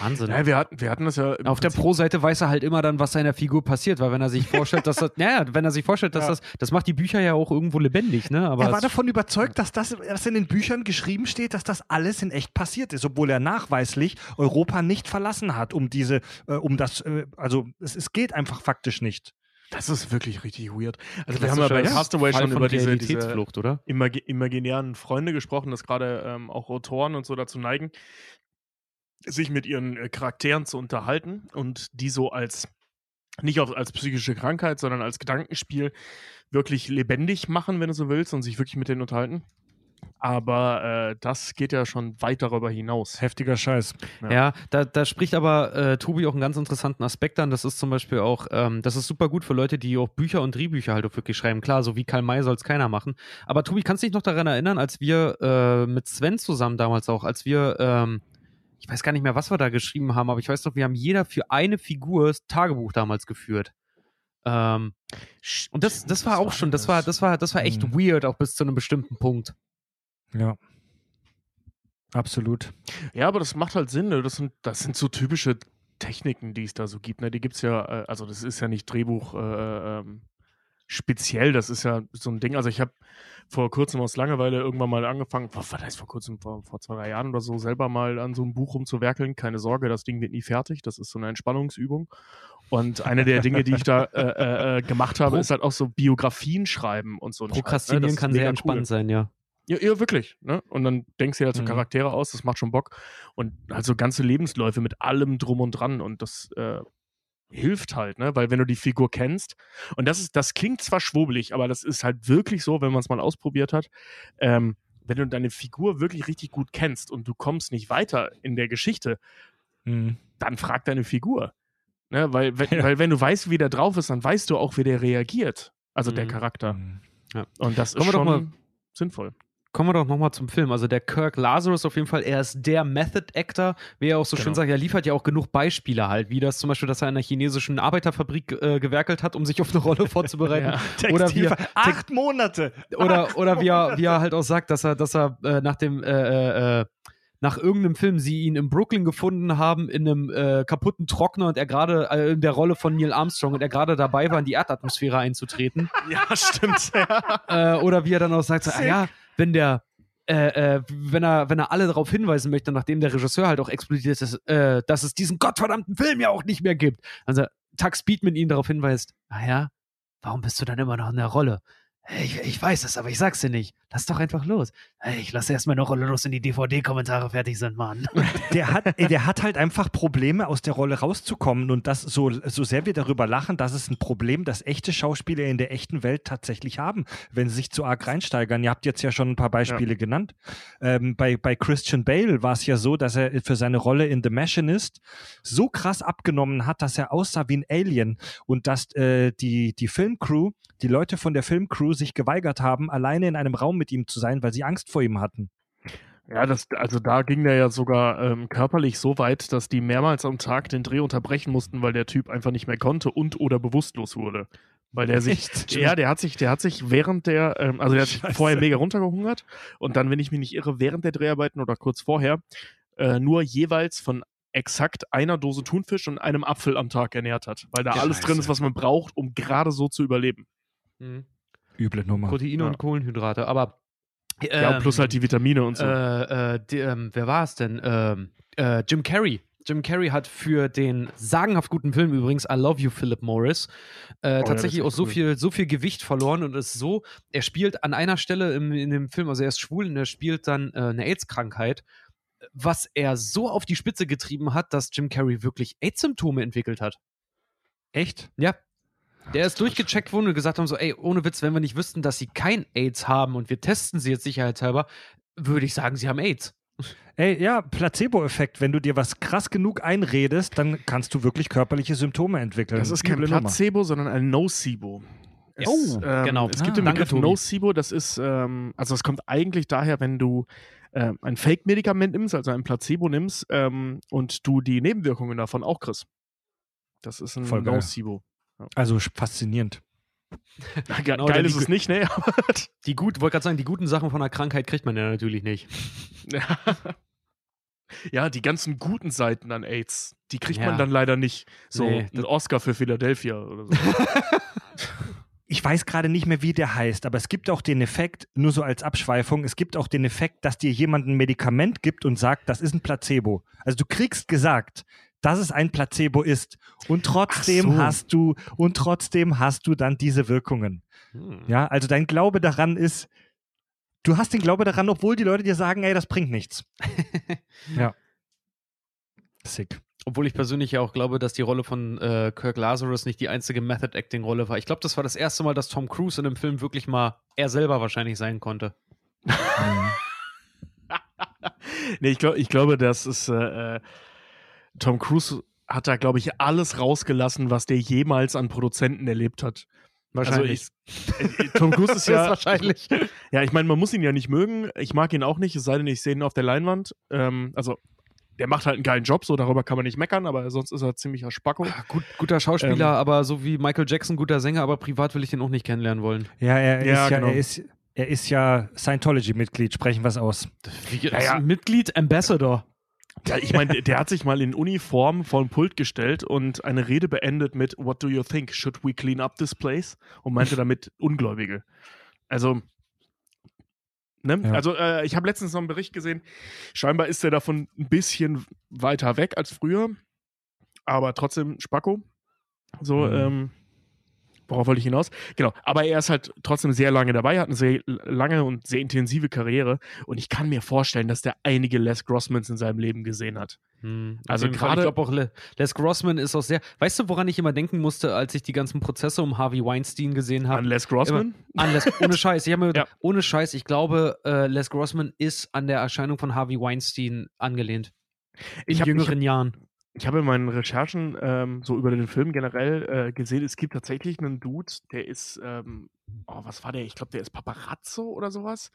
Wahnsinn. Ja, wir hatten, wir hatten das ja. Auf der Prinzip- Pro-Seite weiß er halt immer dann, was seiner Figur passiert, weil wenn er sich [LAUGHS] vorstellt, dass das, naja, wenn er sich vorstellt, dass Ja. das, das macht die Bücher ja auch irgendwo lebendig, ne? Aber er war davon überzeugt, dass das, was in den Büchern geschrieben steht, dass das alles in echt passiert ist, obwohl er nachweislich Europa nicht verlassen hat, um diese, äh, um das, äh, also es, es geht einfach faktisch nicht. Das ist wirklich richtig weird. Also wir haben ja bei Castaway schon von über diese, diese Realitätsflucht, oder? imagi imaginären Freunde gesprochen, dass gerade ähm, auch Autoren und so dazu neigen, sich mit ihren äh, Charakteren zu unterhalten und die so als nicht auf, als psychische Krankheit, sondern als Gedankenspiel wirklich lebendig machen, wenn du so willst, und sich wirklich mit denen unterhalten. Aber äh, das geht ja schon weit darüber hinaus. Heftiger Scheiß. Ja. Ja, da, da spricht aber äh, Tobi auch einen ganz interessanten Aspekt an. Das ist zum Beispiel auch, ähm, das ist super gut für Leute, die auch Bücher und Drehbücher halt auch wirklich schreiben. Klar, so wie Karl May soll es keiner machen. Aber Tobi, kannst du dich noch daran erinnern, als wir äh, mit Sven zusammen damals auch, als wir, ähm, ich weiß gar nicht mehr, was wir da geschrieben haben, aber ich weiß noch, wir haben jeder für eine Figur das Tagebuch damals geführt. Ähm, und das, das war auch schon, das war, das war, das war echt Mhm. weird, auch bis zu einem bestimmten Punkt. Ja. Absolut. Ja, aber das macht halt Sinn. Ne? Das, sind, das sind so typische Techniken, die es da so gibt. Ne? Die gibt es ja, äh, also das ist ja nicht Drehbuch äh, ähm, speziell, das ist ja so ein Ding. Also ich habe vor kurzem aus Langeweile irgendwann mal angefangen, was war das vor kurzem, vor, vor zwei, drei Jahren oder so, selber mal an so einem Buch rumzuwerkeln. Keine Sorge, das Ding wird nie fertig. Das ist so eine Entspannungsübung. Und eine der Dinge, die ich da äh, äh, äh, gemacht habe, Pro- ist halt auch so Biografien schreiben und so. ein Scheiß, ne? Prokrastinieren kann sehr cool. entspannt sein, ja. Ja, ja, wirklich. Ne? Und dann denkst du dir halt so Mhm. Charaktere aus, das macht schon Bock. Und halt so ganze Lebensläufe mit allem drum und dran. Und das äh, hilft halt, ne? Weil wenn du die Figur kennst, und das ist, das klingt zwar schwurbelig, aber das ist halt wirklich so, wenn man es mal ausprobiert hat. Ähm, wenn du deine Figur wirklich richtig gut kennst und du kommst nicht weiter in der Geschichte, Mhm. dann frag deine Figur. Ne? Weil, wenn, [LAUGHS] Ja. weil wenn du weißt, wie der drauf ist, dann weißt du auch, wie der reagiert. Also der Mhm. Charakter. Mhm. Und das ist Kommen schon mal- sinnvoll. Kommen wir doch nochmal zum Film. Also der Kirk Lazarus auf jeden Fall, er ist der Method Actor, wie er auch so schön Genau. sagt, er liefert ja auch genug Beispiele halt, wie das zum Beispiel, dass er in einer chinesischen Arbeiterfabrik äh, gewerkelt hat, um sich auf eine Rolle [LAUGHS] vorzubereiten. Oder wie er, Acht Monate. oder, oder wie er, wie er halt auch sagt, dass er, dass er äh, nach dem äh, äh, äh, nach irgendeinem Film sie ihn in Brooklyn gefunden haben in einem äh, kaputten Trockner und er gerade äh, in der Rolle von Neil Armstrong und er gerade dabei war, in die Erdatmosphäre einzutreten. Ja, stimmt. ja. äh, oder wie er dann auch sagt, so, ah, ja, wenn der, äh, äh, wenn er, wenn er alle darauf hinweisen möchte, nachdem der Regisseur halt auch explodiert ist, äh, dass es diesen gottverdammten Film ja auch nicht mehr gibt. Also Tux Speedman ihn darauf hinweist, naja, warum bist du dann immer noch in der Rolle? Ich, ich weiß es, aber ich sag's dir nicht. Lass doch einfach los. Hey, Ich lasse erstmal eine Rolle los, wenn die DVD-Kommentare fertig sind, Mann. [LAUGHS] Der hat, der hat halt einfach Probleme, aus der Rolle rauszukommen. Und das so, so sehr wir darüber lachen, das ist ein Problem, das echte Schauspieler in der echten Welt tatsächlich haben, wenn sie sich zu arg reinsteigern. Ihr habt jetzt ja schon ein paar Beispiele genannt. Ähm, bei, bei Christian Bale war es ja so, dass er für seine Rolle in The Machinist so krass abgenommen hat, dass er aussah wie ein Alien und dass äh, die, die Filmcrew, die Leute von der Filmcrew sich geweigert haben, alleine in einem Raum mit ihm zu sein, weil sie Angst vor ihm hatten. Ja, das, also da ging der ja sogar ähm, körperlich so weit, dass die mehrmals am Tag den Dreh unterbrechen mussten, weil der Typ einfach nicht mehr konnte und oder bewusstlos wurde. Weil der sich, Echt? ja, der hat sich, der hat sich während der, ähm, also der hat sich Scheiße. vorher mega runtergehungert und dann, wenn ich mich nicht irre, während der Dreharbeiten oder kurz vorher, äh, nur jeweils von exakt einer Dose Thunfisch und einem Apfel am Tag ernährt hat. Weil da Ja, alles drin ist, Scheiße. was man braucht, um gerade so zu überleben. Mhm. Üble Nummer. Proteine Ja. und Kohlenhydrate. Aber ja, und plus ähm, halt die Vitamine und so. Äh, äh, die, ähm, wer war es denn? Ähm, äh, Jim Carrey. Jim Carrey hat für den sagenhaft guten Film übrigens I Love You, Philip Morris, äh, das tatsächlich ist auch so cool. viel, so viel Gewicht verloren und ist so, er spielt an einer Stelle im, in dem Film, also er ist schwul und er spielt dann äh, eine AIDS-Krankheit, was er so auf die Spitze getrieben hat, dass Jim Carrey wirklich AIDS-Symptome entwickelt hat. Echt? Ja. Der ist durchgecheckt worden und gesagt haben so, ey, ohne Witz, wenn wir nicht wüssten, dass sie kein AIDS haben und wir testen sie jetzt sicherheitshalber, würde ich sagen, sie haben AIDS. Ey, ja, Placebo-Effekt. Wenn du dir was krass genug einredest, dann kannst du wirklich körperliche Symptome entwickeln. Das ist kein Üble Nummer. Placebo, sondern ein Nocebo. Es, Oh, ähm, genau. Es gibt Ah. den Begriff Tobi. Nocebo, das ist, ähm, also es kommt eigentlich daher, wenn du ähm, ein Fake-Medikament nimmst, also ein Placebo nimmst ähm, und du die Nebenwirkungen davon auch kriegst. Das ist ein Voll geil. Also faszinierend. [LAUGHS] Ge Genau, geil ist die- es nicht, ne? [LAUGHS] Die gut, wollte gerade sagen, die guten Sachen von der Krankheit kriegt man ja natürlich nicht. [LAUGHS] ja, die ganzen guten Seiten an AIDS, die kriegt Ja. man dann leider nicht. So Nee, ein Oscar für Philadelphia oder so. Ich weiß gerade nicht mehr, wie der heißt, aber es gibt auch den Effekt, nur so als Abschweifung, es gibt auch den Effekt, dass dir jemand ein Medikament gibt und sagt, das ist ein Placebo. Also du kriegst gesagt, dass es ein Placebo ist und trotzdem so. hast du und trotzdem hast du dann diese Wirkungen. Hm. Ja, also dein Glaube daran ist, du hast den Glaube daran, obwohl die Leute dir sagen, ey, das bringt nichts. [LAUGHS] ja. Sick. Obwohl ich persönlich ja auch glaube, dass die Rolle von äh, Kirk Lazarus nicht die einzige Method-Acting-Rolle war. Ich glaube, das war das erste Mal, dass Tom Cruise in dem Film wirklich mal er selber wahrscheinlich sein konnte. Mhm. [LAUGHS] nee, ich, glaub, ich glaube, das ist äh, äh, Tom Cruise hat da, glaube ich, alles rausgelassen, was der jemals an Produzenten erlebt hat. Wahrscheinlich. Also ich, äh, Tom Cruise ist [LAUGHS] ja, wahrscheinlich. ja, ich meine, man muss ihn ja nicht mögen. Ich mag ihn auch nicht, es sei denn, ich sehe ihn auf der Leinwand. Ähm, also, der macht halt einen geilen Job, so darüber kann man nicht meckern, aber sonst ist er ziemlicher Spacko. Ah, Gut, guter Schauspieler, Ähm. aber so wie Michael Jackson, guter Sänger, aber privat will ich den auch nicht kennenlernen wollen. Ja, er Ja, ist ja, genau. er ist, er ist ja Scientology-Mitglied, sprechen wir es aus. Wie, Ja, ja. Mitglied, Ambassador. Ja, ich meine, der, hat sich mal in Uniform vor ein Pult gestellt und eine Rede beendet mit What do you think? Should we clean up this place? Und meinte [LAUGHS] damit Ungläubige. Also, ne? Ja. Also, äh, ich habe letztens noch einen Bericht gesehen. Scheinbar ist er davon ein bisschen weiter weg als früher, aber trotzdem Spacko. So, Mhm. ähm, worauf wollte ich hinaus? Genau, aber er ist halt trotzdem sehr lange dabei, hat eine sehr lange und sehr intensive Karriere und ich kann mir vorstellen, dass der einige Les Grossmans in seinem Leben gesehen hat. Hm, Also gerade- ich glaube auch, Le Les Grossman ist auch sehr. Weißt du, woran ich immer denken musste, als ich die ganzen Prozesse um Harvey Weinstein gesehen habe? An Les Grossman? An Les, ohne [LAUGHS] Scheiß. Ich habe mir Ja. ohne Scheiß, ich glaube, äh, Les Grossman ist an der Erscheinung von Harvey Weinstein angelehnt. In Ich hab- jüngeren Jahren. Ich habe in meinen Recherchen ähm, so über den Film generell äh, gesehen, es gibt tatsächlich einen Dude, der ist, ähm, oh, was war der? Ich glaube, der ist Paparazzo oder sowas.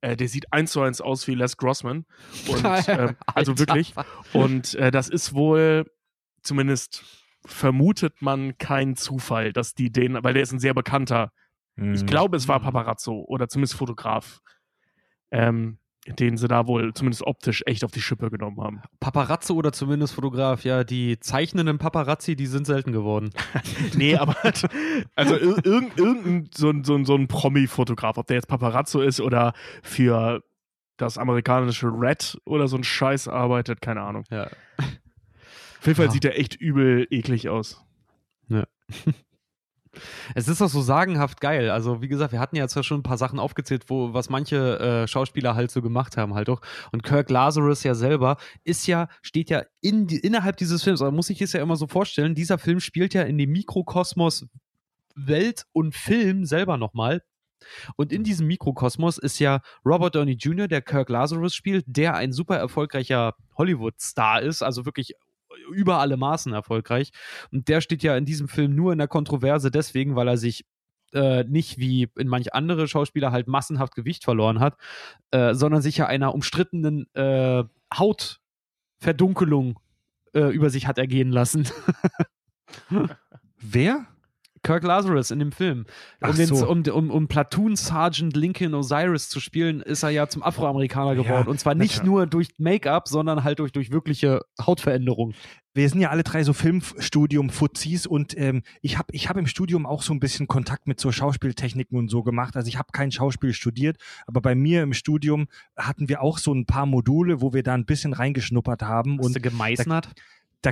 Äh, der sieht eins zu eins aus wie Les Grossman. Und, [LAUGHS] ähm, also wirklich. Und äh, das ist wohl, zumindest vermutet man kein Zufall, dass die den, weil der ist ein sehr bekannter, Mhm. ich glaube, es war Mhm. Paparazzo oder zumindest Fotograf, ähm, den sie da wohl zumindest optisch echt auf die Schippe genommen haben. Paparazzo oder zumindest Fotograf, ja, die zeichnenden Paparazzi, die sind selten geworden. [LAUGHS] Nee, aber [LAUGHS] also ir irgend, irgendein so, ein- so, so ein Promi-Fotograf, ob der jetzt Paparazzo ist oder für das amerikanische Red oder so ein Scheiß arbeitet, keine Ahnung. Ja. Auf jeden Fall Ja. sieht der echt übel eklig aus. Es ist doch so sagenhaft geil. Also, wie gesagt, wir hatten ja zwar schon ein paar Sachen aufgezählt, wo, was manche äh, Schauspieler halt so gemacht haben, halt auch. Und Kirk Lazarus ja selber ist ja, steht ja in innerhalb dieses Films, aber muss ich es ja immer so vorstellen, dieser Film spielt ja in dem Mikrokosmos Welt und Film selber nochmal. Und in diesem Mikrokosmos ist ja Robert Downey Jr., der Kirk Lazarus spielt, der ein super erfolgreicher Hollywood-Star ist, also wirklich über alle Maßen erfolgreich. Und der steht ja in diesem Film nur in der Kontroverse deswegen, weil er sich äh, nicht wie in manch andere Schauspieler halt massenhaft Gewicht verloren hat, äh, sondern sich ja einer umstrittenen äh, Hautverdunkelung äh, über sich hat ergehen lassen. [LAUGHS] Wer? Kirk Lazarus in dem Film. Um, Ach den, so. um, um, um Platoon Sergeant Lincoln Osiris zu spielen, ist er ja zum Afroamerikaner geworden. Und zwar nicht nur durch Make-up, sondern halt durch, durch wirkliche Hautveränderung. wir sind ja alle drei so Filmstudium-Fuzis und ähm, ich habe ich hab im Studium auch so ein bisschen Kontakt mit so Schauspieltechniken und so gemacht. Also ich habe kein Schauspiel studiert, aber bei mir im Studium hatten wir auch so ein paar Module, wo wir da ein bisschen reingeschnuppert haben. Hast Und du gemeißnert? da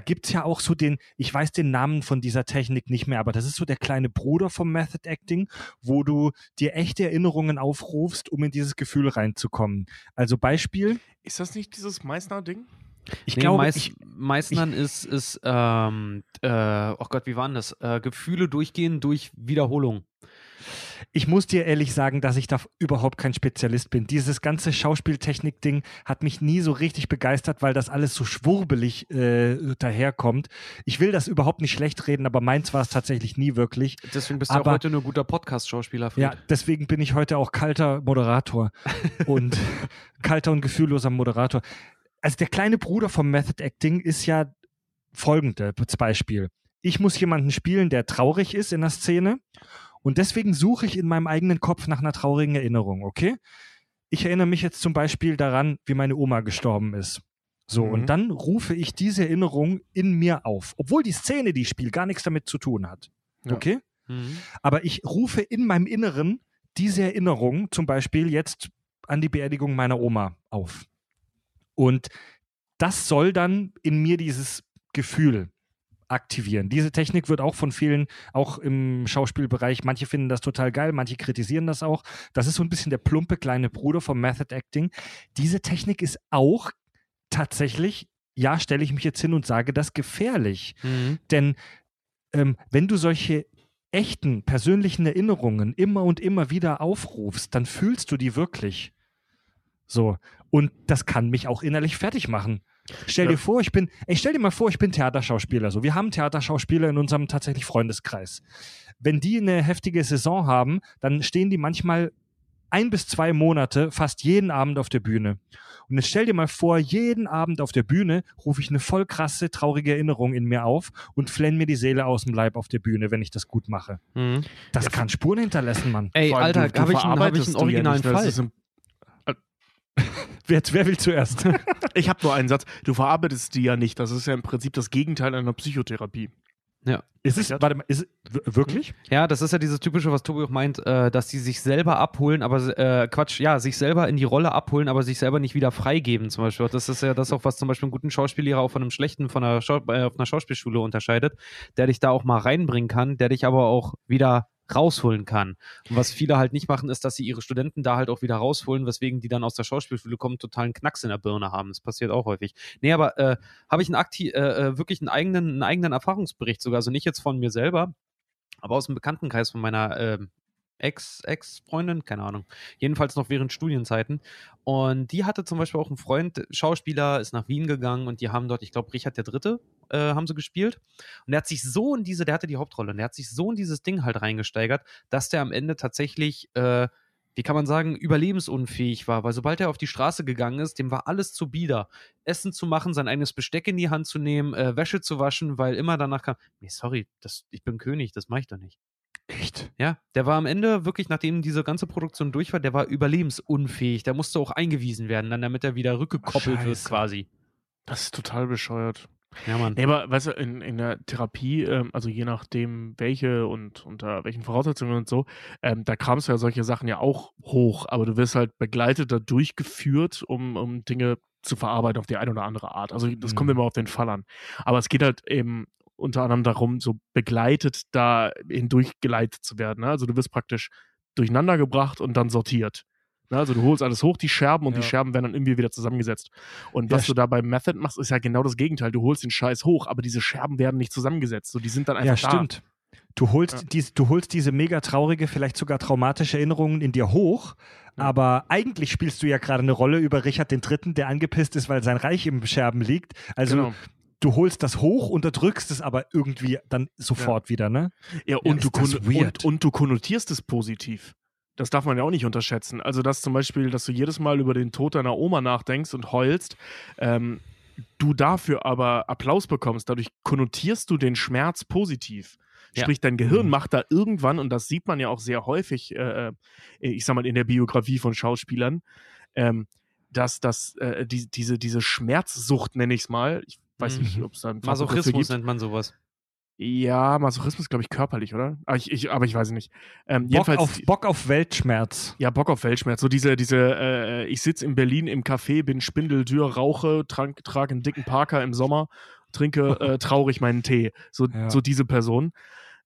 gibt's ja auch so den, ich weiß den Namen von dieser Technik nicht mehr, aber das ist so der kleine Bruder vom Method Acting, wo du dir echte Erinnerungen aufrufst, um in dieses Gefühl reinzukommen. Also Beispiel, Ist das nicht dieses Meißner-Ding? ich nee, glaube, Meiß, ich, Meißnern ist, ist ähm, äh, oh Gott, wie war denn das? Äh, Gefühle durchgehen durch Wiederholung. Ich muss dir ehrlich sagen, dass ich da überhaupt kein Spezialist bin. Dieses ganze Schauspieltechnik-Ding hat mich nie so richtig begeistert, weil das alles so schwurbelig äh, daherkommt. Ich will das überhaupt nicht schlecht reden, aber meins war es tatsächlich nie wirklich. Deswegen bist du Aber- auch heute nur guter Podcast-Schauspieler. Ja, deswegen bin ich heute auch kalter Moderator [LAUGHS] und kalter und gefühlloser Moderator. Also der kleine Bruder vom Method Acting ist ja folgende Beispiel. Ich muss jemanden spielen, der traurig ist in der Szene und deswegen suche ich in meinem eigenen Kopf nach einer traurigen Erinnerung, okay? Ich erinnere mich jetzt zum Beispiel daran, wie meine Oma gestorben ist. So, Mhm. und dann rufe ich diese Erinnerung in mir auf, obwohl die Szene, die ich spiele, gar nichts damit zu tun hat. Ja. Okay? Mhm. Aber ich rufe in meinem Inneren diese Erinnerung, zum Beispiel jetzt an die Beerdigung meiner Oma auf. Und das soll dann in mir dieses Gefühl aktivieren. Diese Technik wird auch von vielen, auch im Schauspielbereich, manche finden das total geil, manche kritisieren das auch. Das ist so ein bisschen der plumpe kleine Bruder vom Method Acting. Diese Technik ist auch tatsächlich, ja, stelle ich mich jetzt hin und sage das gefährlich. Mhm. Denn ähm, wenn du solche echten, persönlichen Erinnerungen immer und immer wieder aufrufst, dann fühlst du die wirklich. So. Und das kann mich auch innerlich fertig machen. Stell Ja. dir vor, ich bin, ey, stell dir mal vor, ich bin Theaterschauspieler. So, wir haben Theaterschauspieler in unserem tatsächlich Freundeskreis. Wenn die eine heftige Saison haben, dann stehen die manchmal ein bis zwei Monate fast jeden Abend auf der Bühne. Und jetzt stell dir mal vor, jeden Abend auf der Bühne rufe ich eine voll krasse, traurige Erinnerung in mir auf und flenn mir die Seele aus dem Leib auf der Bühne, wenn ich das gut mache. Mhm. Das kann Spuren hinterlassen, Mann. Ey, Alter, habe ich, einen- hab ich einen die ja originalen nicht, ne? Fall? Wer, wer will zuerst? [LAUGHS] Ich habe nur einen Satz. Du verarbeitest die ja nicht. Das ist ja im Prinzip das Gegenteil einer Psychotherapie. ist es, warte mal, ist es wirklich? Ja, das ist ja dieses typische, was Tobi auch meint, äh, dass sie sich selber abholen, aber äh, Quatsch, ja, sich selber in die Rolle abholen, aber sich selber nicht wieder freigeben, zum Beispiel. Das ist ja das auch, was zum Beispiel einen guten Schauspiellehrer auch von einem schlechten von einer, Schau äh, auf einer Schauspielschule unterscheidet, der dich da auch mal reinbringen kann, der dich aber auch wieder rausholen kann. Und was viele halt nicht machen, ist, dass sie ihre Studenten da halt auch wieder rausholen, weswegen die dann aus der Schauspielschule kommen, totalen Knacks in der Birne haben. Das passiert auch häufig. Nee, aber äh, habe ich einen akti äh, äh, wirklich einen eigenen, einen eigenen Erfahrungsbericht sogar, also nicht jetzt von mir selber, aber aus dem Bekanntenkreis von meiner ähm, Ex, Ex-Freundin, keine Ahnung. Jedenfalls noch während Studienzeiten. Und die hatte zum Beispiel auch einen Freund, Schauspieler, ist nach Wien gegangen und die haben dort, ich glaube, Richard der Dritte äh, haben sie gespielt. Und der hat sich so in diese, der hatte die Hauptrolle, und der hat sich so in dieses Ding halt reingesteigert, dass der am Ende tatsächlich, äh, wie kann man sagen, überlebensunfähig war. Weil sobald er auf die Straße gegangen ist, dem war alles zu bieder. Essen zu machen, sein eigenes Besteck in die Hand zu nehmen, äh, Wäsche zu waschen, weil immer danach kam, nee, sorry, das, ich bin König, das mache ich doch nicht. Echt? Ja, der war am Ende wirklich, nachdem diese ganze Produktion durch war, der war überlebensunfähig. Der musste auch eingewiesen werden, dann damit er wieder rückgekoppelt wird Scheiße. quasi. Das ist total bescheuert. Ja, Mann. Nee, aber weißt du, in, in der Therapie, ähm, also je nachdem welche und unter welchen Voraussetzungen und so, ähm, da kramst du ja solche Sachen ja auch hoch, aber du wirst halt begleitet da durchgeführt, um, um Dinge zu verarbeiten auf die eine oder andere Art. Also das kommt Mhm. immer auf den Fall an. Aber es geht halt eben unter anderem darum, so begleitet da hindurchgeleitet zu werden. Ne? Also du wirst praktisch durcheinander gebracht und dann sortiert. Ne? Also du holst alles hoch, die Scherben, und die Ja. Scherben werden dann irgendwie wieder zusammengesetzt. Und Ja, was du da beim Method machst, ist ja genau das Gegenteil. Du holst den Scheiß hoch, aber diese Scherben werden nicht zusammengesetzt. So, die sind dann einfach Ja, da. stimmt. Du holst, Ja. dies, du holst diese mega traurige, vielleicht sogar traumatische Erinnerungen in dir hoch, Ja. aber eigentlich spielst du ja gerade eine Rolle über Richard III., der angepisst ist, weil sein Reich im Scherben liegt. Also Genau. Du holst das hoch, unterdrückst es aber irgendwie dann sofort wieder, ne? Ja, und, ist du und, und du konnotierst es positiv. Das darf man ja auch nicht unterschätzen. Also, dass zum Beispiel, dass du jedes Mal über den Tod deiner Oma nachdenkst und heulst, ähm, du dafür aber Applaus bekommst, dadurch konnotierst du den Schmerz positiv. Ja. Sprich, dein Gehirn Mhm. macht da irgendwann, und das sieht man ja auch sehr häufig, äh, äh, ich sag mal, in der Biografie von Schauspielern, ähm, dass das, äh, die, diese, diese Schmerzsucht, nenne ich es mal, ich weiß Mhm. nicht, ob es da ein Fachbegriff für Masochismus gibt. nennt man sowas. Ja, Masochismus, glaube ich, körperlich, oder? Aber ich, ich, aber ich weiß es nicht. Ähm, Bock jedenfalls, auf, Bock auf Weltschmerz. ja, Bock auf Weltschmerz. So diese, diese, äh, ich sitze in Berlin im Café, bin spindeldür, rauche, trank, trage einen dicken Parker im Sommer, trinke [LAUGHS] äh, traurig meinen Tee. So, Ja. so diese Person.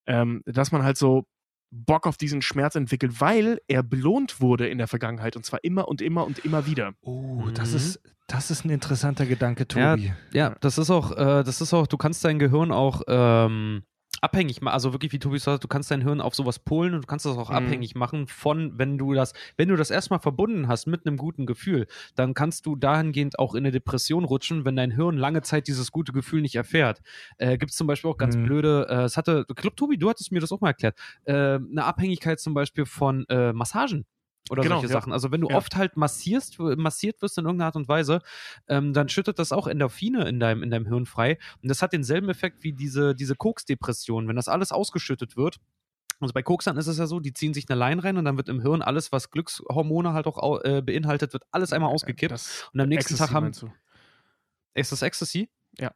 Ähm, dass man halt so Bock auf diesen Schmerz entwickelt, weil er belohnt wurde in der Vergangenheit und zwar immer und immer und immer wieder. Oh, das Mhm. ist, das ist ein interessanter Gedanke, Ja, Tobi. Ja, das ist auch, äh, das ist auch, du kannst dein Gehirn auch ähm, abhängig machen, also wirklich, wie Tobi sagt, du kannst dein Hirn auf sowas polen und du kannst das auch Mhm. abhängig machen von, wenn du das, wenn du das erstmal verbunden hast mit einem guten Gefühl, dann kannst du dahingehend auch in eine Depression rutschen, wenn dein Hirn lange Zeit dieses gute Gefühl nicht erfährt. Äh, Gibt es zum Beispiel auch ganz Mhm. blöde, äh, es hatte, ich glaube, Tobi, du hattest mir das auch mal erklärt, äh, eine Abhängigkeit zum Beispiel von äh, Massagen. Oder Genau, solche ja. Sachen. Also wenn du Ja. oft halt massierst, massiert wirst in irgendeiner Art und Weise, ähm, dann schüttet das auch Endorphine in deinem, in deinem Hirn frei. Und das hat denselben Effekt wie diese, diese Koksdepression. Wenn das alles ausgeschüttet wird, also bei Koksern ist es ja so, die ziehen sich eine Line rein und dann wird im Hirn alles, was Glückshormone halt auch au- äh, beinhaltet, wird alles einmal ausgekippt. Das Und am nächsten Ecstasy Tag haben. Ist das Ecstasy? Ja.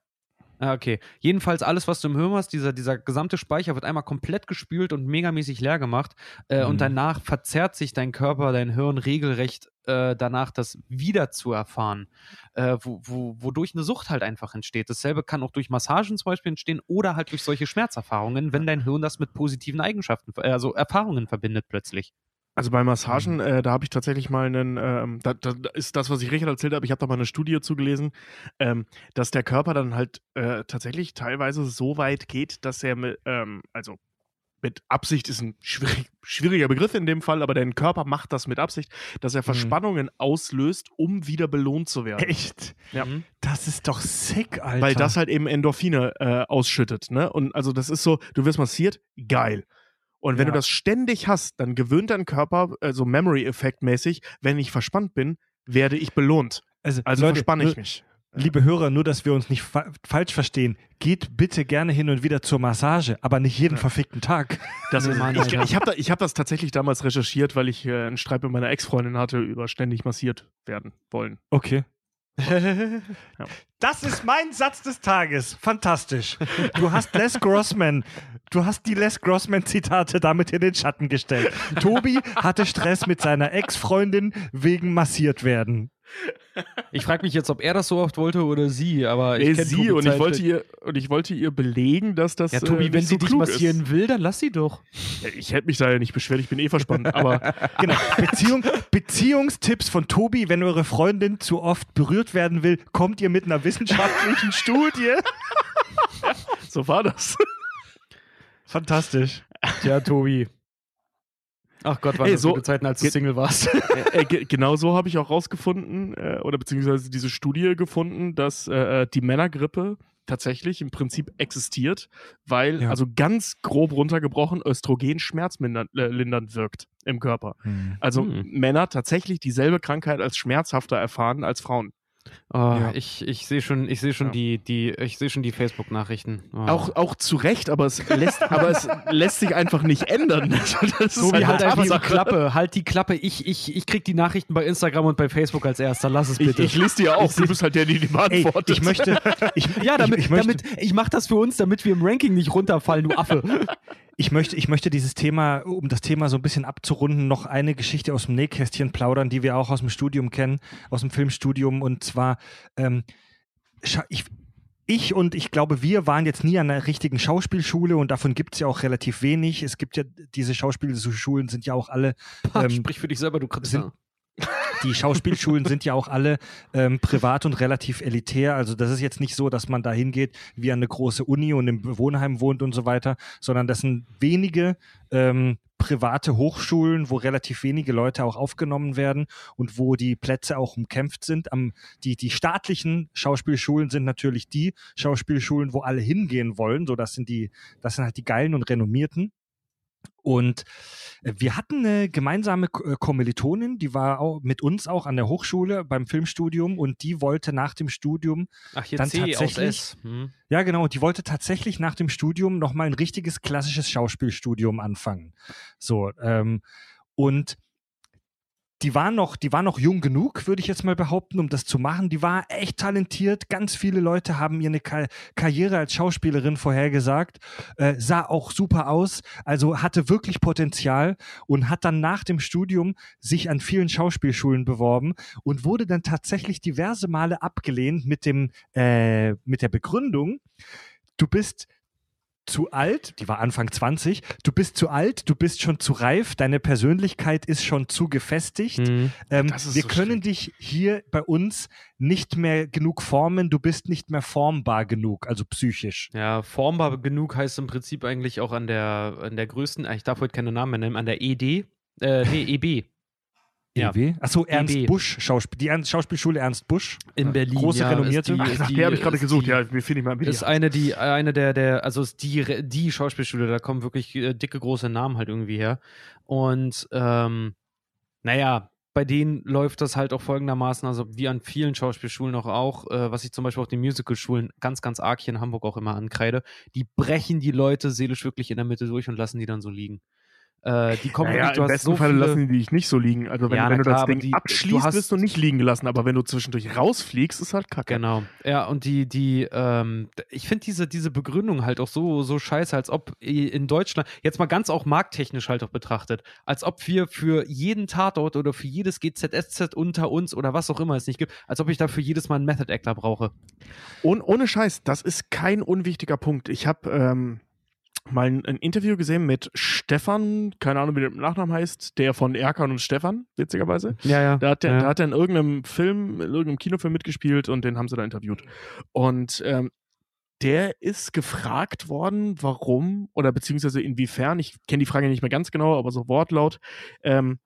Ah, okay. Jedenfalls alles, was du im Hirn hast, dieser, dieser gesamte Speicher wird einmal komplett gespült und megamäßig leer gemacht. Äh, Mhm. Und danach verzerrt sich dein Körper, dein Hirn regelrecht äh, danach, das wieder zu erfahren. Äh, wo, wo, wodurch eine Sucht halt einfach entsteht. Dasselbe kann auch durch Massagen zum Beispiel entstehen oder halt durch solche Schmerzerfahrungen, wenn dein Hirn das mit positiven Eigenschaften, äh, also Erfahrungen verbindet plötzlich. Also bei Massagen, äh, da habe ich tatsächlich mal einen, ähm, da, da ist das, was ich Richard erzählt habe, ich habe da mal eine Studie zugelesen, ähm, dass der Körper dann halt äh, tatsächlich teilweise so weit geht, dass er mit, ähm, also mit Absicht ist ein schwierig, schwieriger Begriff in dem Fall, aber dein Körper macht das mit Absicht, dass er Verspannungen auslöst, um wieder belohnt zu werden. Echt? Ja. Mhm. Das ist doch sick, Alter. Weil das halt eben Endorphine äh, ausschüttet, ne? Und also das ist so, du wirst massiert, geil. Und wenn Ja. du das ständig hast, dann gewöhnt dein Körper, äh, so Memory-Effekt mäßig, wenn ich verspannt bin, werde ich belohnt. also, Also Leute, verspanne ich mich. Liebe Hörer, nur dass wir uns nicht fa falsch verstehen, geht bitte gerne hin und wieder zur Massage, aber nicht jeden Ja. verfickten Tag. Das [LAUGHS] ist, ich ich habe da, hab das tatsächlich damals recherchiert, weil ich äh, einen Streit mit meiner Ex-Freundin hatte über ständig massiert werden wollen. Okay. Das ist mein Satz des Tages. Fantastisch. Du hast Les Grossman, du hast die Les Grossman-Zitate damit in den Schatten gestellt. Tobi hatte Stress mit seiner Ex-Freundin wegen massiert werden. Ich frage mich jetzt, ob er das so oft wollte oder sie, aber ich Nee, sie Tobi und ich, Zeit- wollte ihr, und ich wollte ihr belegen, dass das. Ja, Tobi, äh, wenn nicht sie so dich massieren Ist. will, dann lass sie doch. Ja, Ich hätte mich da ja nicht beschwert, ich bin eh verspannt, aber [LAUGHS] Genau. Beziehung, Beziehungstipps von Tobi, wenn eure Freundin zu oft berührt werden will, kommt ihr mit einer wissenschaftlichen [LAUGHS] Studie. so war das. Fantastisch. Tja, Tobi. Ach Gott, waren Ey, das so- gute Zeiten, als du ge- Single warst. [LAUGHS] äh, ge genau so habe ich auch rausgefunden, äh, oder beziehungsweise diese Studie gefunden, dass äh, die Männergrippe tatsächlich im Prinzip existiert, weil, Ja. also ganz grob runtergebrochen, Östrogen schmerzlindernd äh, wirkt im Körper. Also Hm. Männer tatsächlich dieselbe Krankheit als schmerzhafter erfahren als Frauen. Oh, Ja. Ich, ich sehe schon, ich sehe schon Ja. die, die, ich sehe schon die Facebook-Nachrichten. Oh. Auch, auch zu Recht, aber es lässt, aber es lässt sich einfach nicht ändern. [LAUGHS] Das ist Tobi, halt einfach die. Klappe, halt die Klappe. Ich, ich, ich krieg die Nachrichten bei Instagram und bei Facebook als erster. Lass es Ich, bitte. ich lese dir auch, du bist halt der, der die Ey, beantwortet. ich möchte, [LAUGHS] ich, ja, damit, ich, ich möchte, damit, ich mach das für uns, damit wir im Ranking nicht runterfallen, du Affe. [LAUGHS] Ich möchte, ich möchte dieses Thema, um das Thema so ein bisschen abzurunden, noch eine Geschichte aus dem Nähkästchen plaudern, die wir auch aus dem Studium kennen, aus dem Filmstudium. Und zwar, ähm, ich, ich und ich glaube, wir waren jetzt nie an einer richtigen Schauspielschule und davon gibt es ja auch relativ wenig. Es gibt ja, diese Schauspielschulen sind ja auch alle Ähm, Sprich für dich selber, du kriegst sind- die Schauspielschulen sind ja auch alle ähm, privat und relativ elitär. Also das ist jetzt nicht so, dass man da hingeht wie an eine große Uni und im Wohnheim wohnt und so weiter, sondern das sind wenige ähm, private Hochschulen, wo relativ wenige Leute auch aufgenommen werden und wo die Plätze auch umkämpft sind. Am, die, die staatlichen Schauspielschulen sind natürlich die Schauspielschulen, wo alle hingehen wollen. So, das sind die, das sind halt die geilen und renommierten. Und äh, wir hatten eine gemeinsame äh, Kommilitonin, die war auch mit uns auch an der Hochschule beim Filmstudium und die wollte nach dem Studium, Ach, hier Dann C tatsächlich-. Hm. ja genau, die wollte tatsächlich nach dem Studium nochmal ein richtiges klassisches Schauspielstudium anfangen. So, ähm, und die war noch, die war noch jung genug, würde ich jetzt mal behaupten, um das zu machen. Die war echt talentiert. Ganz viele Leute haben ihr eine Ka Karriere als Schauspielerin vorhergesagt. Äh, sah auch super aus, also hatte wirklich Potenzial und hat dann nach dem Studium sich an vielen Schauspielschulen beworben und wurde dann tatsächlich diverse Male abgelehnt mit dem, äh, mit der Begründung, du bist zu alt, die war Anfang 20, du bist zu alt, du bist schon zu reif, deine Persönlichkeit ist schon zu gefestigt. Hm. Ähm, wir so können dich hier bei uns nicht mehr genug formen, du bist nicht mehr formbar genug, also psychisch. Ja, formbar genug heißt im Prinzip eigentlich auch an der, an der größten, ich darf heute keine Namen mehr nennen, an der ED, äh, nee, EB Ja. EW? Achso, Ernst EB. Busch, Schauspiel, die Ernst, Schauspielschule Ernst Busch. in Berlin. Große, ja, renommierte. Die, Ach, nach die, der habe ich gerade gesucht. die, Ja, mir finde ich mal ein. Ist eine, die, eine der, der, also ist die, die Schauspielschule, da kommen wirklich äh, dicke, große Namen halt irgendwie her. Und ähm, naja, bei denen läuft das halt auch folgendermaßen, also wie an vielen Schauspielschulen auch auch, äh, was ich zum Beispiel auch den Musicalschulen ganz, ganz arg hier in Hamburg auch immer ankreide, die brechen die Leute seelisch wirklich in der Mitte durch und lassen die dann so liegen. Äh, die kommen naja, wirklich, du im hast besten so Fall viele, lassen die dich nicht so liegen. Also wenn, Ja, wenn du klar, das Ding die- du abschließt, hast- wirst du nicht liegen gelassen. Aber wenn du zwischendurch rausfliegst, ist halt kacke. Genau. Ja, und die, die, ähm, ich finde diese, diese Begründung halt auch so, so scheiße, als ob in Deutschland, jetzt mal ganz auch markttechnisch halt auch betrachtet, als ob wir für jeden Tatort oder für jedes GZSZ unter uns oder was auch immer es nicht gibt, als ob ich dafür jedes Mal einen Method Actor brauche. Und ohne Scheiß, das ist kein unwichtiger Punkt. Ich habe ähm, mal ein, ein Interview gesehen mit Stefan, keine Ahnung, wie der mit Nachnamen heißt, der von Erkan und Stefan, witzigerweise. Ja, ja. Da hat, der, ja. da hat er in irgendeinem Film, in irgendeinem Kinofilm mitgespielt und den haben sie da interviewt. Und ähm, der ist gefragt worden, warum oder beziehungsweise inwiefern, ich kenne die Frage nicht mehr ganz genau, aber so Wortlaut, ähm,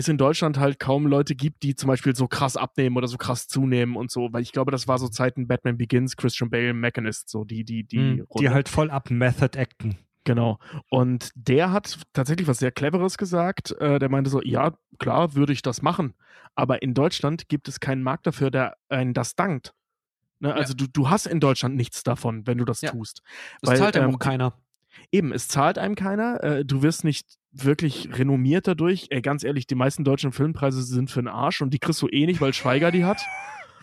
es in Deutschland halt kaum Leute gibt, die zum Beispiel so krass abnehmen oder so krass zunehmen und so, weil ich glaube, das war so Zeiten Batman Begins, Christian Bale, Mechanist, so die, die, die, Hm, Die halt voll ab Method acten. Genau. Und der hat tatsächlich was sehr Cleveres gesagt. Äh, der meinte so, ja, klar, würde ich das machen. Aber in Deutschland gibt es keinen Markt dafür, der einen das dankt. Ne? Also du, du hast in Deutschland nichts davon, wenn du das Ja. tust. Das weil, zahlt ja ähm, auch keiner. Eben, es zahlt einem keiner. Äh, du wirst nicht wirklich renommiert dadurch. Ey, ganz ehrlich, die meisten deutschen Filmpreise sind für den Arsch und die kriegst du eh nicht, weil Schweiger die hat.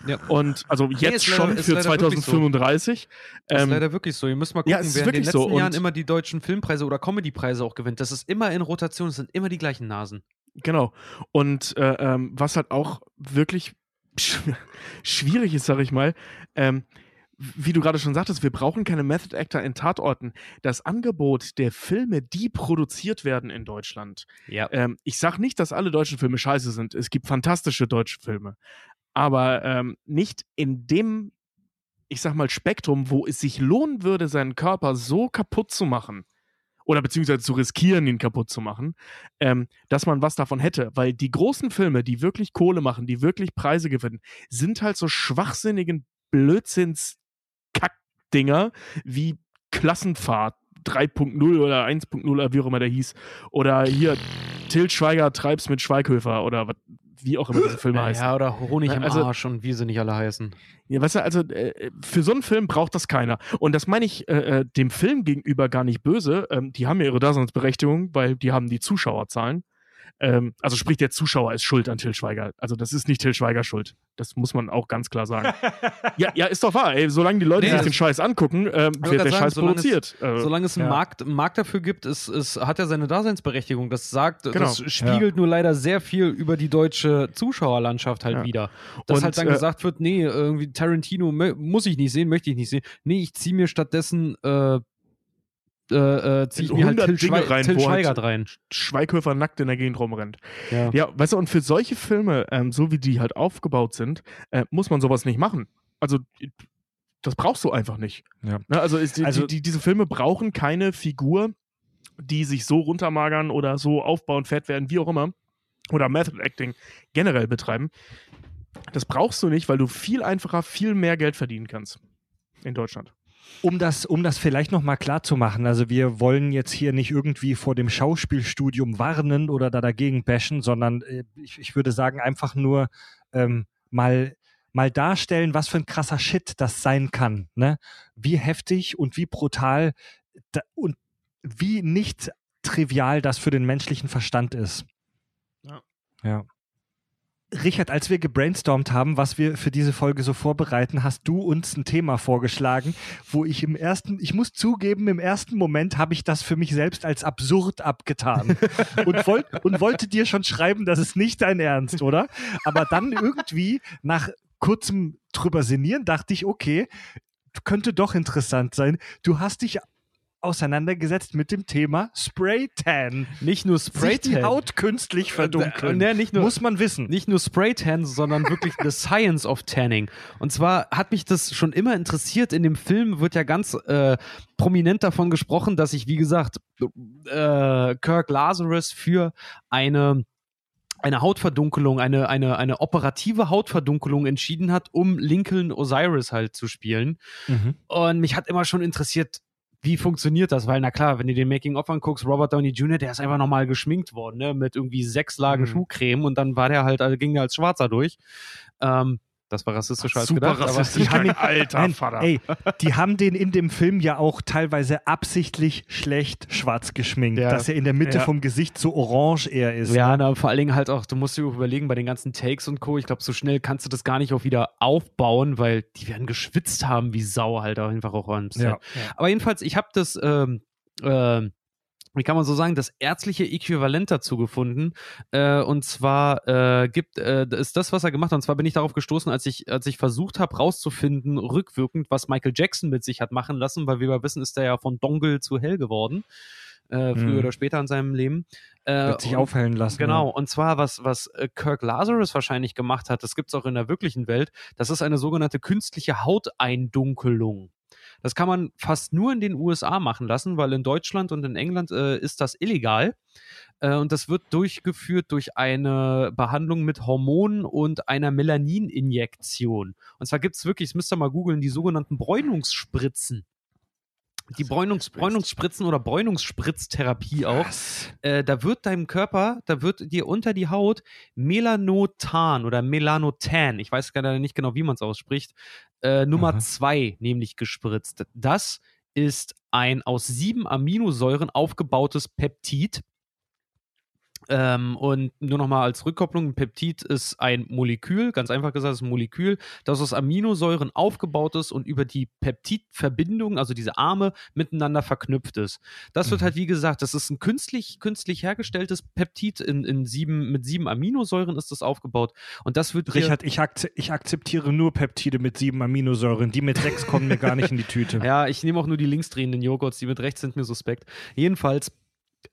Ja. Und also jetzt leider- schon ist für leider wirklich so. 2035. Das ist Ähm, leider wirklich so. Ihr müsst mal gucken, ja, wer in den letzten so. Jahren immer die deutschen Filmpreise oder Comedypreise auch gewinnt. Das ist immer in Rotation, es sind immer die gleichen Nasen. Genau. Und äh, ähm, was halt auch wirklich sch [LAUGHS] schwierig ist, sag ich mal, ähm, wie du gerade schon sagtest, wir brauchen keine Method Actor in Tatorten. Das Angebot der Filme, die produziert werden in Deutschland. Ja. Ähm, ich sag nicht, dass alle deutschen Filme scheiße sind. Es gibt fantastische deutsche Filme. Aber ähm, nicht in dem, ich sag mal, Spektrum, wo es sich lohnen würde, seinen Körper so kaputt zu machen oder beziehungsweise zu riskieren, ihn kaputt zu machen, ähm, dass man was davon hätte. Weil die großen Filme, die wirklich Kohle machen, die wirklich Preise gewinnen, sind halt so schwachsinnigen Blödsinns-Kack-Dinger wie Klassenfahrt 3.0 oder 1.0 oder wie auch immer der hieß. Oder hier Til Schweiger treib's mit Schweighöfer oder wat, wie auch immer diese Filme heißen. Ja, oder Honig im Also- Arsch und wie sie nicht alle heißen. Ja, weißt du, also äh, für so einen Film braucht das keiner. Und das meine ich äh, äh, dem Film gegenüber gar nicht böse. Ähm, die haben ja ihre Daseinsberechtigung, weil die haben die Zuschauerzahlen. Ähm, also sprich, der Zuschauer ist schuld an Till Schweiger. Also das ist nicht Till Schweiger schuld. Das muss man auch ganz klar sagen. [LAUGHS] ja, ja, ist doch wahr. Ey, solange die Leute Nee, sich den Scheiß angucken, ähm, wird der sagen, Scheiß solange es- produziert. Äh, Solange es einen ja. Markt, Markt dafür gibt, ist, ist, hat er seine Daseinsberechtigung. Das sagt, Genau. das spiegelt nur leider sehr viel über die deutsche Zuschauerlandschaft halt Ja. wieder. Dass Und, halt dann äh, gesagt wird, nee, irgendwie Tarantino muss ich nicht sehen, möchte ich nicht sehen. Nee, ich ziehe mir stattdessen äh, äh, äh, zieh ich mir halt 100 Till, Dinge Schwei rein, Till wo halt- Schweigert rein. Schweighöfer nackt in der Gegend rumrennt. Ja. Ja, weißt du, und für solche Filme, ähm, so wie die halt aufgebaut sind, äh, muss man sowas nicht machen. Also, das brauchst du einfach nicht. Ja. Ne, also, ist, die, Also- die, die, diese Filme brauchen keine Figur, die sich so runtermagern oder so aufbauen, fett werden, wie auch immer. Oder Method Acting generell betreiben. Das brauchst du nicht, weil du viel einfacher, viel mehr Geld verdienen kannst. In Deutschland. Um das, um das vielleicht nochmal klar zu machen, also wir wollen jetzt hier nicht irgendwie vor dem Schauspielstudium warnen oder da dagegen bashen, sondern äh, ich, ich würde sagen, einfach nur ähm, mal, mal darstellen, was für ein krasser Shit das sein kann. Ne? Wie heftig und wie brutal da, und wie nicht trivial das für den menschlichen Verstand ist. Ja. Ja. Richard, als wir gebrainstormt haben, was wir für diese Folge so vorbereiten, hast du uns ein Thema vorgeschlagen, wo ich im ersten, ich muss zugeben, im ersten Moment habe ich das für mich selbst als absurd abgetan [LAUGHS] und, wollt, und wollte dir schon schreiben, das ist nicht dein Ernst, oder? Aber dann irgendwie nach kurzem drüber sinnieren dachte ich, okay, könnte doch interessant sein. Du hast dich auseinandergesetzt mit dem Thema Spray Tan. Nicht nur Sich die. Haut künstlich verdunkeln. Ne, nicht nur, Muss man wissen. nicht nur Spray-Tan, sondern wirklich the [LAUGHS] science of tanning. Und zwar hat mich das schon immer interessiert. In dem Film wird ja ganz äh, prominent davon gesprochen, dass sich, wie gesagt, äh, Kirk Lazarus für eine eine Hautverdunkelung, eine, eine, eine operative Hautverdunkelung entschieden hat, um Lincoln Osiris halt zu spielen. Mhm. Und mich hat immer schon interessiert, wie funktioniert das? Weil, na klar, wenn du den Making-of anguckst, Robert Downey Jr., der ist einfach nochmal geschminkt worden, ne? Mit irgendwie sechs Lagen Mhm. Schuhcreme und dann war der halt, also ging der als Schwarzer durch. Ähm, das war rassistischer als Super gedacht. aber- rassistisch, die haben ihn- alter Nein, Vater. ey, die haben den in dem Film ja auch teilweise absichtlich schlecht schwarz geschminkt, Ja. dass er in der Mitte Ja. vom Gesicht so orange eher ist. Ja, ne? na, vor allen Dingen halt auch, du musst dir auch überlegen, bei den ganzen Takes und Co., ich glaube, so schnell kannst du das gar nicht auch wieder aufbauen, weil die werden geschwitzt haben wie Sau halt auch einfach auch am Set. Ja. Aber jedenfalls, ich habe das, ähm, ähm, wie kann man so sagen, das ärztliche Äquivalent dazu gefunden. Äh, und zwar äh, gibt äh, ist das, was er gemacht hat. Und zwar bin ich darauf gestoßen, als ich, als ich versucht habe, rauszufinden, rückwirkend, was Michael Jackson mit sich hat machen lassen, weil wir ja wissen, ist er ja von Dongle zu hell geworden. Äh, früher Mhm. oder später in seinem Leben. Äh, Wird sich und- aufhellen lassen. Genau, und zwar was, was äh, Kirk Lazarus wahrscheinlich gemacht hat, das gibt es auch in der wirklichen Welt, das ist eine sogenannte künstliche Hauteindunkelung. Das kann man fast nur in den USA machen lassen, weil in Deutschland und in England äh, ist das illegal. Äh, und das wird durchgeführt durch eine Behandlung mit Hormonen und einer Melanininjektion. Und zwar gibt es wirklich, das müsst ihr mal googeln, die sogenannten Bräunungsspritzen. Die Bräunungs Bräunungsspritzen oder Bräunungsspritztherapie auch. Äh, da wird deinem Körper, da wird dir unter die Haut Melanotan oder Melanotan, ich weiß gerade nicht genau, wie man es ausspricht, äh, Nummer Aha. zwei nämlich gespritzt. Das ist ein aus sieben Aminosäuren aufgebautes Peptid. Ähm, und nur nochmal als Rückkopplung, ein Peptid ist ein Molekül, ganz einfach gesagt, ist ein Molekül, das aus Aminosäuren aufgebaut ist und über die Peptidverbindung, also diese Arme, miteinander verknüpft ist. Das wird Mhm. halt, wie gesagt, das ist ein künstlich, künstlich hergestelltes Peptid in, in sieben, mit sieben Aminosäuren ist das aufgebaut. Und das wird Richard, ich, akze ich akzeptiere nur Peptide mit sieben Aminosäuren. Die mit sechs kommen mir gar nicht in die Tüte. [LAUGHS] Ja, ich nehme auch nur die linksdrehenden Joghurts, die mit rechts sind mir suspekt. Jedenfalls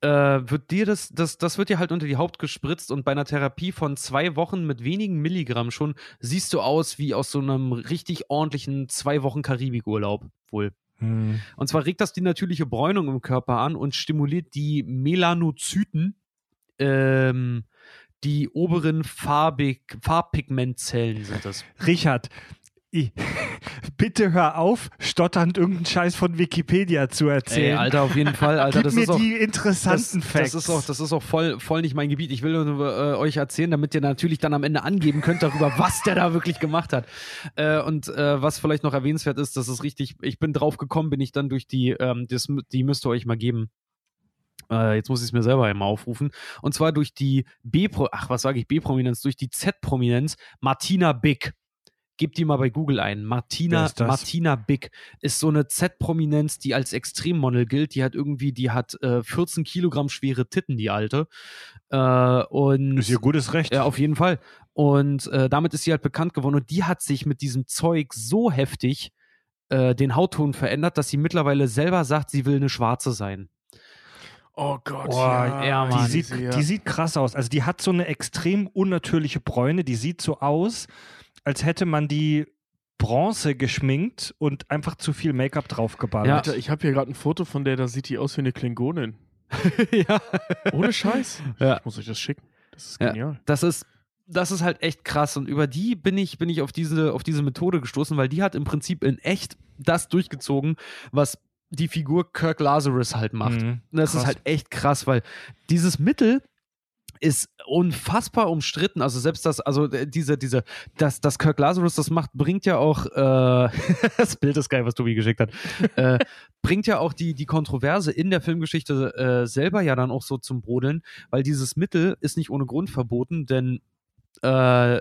äh, wird dir das, das, das wird dir halt unter die Haut gespritzt und bei einer Therapie von zwei Wochen mit wenigen Milligramm schon siehst du aus wie aus so einem richtig ordentlichen zwei Wochen Karibikurlaub wohl. Hm. Und zwar regt das die natürliche Bräunung im Körper an und stimuliert die Melanozyten, ähm, die oberen Farbig, Farbpigmentzellen sind das. Richard, ich, [LAUGHS] bitte hör auf, stotternd irgendeinen Scheiß von Wikipedia zu Ey, erzählen. Alter, auf jeden [LAUGHS] Fall, Alter, Gib das mir ist auch. die interessanten das, Facts. das ist auch, das ist auch voll, voll nicht mein Gebiet. Ich will nur, äh, euch erzählen, damit ihr natürlich dann am Ende angeben könnt darüber, [LAUGHS] was der da wirklich gemacht hat. Äh, und äh, was vielleicht noch erwähnenswert ist, das ist richtig, ich bin drauf gekommen, bin ich dann durch die, ähm, das, die müsst ihr euch mal geben. Äh, jetzt muss ich es mir selber einmal aufrufen. Und zwar durch die B, ach, was sage ich, B-Prominenz, durch die Z-Prominenz Martina Big. Gebt die mal bei Google ein. Martina? Martina Big ist so eine Z-Prominenz, die als Extremmodel gilt. Die hat irgendwie, die hat äh, 14 Kilogramm schwere Titten, die alte. Äh, und ist ihr gutes Recht. ja, auf jeden Fall. Und äh, damit ist sie halt bekannt geworden. Und die hat sich mit diesem Zeug so heftig äh, den Hautton verändert, dass sie mittlerweile selber sagt, sie will eine Schwarze sein. Oh Gott. Boah, ja, die, Mann. sieht, ja. die sieht krass aus. Also die hat so eine extrem unnatürliche Bräune. Die sieht so aus, als hätte man die Bronze geschminkt und einfach zu viel Make-up draufgeballert. Ja. Alter, ich habe hier gerade ein Foto von der, da sieht die aus wie eine Klingonin. [LAUGHS] ja. Ohne Scheiß. Ja. Ich muss euch das schicken. Das ist Ja. genial. Das ist, das ist halt echt krass. Und über die bin ich, bin ich auf diese, auf diese Methode gestoßen, weil die hat im Prinzip in echt das durchgezogen, was die Figur Kirk Lazarus halt macht. Mhm, Und das ist halt echt krass, weil dieses Mittel ist unfassbar umstritten. Also selbst das, also äh, diese, diese, das, das Kirk Lazarus das macht, bringt ja auch, äh, [LAUGHS] das Bild ist geil, was Tobi geschickt hat, äh, bringt ja auch die, die Kontroverse in der Filmgeschichte äh, selber ja dann auch so zum Brodeln, weil dieses Mittel ist nicht ohne Grund verboten, denn äh,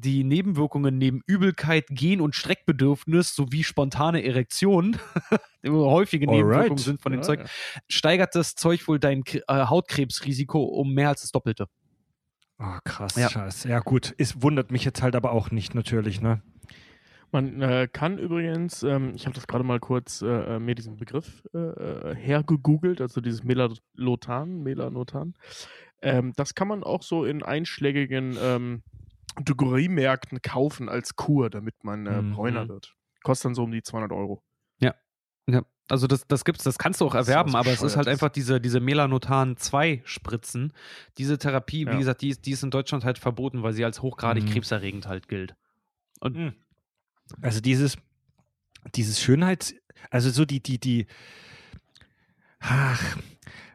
die Nebenwirkungen neben Übelkeit, Gen- und Streckbedürfnis sowie spontane Erektion, [LAUGHS] die häufige Nebenwirkungen Alright. sind von dem Ja, Zeug, ja. steigert das Zeug wohl dein äh, Hautkrebsrisiko um mehr als das Doppelte. Oh, krass, Ja. scheiße. Ja, gut. Es wundert mich jetzt halt aber auch nicht, natürlich, ne? Man äh, kann übrigens, ähm, ich habe das gerade mal kurz äh, äh, mir diesen Begriff äh, äh, hergegoogelt, also dieses Melanotan, Melanotan. Ähm, das kann man auch so in einschlägigen ähm, Drogeriemärkten kaufen als Kur, damit man äh, Mhm. bräuner wird. Kostet dann so um die 200 Euro. Ja, also das, das gibt's, das kannst du auch erwerben, aber es ist halt einfach diese, diese Melanotan 2 Spritzen. Diese Therapie, wie Ja. gesagt, die ist, die ist in Deutschland halt verboten, weil sie als hochgradig Mhm. krebserregend halt gilt. Und Also dieses, dieses Schönheits, also so die, die, die, ach,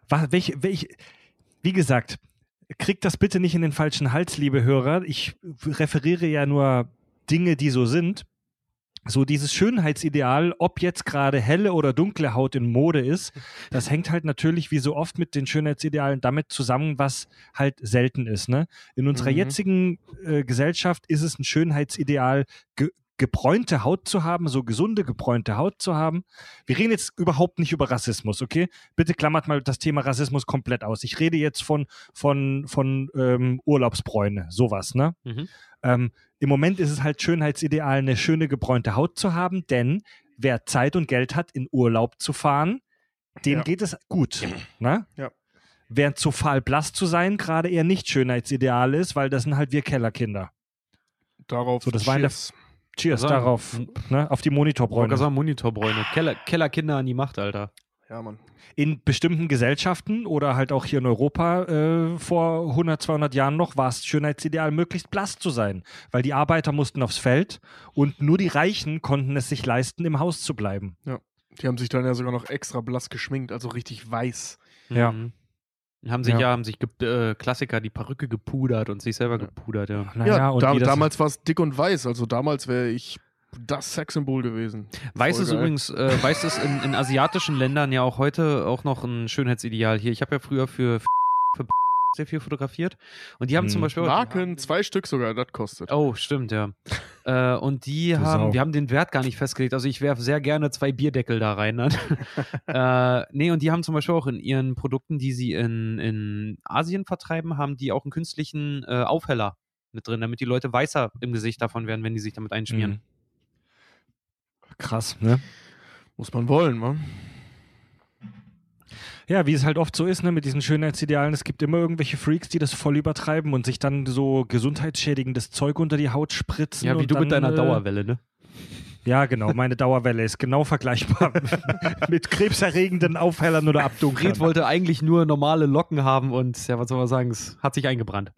welche, welche, wie gesagt, kriegt das bitte nicht in den falschen Hals, liebe Hörer. Ich referiere ja nur Dinge, die so sind. So dieses Schönheitsideal, ob jetzt gerade helle oder dunkle Haut in Mode ist, das hängt halt natürlich wie so oft mit den Schönheitsidealen damit zusammen, was halt selten ist. Ne? In unserer Mhm. jetzigen äh, Gesellschaft ist es ein Schönheitsideal, gebräunte Haut zu haben, so gesunde gebräunte Haut zu haben. Wir reden jetzt überhaupt nicht über Rassismus, okay? Bitte klammert mal das Thema Rassismus komplett aus. Ich rede jetzt von, von, von ähm, Urlaubsbräune, sowas, ne? Mhm. Ähm, Im Moment ist es halt Schönheitsideal, eine schöne gebräunte Haut zu haben, denn wer Zeit und Geld hat, in Urlaub zu fahren, dem Ja. geht es gut. Ne? Ja. Während zu fahl blass zu sein gerade eher nicht Schönheitsideal ist, weil das sind halt wir Kellerkinder. Darauf So, das war in der- Cheers. Cheers Also, darauf, ne? auf die Monitorbräune. sagen, Monitorbräune. Keller, Kellerkinder an die Macht, Alter. Ja, Mann. In bestimmten Gesellschaften oder halt auch hier in Europa äh, vor 100, 200 Jahren noch war es Schönheitsideal, möglichst blass zu sein, weil die Arbeiter mussten aufs Feld und nur die Reichen konnten es sich leisten, im Haus zu bleiben. Die haben sich dann ja sogar noch extra blass geschminkt, also richtig weiß. Ja. Mhm. Haben sich Ja. ja, haben sich äh, Klassiker die Perücke gepudert und sich selber Ja. gepudert, ja. Naja, und da, damals war es dick und weiß, also damals wäre ich das Sexsymbol gewesen. Weiß Voll ist geil. übrigens, äh, weiß ist in, in asiatischen Ländern ja auch heute auch noch ein Schönheitsideal hier. Ich habe ja früher für, für sehr viel fotografiert und die haben zum Hm. Beispiel auch- Marken, zwei Stück sogar, das kostet. Oh, stimmt, ja. [LAUGHS] äh, und die Du Sau. haben, wir haben den Wert gar nicht festgelegt. Also ich werfe sehr gerne zwei Bierdeckel da rein. Dann. [LAUGHS] äh, nee, und die haben zum Beispiel auch in ihren Produkten, die sie in, in Asien vertreiben, haben die auch einen künstlichen äh, Aufheller mit drin, damit die Leute weißer im Gesicht davon werden, wenn die sich damit einschmieren. Mhm. Krass, ne? Muss man wollen, man. Ja, wie es halt oft so ist, ne, mit diesen Schönheitsidealen, es gibt immer irgendwelche Freaks, die das voll übertreiben und sich dann so gesundheitsschädigendes Zeug unter die Haut spritzen. Ja, wie und du dann, mit deiner äh, Dauerwelle, ne? Ja, genau, meine Dauerwelle ist genau vergleichbar [LAUGHS] mit krebserregenden Aufhellern oder Abdunklern. Fred wollte eigentlich nur normale Locken haben und ja, was soll man sagen, es hat sich eingebrannt.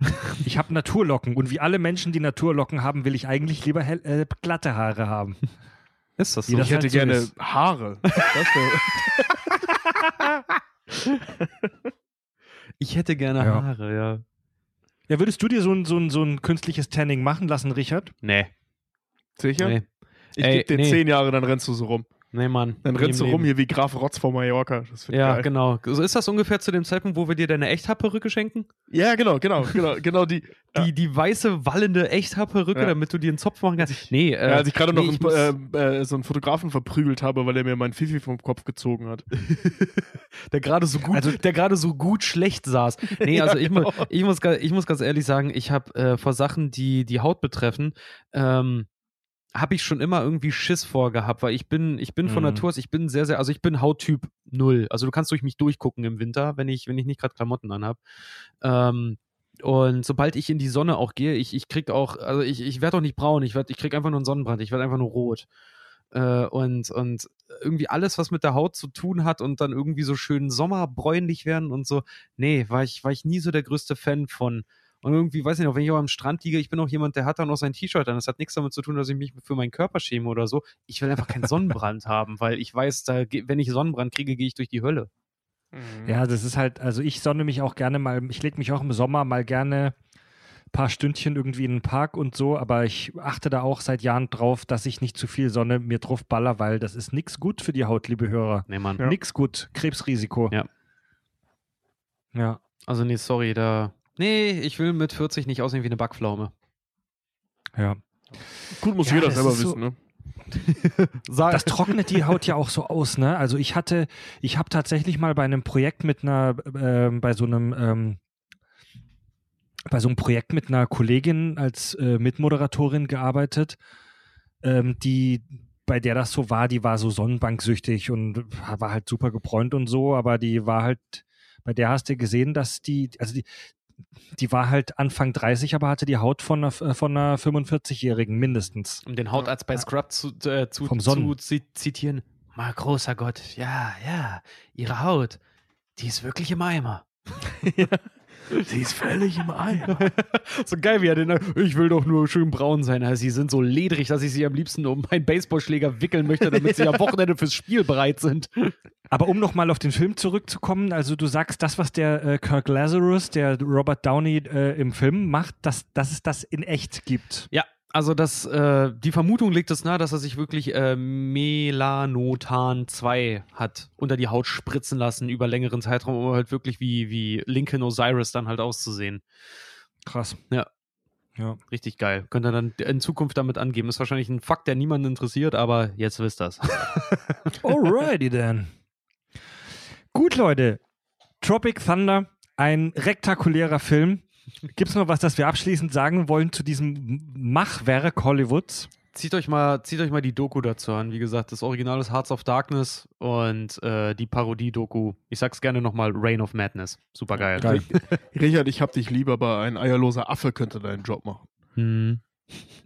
Ich habe Naturlocken und wie alle Menschen, die Naturlocken haben, will ich eigentlich lieber hell, äh, glatte Haare haben. Ist das Wie so? das Ich hätte halt so gerne ist. Haare. Das wär, [LAUGHS] [LAUGHS] Ich hätte gerne Ja. Haare, ja. Ja, würdest du dir so ein, so ein, so ein künstliches Tanning machen lassen, Richard? Nee. sicher? Nee. Ich Ey, gebe dir nee. zehn Jahre, dann rennst du so rum. Nee, Mann. Dann rennst du rum hier wie Graf Rotz vor Mallorca. Ja, geil. genau. So ist das ungefähr zu dem Zeitpunkt, wo wir dir deine Echthaarperücke schenken? Ja, genau, genau, genau, genau die. Ja. Die, weiße, wallende Echthaarperücke, Ja. damit du dir einen Zopf machen kannst? Nee, äh, Ja, als ich gerade nee, noch einen, äh, äh, so einen Fotografen verprügelt habe, weil er mir meinen Fifi vom Kopf gezogen hat. [LAUGHS] der gerade so gut, Also- der gerade so gut schlecht saß. Nee, [LAUGHS] also ich, mu genau. ich, muss, ich muss ganz ehrlich sagen, ich habe äh, vor Sachen, die die Haut betreffen, ähm, habe ich schon immer irgendwie Schiss vorgehabt, weil ich bin, ich bin von Mhm. Natur aus, ich bin sehr, sehr, also ich bin Hauttyp null. Also du kannst durch mich durchgucken im Winter, wenn ich, wenn ich nicht gerade Klamotten anhab. Ähm, und sobald ich in die Sonne auch gehe, ich, ich krieg auch, also ich, ich werde auch nicht braun, ich, werd, ich krieg einfach nur einen Sonnenbrand, ich werde einfach nur rot. Äh, und, und irgendwie alles, was mit der Haut zu tun hat und dann irgendwie so schön sommerbräunlich werden und so, nee, war ich, war ich nie so der größte Fan von. Und irgendwie, weiß ich noch, wenn ich auch am Strand liege, ich bin auch jemand, der hat dann noch sein T-Shirt an. Das hat nichts damit zu tun, dass ich mich für meinen Körper schäme oder so. Ich will einfach keinen [LAUGHS] Sonnenbrand haben, weil ich weiß, da, wenn ich Sonnenbrand kriege, gehe ich durch die Hölle. Mhm. Ja, das ist halt, also ich sonne mich auch gerne mal, ich lege mich auch im Sommer mal gerne ein paar Stündchen irgendwie in den Park und so, aber ich achte da auch seit Jahren drauf, dass ich nicht zu viel Sonne mir drauf baller, weil das ist nix gut für die Haut, liebe Hörer. Nee, Mann. Ja. Nix gut. Krebsrisiko. Ja. Ja. Also, nee, sorry, da. Nee, ich will mit 40 nicht aussehen wie eine Backpflaume. Ja. Gut, muss Ja, jeder das selber so- wissen, ne? [LAUGHS] Sag, Das trocknet die Haut ja auch so aus, ne? Also ich hatte, ich habe tatsächlich mal bei einem Projekt mit einer, ähm, bei so einem, ähm, bei so einem Projekt mit einer Kollegin als äh, Mitmoderatorin gearbeitet, ähm, die, bei der das so war, die war so sonnenbanksüchtig und war halt super gebräunt und so, aber die war halt, bei der hast du gesehen, dass die, also die, die war halt Anfang 30, aber hatte die Haut von einer, von einer 45-Jährigen mindestens. um den Hautarzt bei Scrub zu, äh, zu, Vom zu zitieren. Mal großer Gott, ja, ja, ihre Haut, die ist wirklich im Eimer. [LAUGHS] [LAUGHS] Sie ist völlig im Eimer. [LAUGHS] so geil, wie er den. Ich will doch nur schön braun sein. Also, sie sind so ledrig, dass ich sie am liebsten um meinen Baseballschläger wickeln möchte, damit sie [LAUGHS] am Wochenende fürs Spiel bereit sind. Aber um nochmal auf den Film zurückzukommen, also du sagst, das, was der äh, Kirk Lazarus, der Robert Downey äh, im Film macht, dass, dass es das in echt gibt. Ja, also das, äh, die Vermutung liegt es nahe, dass er sich wirklich äh, Melanotan 2 hat unter die Haut spritzen lassen über längeren Zeitraum, um halt wirklich wie, wie Lincoln Osiris dann halt auszusehen. Krass. Ja. Ja. Richtig geil. Könnt ihr dann in Zukunft damit angeben. Ist wahrscheinlich ein Fakt, der niemanden interessiert, aber jetzt wisst das. [LAUGHS] Alrighty then. Gut, Leute. Tropic Thunder, ein rektakulärer Film. Gibt es noch was, das wir abschließend sagen wollen zu diesem Machwerk Hollywoods? zieht euch mal, zieht euch mal die Doku dazu an. Wie gesagt, das Original ist Hearts of Darkness und äh, die Parodie-Doku. Ich sag's gerne nochmal, Reign of Madness. Super geil. Geil. [LAUGHS] Richard, ich hab dich lieber, aber ein eierloser Affe könnte deinen Job machen. Hm.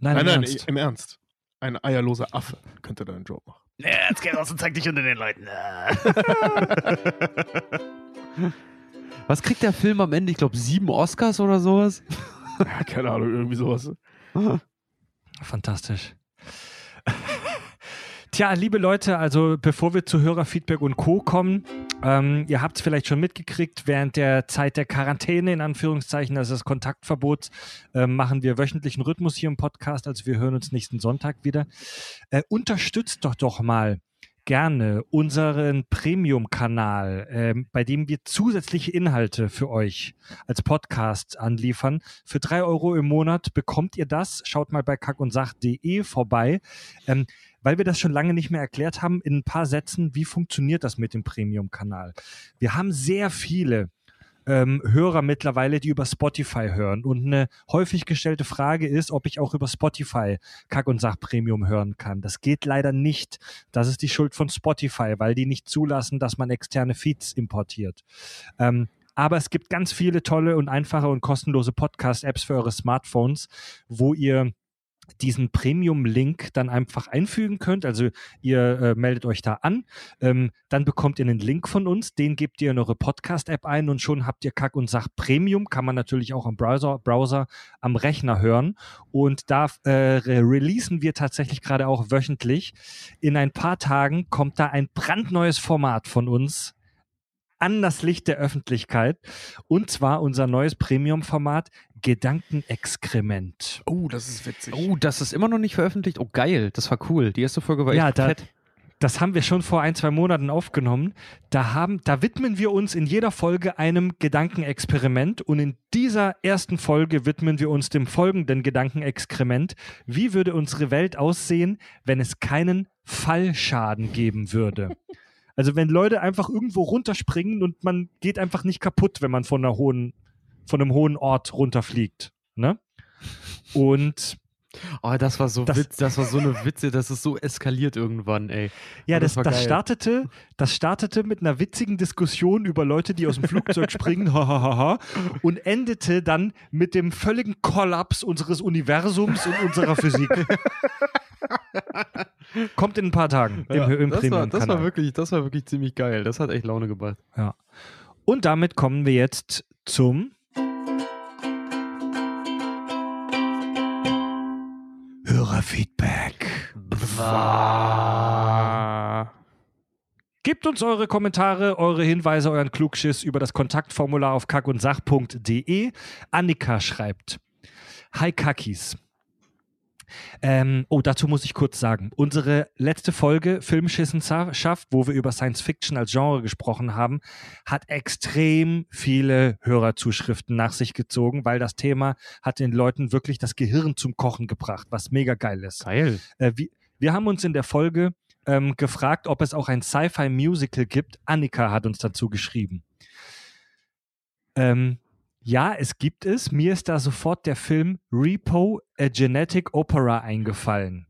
Nein, Nein, im nein, Ernst. im Ernst. Ein eierloser Affe könnte deinen Job machen. Ja, jetzt geh raus und zeig dich unter den Leuten. [LAUGHS] Was kriegt der Film am Ende? Ich glaube, sieben Oscars oder sowas. Ja, keine Ahnung, irgendwie sowas. Fantastisch. [LAUGHS] Tja, liebe Leute, also bevor wir zu Hörerfeedback und Co. kommen, ähm, ihr habt es vielleicht schon mitgekriegt, während der Zeit der Quarantäne, in Anführungszeichen, also des Kontaktverbots, ähm, machen wir wöchentlichen Rhythmus hier im Podcast, also wir hören uns nächsten Sonntag wieder. Äh, unterstützt doch doch mal gerne unseren Premium-Kanal, ähm, bei dem wir zusätzliche Inhalte für euch als Podcast anliefern. Für drei Euro im Monat bekommt ihr das. Schaut mal bei kackundsach.de vorbei. Ähm, weil wir das schon lange nicht mehr erklärt haben, in ein paar Sätzen, wie funktioniert das mit dem Premium-Kanal? Wir haben sehr viele ähm, Hörer mittlerweile, die über Spotify hören. Und eine häufig gestellte Frage ist, ob ich auch über Spotify Kack und Sach Premium hören kann. Das geht leider nicht. Das ist die Schuld von Spotify, weil die nicht zulassen, dass man externe Feeds importiert. Ähm, aber es gibt ganz viele tolle und einfache und kostenlose Podcast-Apps für eure Smartphones, wo ihr diesen Premium-Link dann einfach einfügen könnt. Also ihr äh, meldet euch da an, ähm, dann bekommt ihr einen Link von uns, den gebt ihr in eure Podcast-App ein und schon habt ihr Kack und Sach Premium, kann man natürlich auch am Browser, Browser am Rechner hören. Und da äh, re releasen wir tatsächlich gerade auch wöchentlich. In ein paar Tagen kommt da ein brandneues Format von uns an das Licht der Öffentlichkeit. Und zwar unser neues Premium-Format Gedankenexkrement. Oh, das ist witzig. Oh, das ist immer noch nicht veröffentlicht. Oh, geil. Das war cool. Die erste Folge war echt Ja, da- fett. Das haben wir schon vor ein, zwei Monaten aufgenommen. Da, haben, da widmen wir uns in jeder Folge einem Gedankenexperiment. Und in dieser ersten Folge widmen wir uns dem folgenden Gedankenexperiment. Wie würde unsere Welt aussehen, wenn es keinen Fallschaden geben würde? [LAUGHS] Also wenn Leute einfach irgendwo runterspringen und man geht einfach nicht kaputt, wenn man von einer hohen, von einem hohen Ort runterfliegt. Ne? Und Oh, das war so Das- witz, das war so eine Witze, das ist so eskaliert irgendwann, ey. Ja, Oh, das, das das, startete, das startete mit einer witzigen Diskussion über Leute, die aus dem Flugzeug [LAUGHS] springen, hahaha, und endete dann mit dem völligen Kollaps unseres Universums und unserer Physik. [LAUGHS] Kommt in ein paar Tagen im, Ja, im das, war, das, war wirklich, das war wirklich ziemlich geil. Das hat echt Laune gebracht. Und damit kommen wir jetzt zum Hörerfeedback. Gebt uns eure Kommentare, eure Hinweise, euren Klugschiss über das Kontaktformular auf kackundsach.de. Annika schreibt: Hi Kakis. Ähm, oh, dazu muss ich kurz sagen. Unsere letzte Folge Filmschissenschaft, wo wir über Science Fiction als Genre gesprochen haben, hat extrem viele Hörerzuschriften nach sich gezogen, weil das Thema hat den Leuten wirklich das Gehirn zum Kochen gebracht, was mega geil ist. Geil. Äh, wir, wir haben uns in der Folge ähm, gefragt, ob es auch ein Sci-Fi-Musical gibt. Annika hat uns dazu geschrieben. Ähm, ja, es gibt es. Mir ist da sofort der Film Repo, a Genetic Opera eingefallen.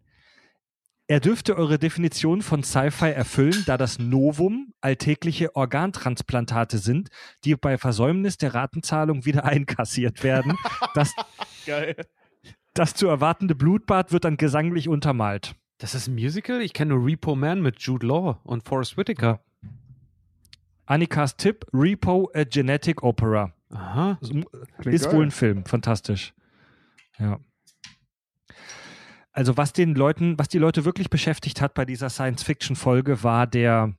Er dürfte eure Definition von Sci-Fi erfüllen, da das Novum alltägliche Organtransplantate sind, die bei Versäumnis der Ratenzahlung wieder [LAUGHS] einkassiert werden. Das, [LAUGHS] Geil. das zu erwartende Blutbad wird dann gesanglich untermalt. Das ist ein Musical? Ich kenne nur Repo Man mit Jude Law und Forrest Whitaker. Annikas Tipp: Repo, a Genetic Opera. Aha. Klingt ist geil. wohl ein Film, fantastisch. Ja. Also was den Leuten, was die Leute wirklich beschäftigt hat bei dieser Science-Fiction-Folge, war der,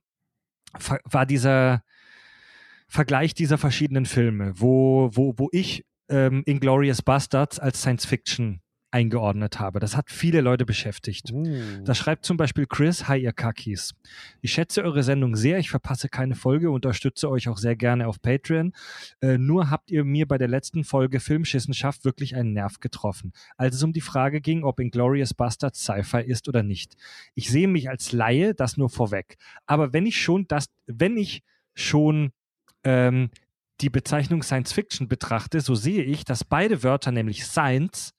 war dieser Vergleich dieser verschiedenen Filme, wo, wo, wo ich ähm, Inglorious Bastards als Science-Fiction eingeordnet habe. Das hat viele Leute beschäftigt. Uh. Da schreibt zum Beispiel Chris, hi ihr Kakis. Ich schätze eure Sendung sehr, ich verpasse keine Folge, unterstütze euch auch sehr gerne auf Patreon. Äh, nur habt ihr mir bei der letzten Folge Filmschissenschaft wirklich einen Nerv getroffen, als es um die Frage ging, ob Inglourious Bastards Sci-Fi ist oder nicht. Ich sehe mich als Laie, das nur vorweg. Aber wenn ich schon das, wenn ich schon ähm, die Bezeichnung Science Fiction betrachte, so sehe ich, dass beide Wörter, nämlich Science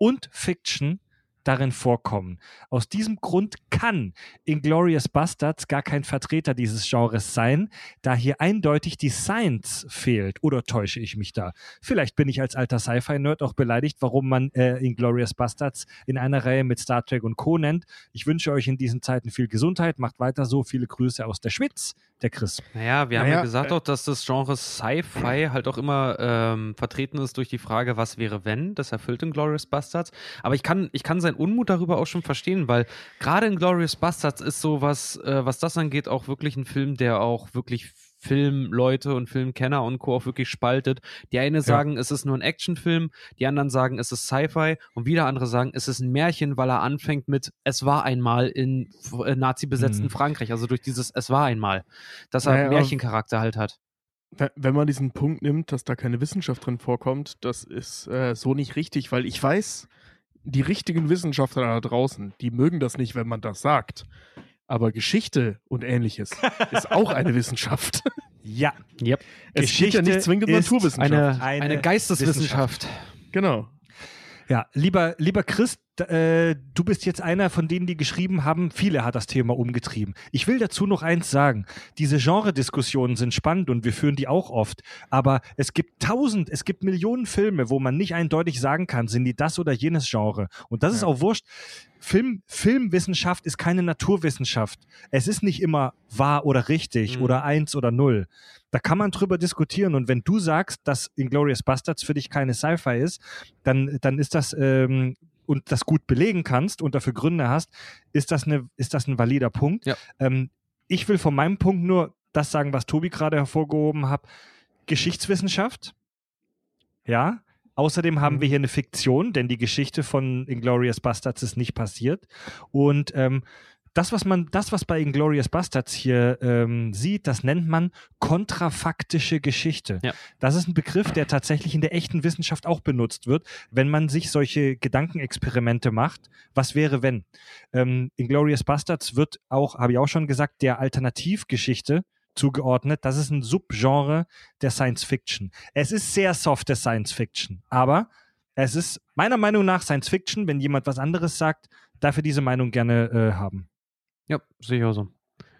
und Fiction, darin vorkommen. Aus diesem Grund kann Inglorious Bastards gar kein Vertreter dieses Genres sein, da hier eindeutig die Science fehlt. Oder täusche ich mich da? Vielleicht bin ich als alter Sci-Fi-Nerd auch beleidigt, warum man äh, Inglorious Bastards in einer Reihe mit Star Trek und Co. nennt. Ich wünsche euch in diesen Zeiten viel Gesundheit, macht weiter so. Viele Grüße aus der Schwitz, der Chris. Naja, wir haben Naja, ja gesagt äh, auch, dass das Genre Sci-Fi halt auch immer ähm, vertreten ist durch die Frage, was wäre wenn? Das erfüllt in Glorious Bastards. Aber ich kann, ich kann seinen Unmut darüber auch schon verstehen, weil gerade in Glorious Bastards ist so was, äh, was das angeht, auch wirklich ein Film, der auch wirklich Filmleute und Filmkenner und Co. auch wirklich spaltet. Die eine sagen, es ist nur ein Actionfilm, die anderen sagen, es ist Sci-Fi und wieder andere sagen, es ist ein Märchen, weil er anfängt mit Es war einmal in äh, nazi-besetzten Mhm. Frankreich, also durch dieses Es war einmal, dass er Naja, aber- Märchencharakter halt hat. Wenn- Wenn man diesen Punkt nimmt, dass da keine Wissenschaft drin vorkommt, das ist äh, so nicht richtig, weil ich weiß, die richtigen Wissenschaftler da draußen, die mögen das nicht, wenn man das sagt. Aber Geschichte und ähnliches [LAUGHS] ist auch eine Wissenschaft. Ja, Yep. Es Geschichte geht ja nicht zwingend um ist Naturwissenschaft. Eine, Eine eine, Geisteswissenschaft. genau. Ja, lieber, lieber Chris, d- äh, du bist jetzt einer von denen, die geschrieben haben, viele hat das Thema umgetrieben. Ich will dazu noch eins sagen. Diese Genre-Diskussionen sind spannend und wir führen die auch oft. Aber es gibt tausend, es gibt Millionen Filme, wo man nicht eindeutig sagen kann, sind die das oder jenes Genre. Und das ist Ja. auch wurscht. Film, Filmwissenschaft ist keine Naturwissenschaft. Es ist nicht immer wahr oder richtig Mhm. oder eins oder null. Da kann man drüber diskutieren. Und wenn du sagst, dass Inglourious Bastards für dich keine Sci-Fi ist, dann, dann ist das ähm, und das gut belegen kannst und dafür Gründe hast, ist das, eine, ist das ein valider Punkt. Ja. Ähm, ich will von meinem Punkt nur das sagen, was Tobi gerade hervorgehoben hat. Geschichtswissenschaft. Ja. Außerdem haben Mhm. wir hier eine Fiktion, denn die Geschichte von Inglorious Bastards ist nicht passiert. Und ähm, das, was man, das, was bei Inglorious Bastards hier ähm, sieht, das nennt man kontrafaktische Geschichte. Ja. Das ist ein Begriff, der tatsächlich in der echten Wissenschaft auch benutzt wird, wenn man sich solche Gedankenexperimente macht. Was wäre, wenn? Ähm, Inglorious Bastards wird auch, habe ich auch schon gesagt, der Alternativgeschichte zugeordnet. Das ist ein Subgenre der Science Fiction. Es ist sehr softe Science Fiction, aber es ist meiner Meinung nach Science Fiction. Wenn jemand was anderes sagt, darf er diese Meinung gerne äh, haben. Ja, auch so.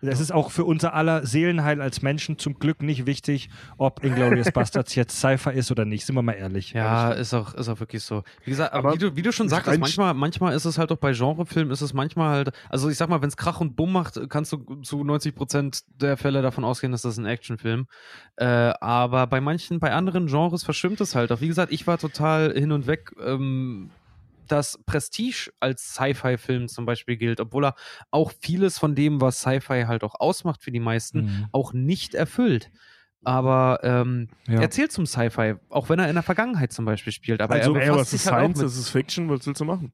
Es ist auch für unser aller Seelenheil als Menschen zum Glück nicht wichtig, ob Inglourious [LAUGHS] Bastards jetzt Cypher ist oder nicht. Sind wir mal ehrlich. Ja, ist auch, ist auch wirklich so. Wie gesagt, aber, Aber wie, du, wie du schon sagtest, manchmal, manchmal ist es halt auch bei Genrefilmen, ist es manchmal halt, also ich sag mal, wenn es Krach und Bumm macht, kannst du zu 90 Prozent der Fälle davon ausgehen, dass das ein Actionfilm. Äh, aber bei manchen, bei anderen Genres verschwimmt es halt auch. Wie gesagt, ich war total hin und weg. Ähm, dass Prestige als Sci-Fi-Film zum Beispiel gilt, obwohl er auch vieles von dem, was Sci-Fi halt auch ausmacht für die meisten, Mhm. auch nicht erfüllt. Aber ähm, Ja. er zählt zum Sci-Fi, auch wenn er in der Vergangenheit zum Beispiel spielt. Aber Also, er ey, was ist halt Science, das ist Fiction, was willst du machen?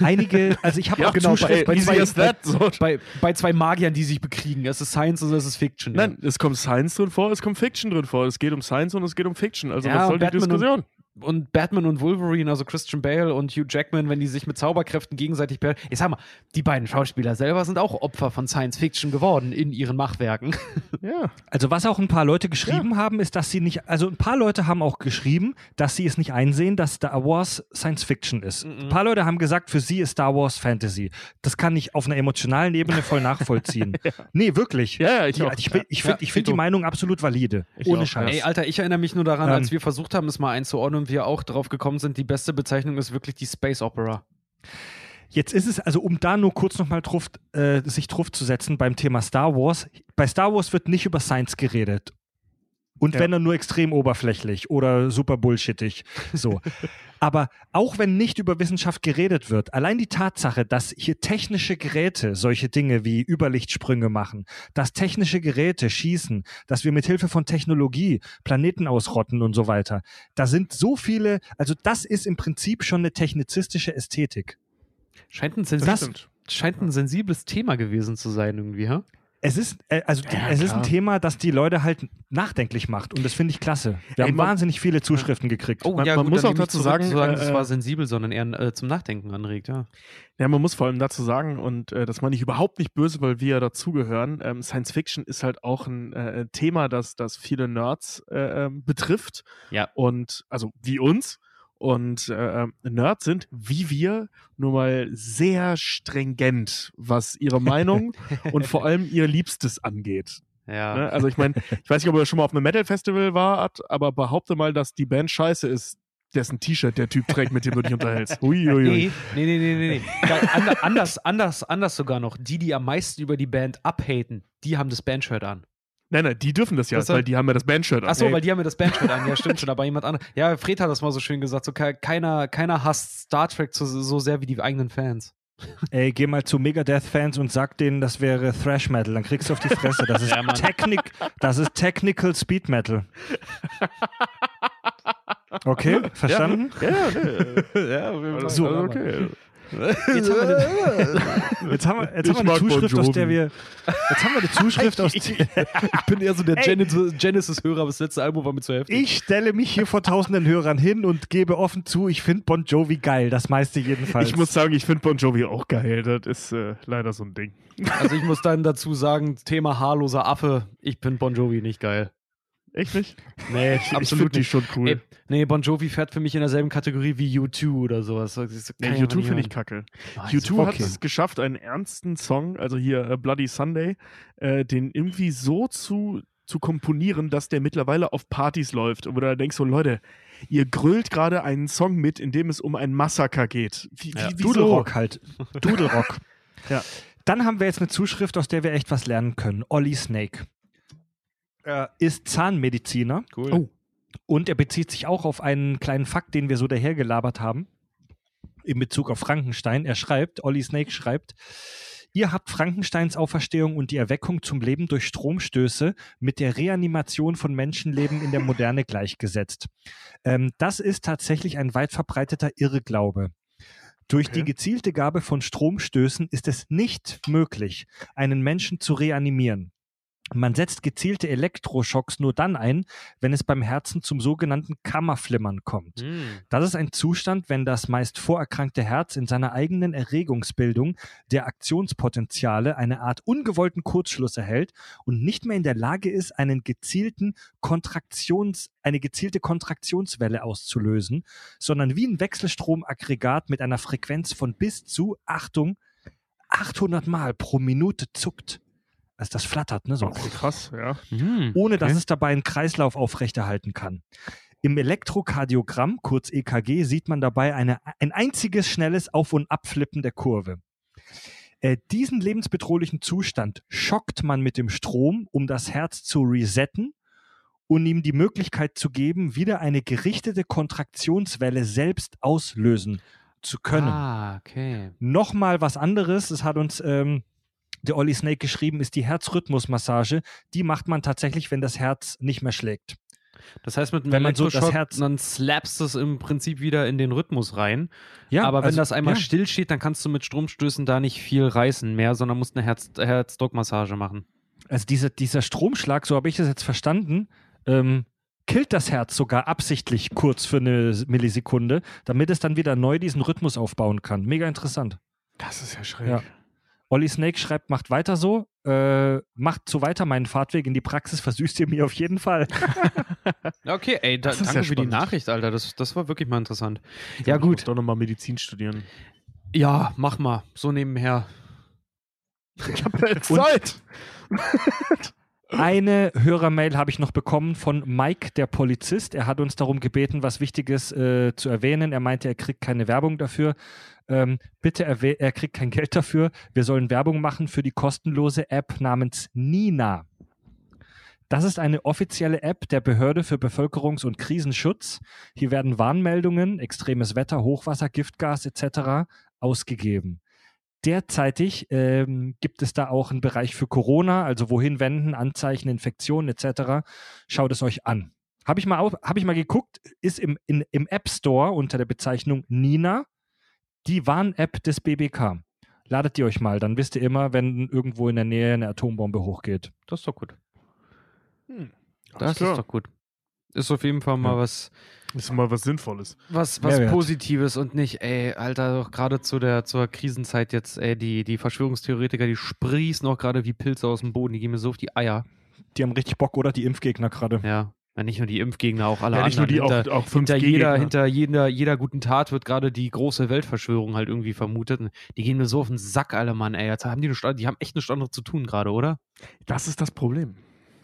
Einige, also ich habe [LAUGHS] Ja, auch genau, bei- bei- as that. So. bei, bei zwei Magiern, die sich bekriegen. Es ist Science und es ist Fiction. Nein, es kommt Science drin vor, es kommt Fiction drin vor. Es geht um Science und es geht um Fiction. Also Ja, was soll die Batman und- Diskussion? Und Batman und Wolverine, also Christian Bale und Hugh Jackman, wenn die sich mit Zauberkräften gegenseitig be Ich sag mal, die beiden Schauspieler selber sind auch Opfer von Science Fiction geworden in ihren Machwerken. [LAUGHS] Ja. Also was auch ein paar Leute geschrieben haben, ist, dass sie nicht, also ein paar Leute haben auch geschrieben, dass sie es nicht einsehen, dass Star Wars Science Fiction ist. Mhm. Ein paar Leute haben gesagt, für sie ist Star Wars Fantasy. Das kann ich auf einer emotionalen Ebene voll nachvollziehen. [LAUGHS] Nee, wirklich. Ja, ja, ich Die, auch. ich find- ich finde Ja, find die. Meinung absolut valide. Ich Ohne auch, Scheiß. Ey, Alter, ich erinnere mich nur daran, Ähm. als wir versucht haben, es mal einzuordnen wir auch drauf gekommen sind, die beste Bezeichnung ist wirklich die Space Opera. Jetzt ist es, also um da nur kurz nochmal äh, sich drauf zu setzen beim Thema Star Wars. Bei Star Wars wird nicht über Science geredet. Und Ja. wenn dann nur extrem oberflächlich oder super bullshittig. So. [LAUGHS] Aber auch wenn nicht über Wissenschaft geredet wird, allein die Tatsache, dass hier technische Geräte solche Dinge wie Überlichtsprünge machen, dass technische Geräte schießen, dass wir mit Hilfe von Technologie Planeten ausrotten und so weiter, da sind so viele, also das ist im Prinzip schon eine technizistische Ästhetik. Scheint ein, Das stimmt. scheint ein sensibles Thema gewesen zu sein, irgendwie, ha? Es ist, äh, also Ja, es ist ein. Thema, das die Leute halt nachdenklich macht und das finde ich klasse. Wir Ey, haben man- wahnsinnig viele Zuschriften gekriegt. Oh, Man- ja, man gut, muss auch dazu sagen, zu sagen, äh, es war sensibel, sondern eher äh, zum Nachdenken anregt, ja. Ja, man muss vor allem dazu sagen, und äh, das meine ich überhaupt nicht böse, weil wir ja dazugehören, ähm, Science Fiction ist halt auch ein äh, Thema, das, das viele Nerds äh, ähm, betrifft. Ja. Und, also wie uns. Und äh, ähm, Nerds sind, wie wir, nur mal sehr stringent, was ihre Meinung [LAUGHS] und vor allem ihr Liebstes angeht. Ja. Ne? Also ich meine, ich weiß nicht, ob er schon mal auf einem Metal-Festival war, aber behaupte mal, dass die Band scheiße ist, dessen T-Shirt der Typ trägt, mit dem du dich unterhältst. [LAUGHS] Uiuiui. Nee, nee, nee, nee, nee. ander, anders, anders, anders sogar noch. Die, die am meisten über die Band abhaten, die haben das Bandshirt an. Nein, nein, die dürfen das ja, Das weil die haben ja das Bandshirt an. Achso, weil die haben ja das Bandshirt an. Ja, stimmt schon. Aber jemand anderes. Ja, Fred hat das mal so schön gesagt. So, ke- keiner, keiner hasst Star Trek so, so sehr wie die eigenen Fans. [LAUGHS] Ey, geh mal zu Megadeth-Fans und sag denen, das wäre Thrash Metal. Dann kriegst du auf die Fresse. Das ist, Ja. Technik, das ist Technical Speed Metal. Okay, verstanden? Ja, [LAUGHS] ja, auf jeden so, also okay. Jetzt haben wir, eine, [LAUGHS] jetzt haben wir, jetzt Ich haben wir eine mag Bon Zuschrift, aus der wir. Jetzt haben wir eine Zuschrift aus. [LAUGHS] Ich bin eher so der Genesis-Hörer, aber das letzte Album war mir zu heftig. Ich stelle mich hier vor tausenden Hörern hin und gebe offen zu, ich finde Bon Jovi geil. Das meiste jedenfalls. Ich muss sagen, ich finde Bon Jovi auch geil. Das ist äh, leider so ein Ding. Also ich muss dann dazu sagen, Thema haarloser Affe, ich bin Bon Jovi nicht geil. Echt nicht? Nee, Ich absolut nicht. schon cool. Ey, nee, Bon Jovi fährt für mich in derselben Kategorie wie U2 oder sowas. Nee, kann ich einfach U2 nicht finde ich kacke. Ah, U2 hat okay. es geschafft, einen ernsten Song, also hier äh, Bloody Sunday, äh, den irgendwie so zu, zu komponieren, dass der mittlerweile auf Partys läuft. Und wo du da denkst, so Leute, ihr grölt gerade einen Song mit, in dem es um ein Massaker geht. Wie, Ja. wie? Dudelrock halt. Dudelrock. [LAUGHS] Ja. Dann haben wir jetzt eine Zuschrift, aus der wir echt was lernen können. Olli Snake. Er ist Zahnmediziner Cool. Oh. und er bezieht sich auch auf einen kleinen Fakt, den wir so dahergelabert haben, in Bezug auf Frankenstein. Er schreibt, Olli Snake schreibt, Ihr habt Frankensteins Auferstehung und die Erweckung zum Leben durch Stromstöße mit der Reanimation von Menschenleben in der Moderne gleichgesetzt. Ähm, das ist tatsächlich ein weit verbreiteter Irrglaube. Durch Okay. die gezielte Gabe von Stromstößen ist es nicht möglich, einen Menschen zu reanimieren. Man setzt gezielte Elektroschocks nur dann ein, wenn es beim Herzen zum sogenannten Kammerflimmern kommt. Hm. Das ist ein Zustand, wenn das meist vorerkrankte Herz in seiner eigenen Erregungsbildung der Aktionspotenziale eine Art ungewollten Kurzschluss erhält und nicht mehr in der Lage ist, einen gezielten Kontraktions, eine gezielte Kontraktionswelle auszulösen, sondern wie ein Wechselstromaggregat mit einer Frequenz von bis zu, Achtung, 800 Mal pro Minute zuckt. Also das flattert, ne? So Okay, krass, ja. Hm. ohne dass Okay. es dabei einen Kreislauf aufrechterhalten kann. Im Elektrokardiogramm, kurz EKG, sieht man dabei eine, ein einziges schnelles Auf- und Abflippen der Kurve. Äh, diesen lebensbedrohlichen Zustand schockt man mit dem Strom, um das Herz zu resetten und ihm die Möglichkeit zu geben, wieder eine gerichtete Kontraktionswelle selbst auslösen zu können. Ah, okay. Nochmal was anderes, es hat uns ähm, der Olli Snake geschrieben, ist die Herzrhythmusmassage. Die macht man tatsächlich, wenn das Herz nicht mehr schlägt. Das heißt, mit einem Wenn man so das Herz- dann slappst du es im Prinzip wieder in den Rhythmus rein. Ja, Aber wenn also, das einmal ja. still steht, dann kannst du mit Stromstößen da nicht viel reißen mehr, sondern musst eine Herz Herzdruckmassage machen. Also dieser, dieser Stromschlag, so habe ich das jetzt verstanden, ähm, killt das Herz sogar absichtlich kurz für eine Millisekunde, damit es dann wieder neu diesen Rhythmus aufbauen kann. Mega interessant. Das ist ja schräg. Ja. Olli Snake schreibt, macht weiter so, äh, macht so weiter meinen Fahrtweg in die Praxis, versüßt ihr mir auf jeden Fall. [LAUGHS] Okay, ey, da, Das ist danke ja für die. Nachricht, Alter. Das, das war wirklich mal interessant. Ich Ja, ich gut. muss Doch nochmal Medizin studieren. Ja, mach mal. So nebenher. Ich habe ja jetzt Zeit. [LAUGHS] Eine Hörermail habe ich noch bekommen von Mike, der Polizist. Er hat uns darum gebeten, was Wichtiges äh, zu erwähnen. Er meinte, er kriegt keine Werbung dafür. Ähm, bitte, er kriegt kein Geld dafür. Wir sollen Werbung machen für die kostenlose App namens Nina. Das ist eine offizielle App der Behörde für Bevölkerungs- und Krisenschutz. Hier werden Warnmeldungen, extremes Wetter, Hochwasser, Giftgas etc. ausgegeben. Derzeitig ähm, gibt es da auch einen Bereich für Corona, also wohin wenden, Anzeichen, Infektionen etc. Schaut es euch an. Habe ich, mal hab ich mal geguckt, ist im, in, im App Store unter der Bezeichnung Nina die Warn-App des BBK. Ladet die euch mal, dann wisst ihr immer, wenn irgendwo in der Nähe eine Atombombe hochgeht. Das ist doch gut. Hm. Das klar. ist doch gut. Ist auf jeden Fall mal Ja. was, Ist mal was Sinnvolles. was, was Mehrwert. Positives und nicht, ey, Alter, doch gerade zu der zur Krisenzeit jetzt, ey, die, die Verschwörungstheoretiker, die sprießen auch gerade wie Pilze aus dem Boden, die gehen mir so auf die Eier. Die haben richtig Bock, oder? Die Impfgegner gerade. Ja. Ja, nicht nur die Impfgegner, auch alle Ja, nicht nur anderen. die, hinter, auch, auch 5G hinter, jeder, hinter jeder, jeder guten Tat wird gerade die große Weltverschwörung halt irgendwie vermutet. Die gehen mir so auf den Sack, alle Mann, ey. Jetzt haben die, eine, die haben echt nichts anderes zu tun gerade, oder? Das ist das Problem.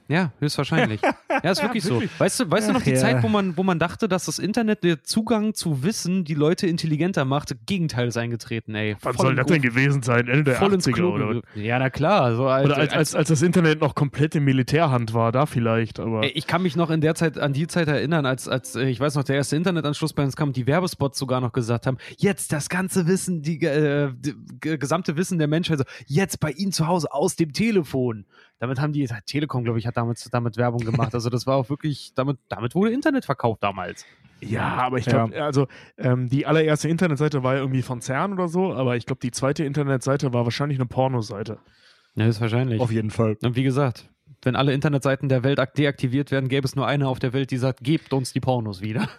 Ja, höchstwahrscheinlich. [LAUGHS] ja, ist wirklich so. wirklich. Weißt du, weißt du noch Ach die ja. Zeit, wo man, wo man dachte, dass das Internet der Zugang zu Wissen die Leute intelligenter macht? Gegenteil ist eingetreten, ey. Wann soll das denn gewesen sein? Ende der voll ins 80er Klo oder. Ja, na klar. So als, Oder als, als, als das Internet noch komplett in Militärhand war, da vielleicht, aber. Ey, ich kann mich noch in der Zeit an die Zeit erinnern, als, als äh, ich weiß noch, der erste Internetanschluss bei uns kam, die Werbespots sogar noch gesagt haben, jetzt das ganze Wissen, die, äh, die gesamte Wissen der Menschheit, so, jetzt bei Ihnen zu Hause aus dem Telefon. Damit haben die, Telekom, glaube ich, hat damit, damit Werbung gemacht. Also das war auch wirklich, damit, damit wurde Internet verkauft damals. Ja, aber ich Ja. glaube, also ähm, die allererste Internetseite war ja irgendwie von CERN oder so, aber ich glaube, die zweite Internetseite war wahrscheinlich eine Pornoseite. Ja, ist wahrscheinlich. Auf jeden Fall. Und wie gesagt, wenn alle Internetseiten der Welt ak- deaktiviert werden, gäbe es nur eine auf der Welt, die sagt, gebt uns die Pornos wieder. [LAUGHS]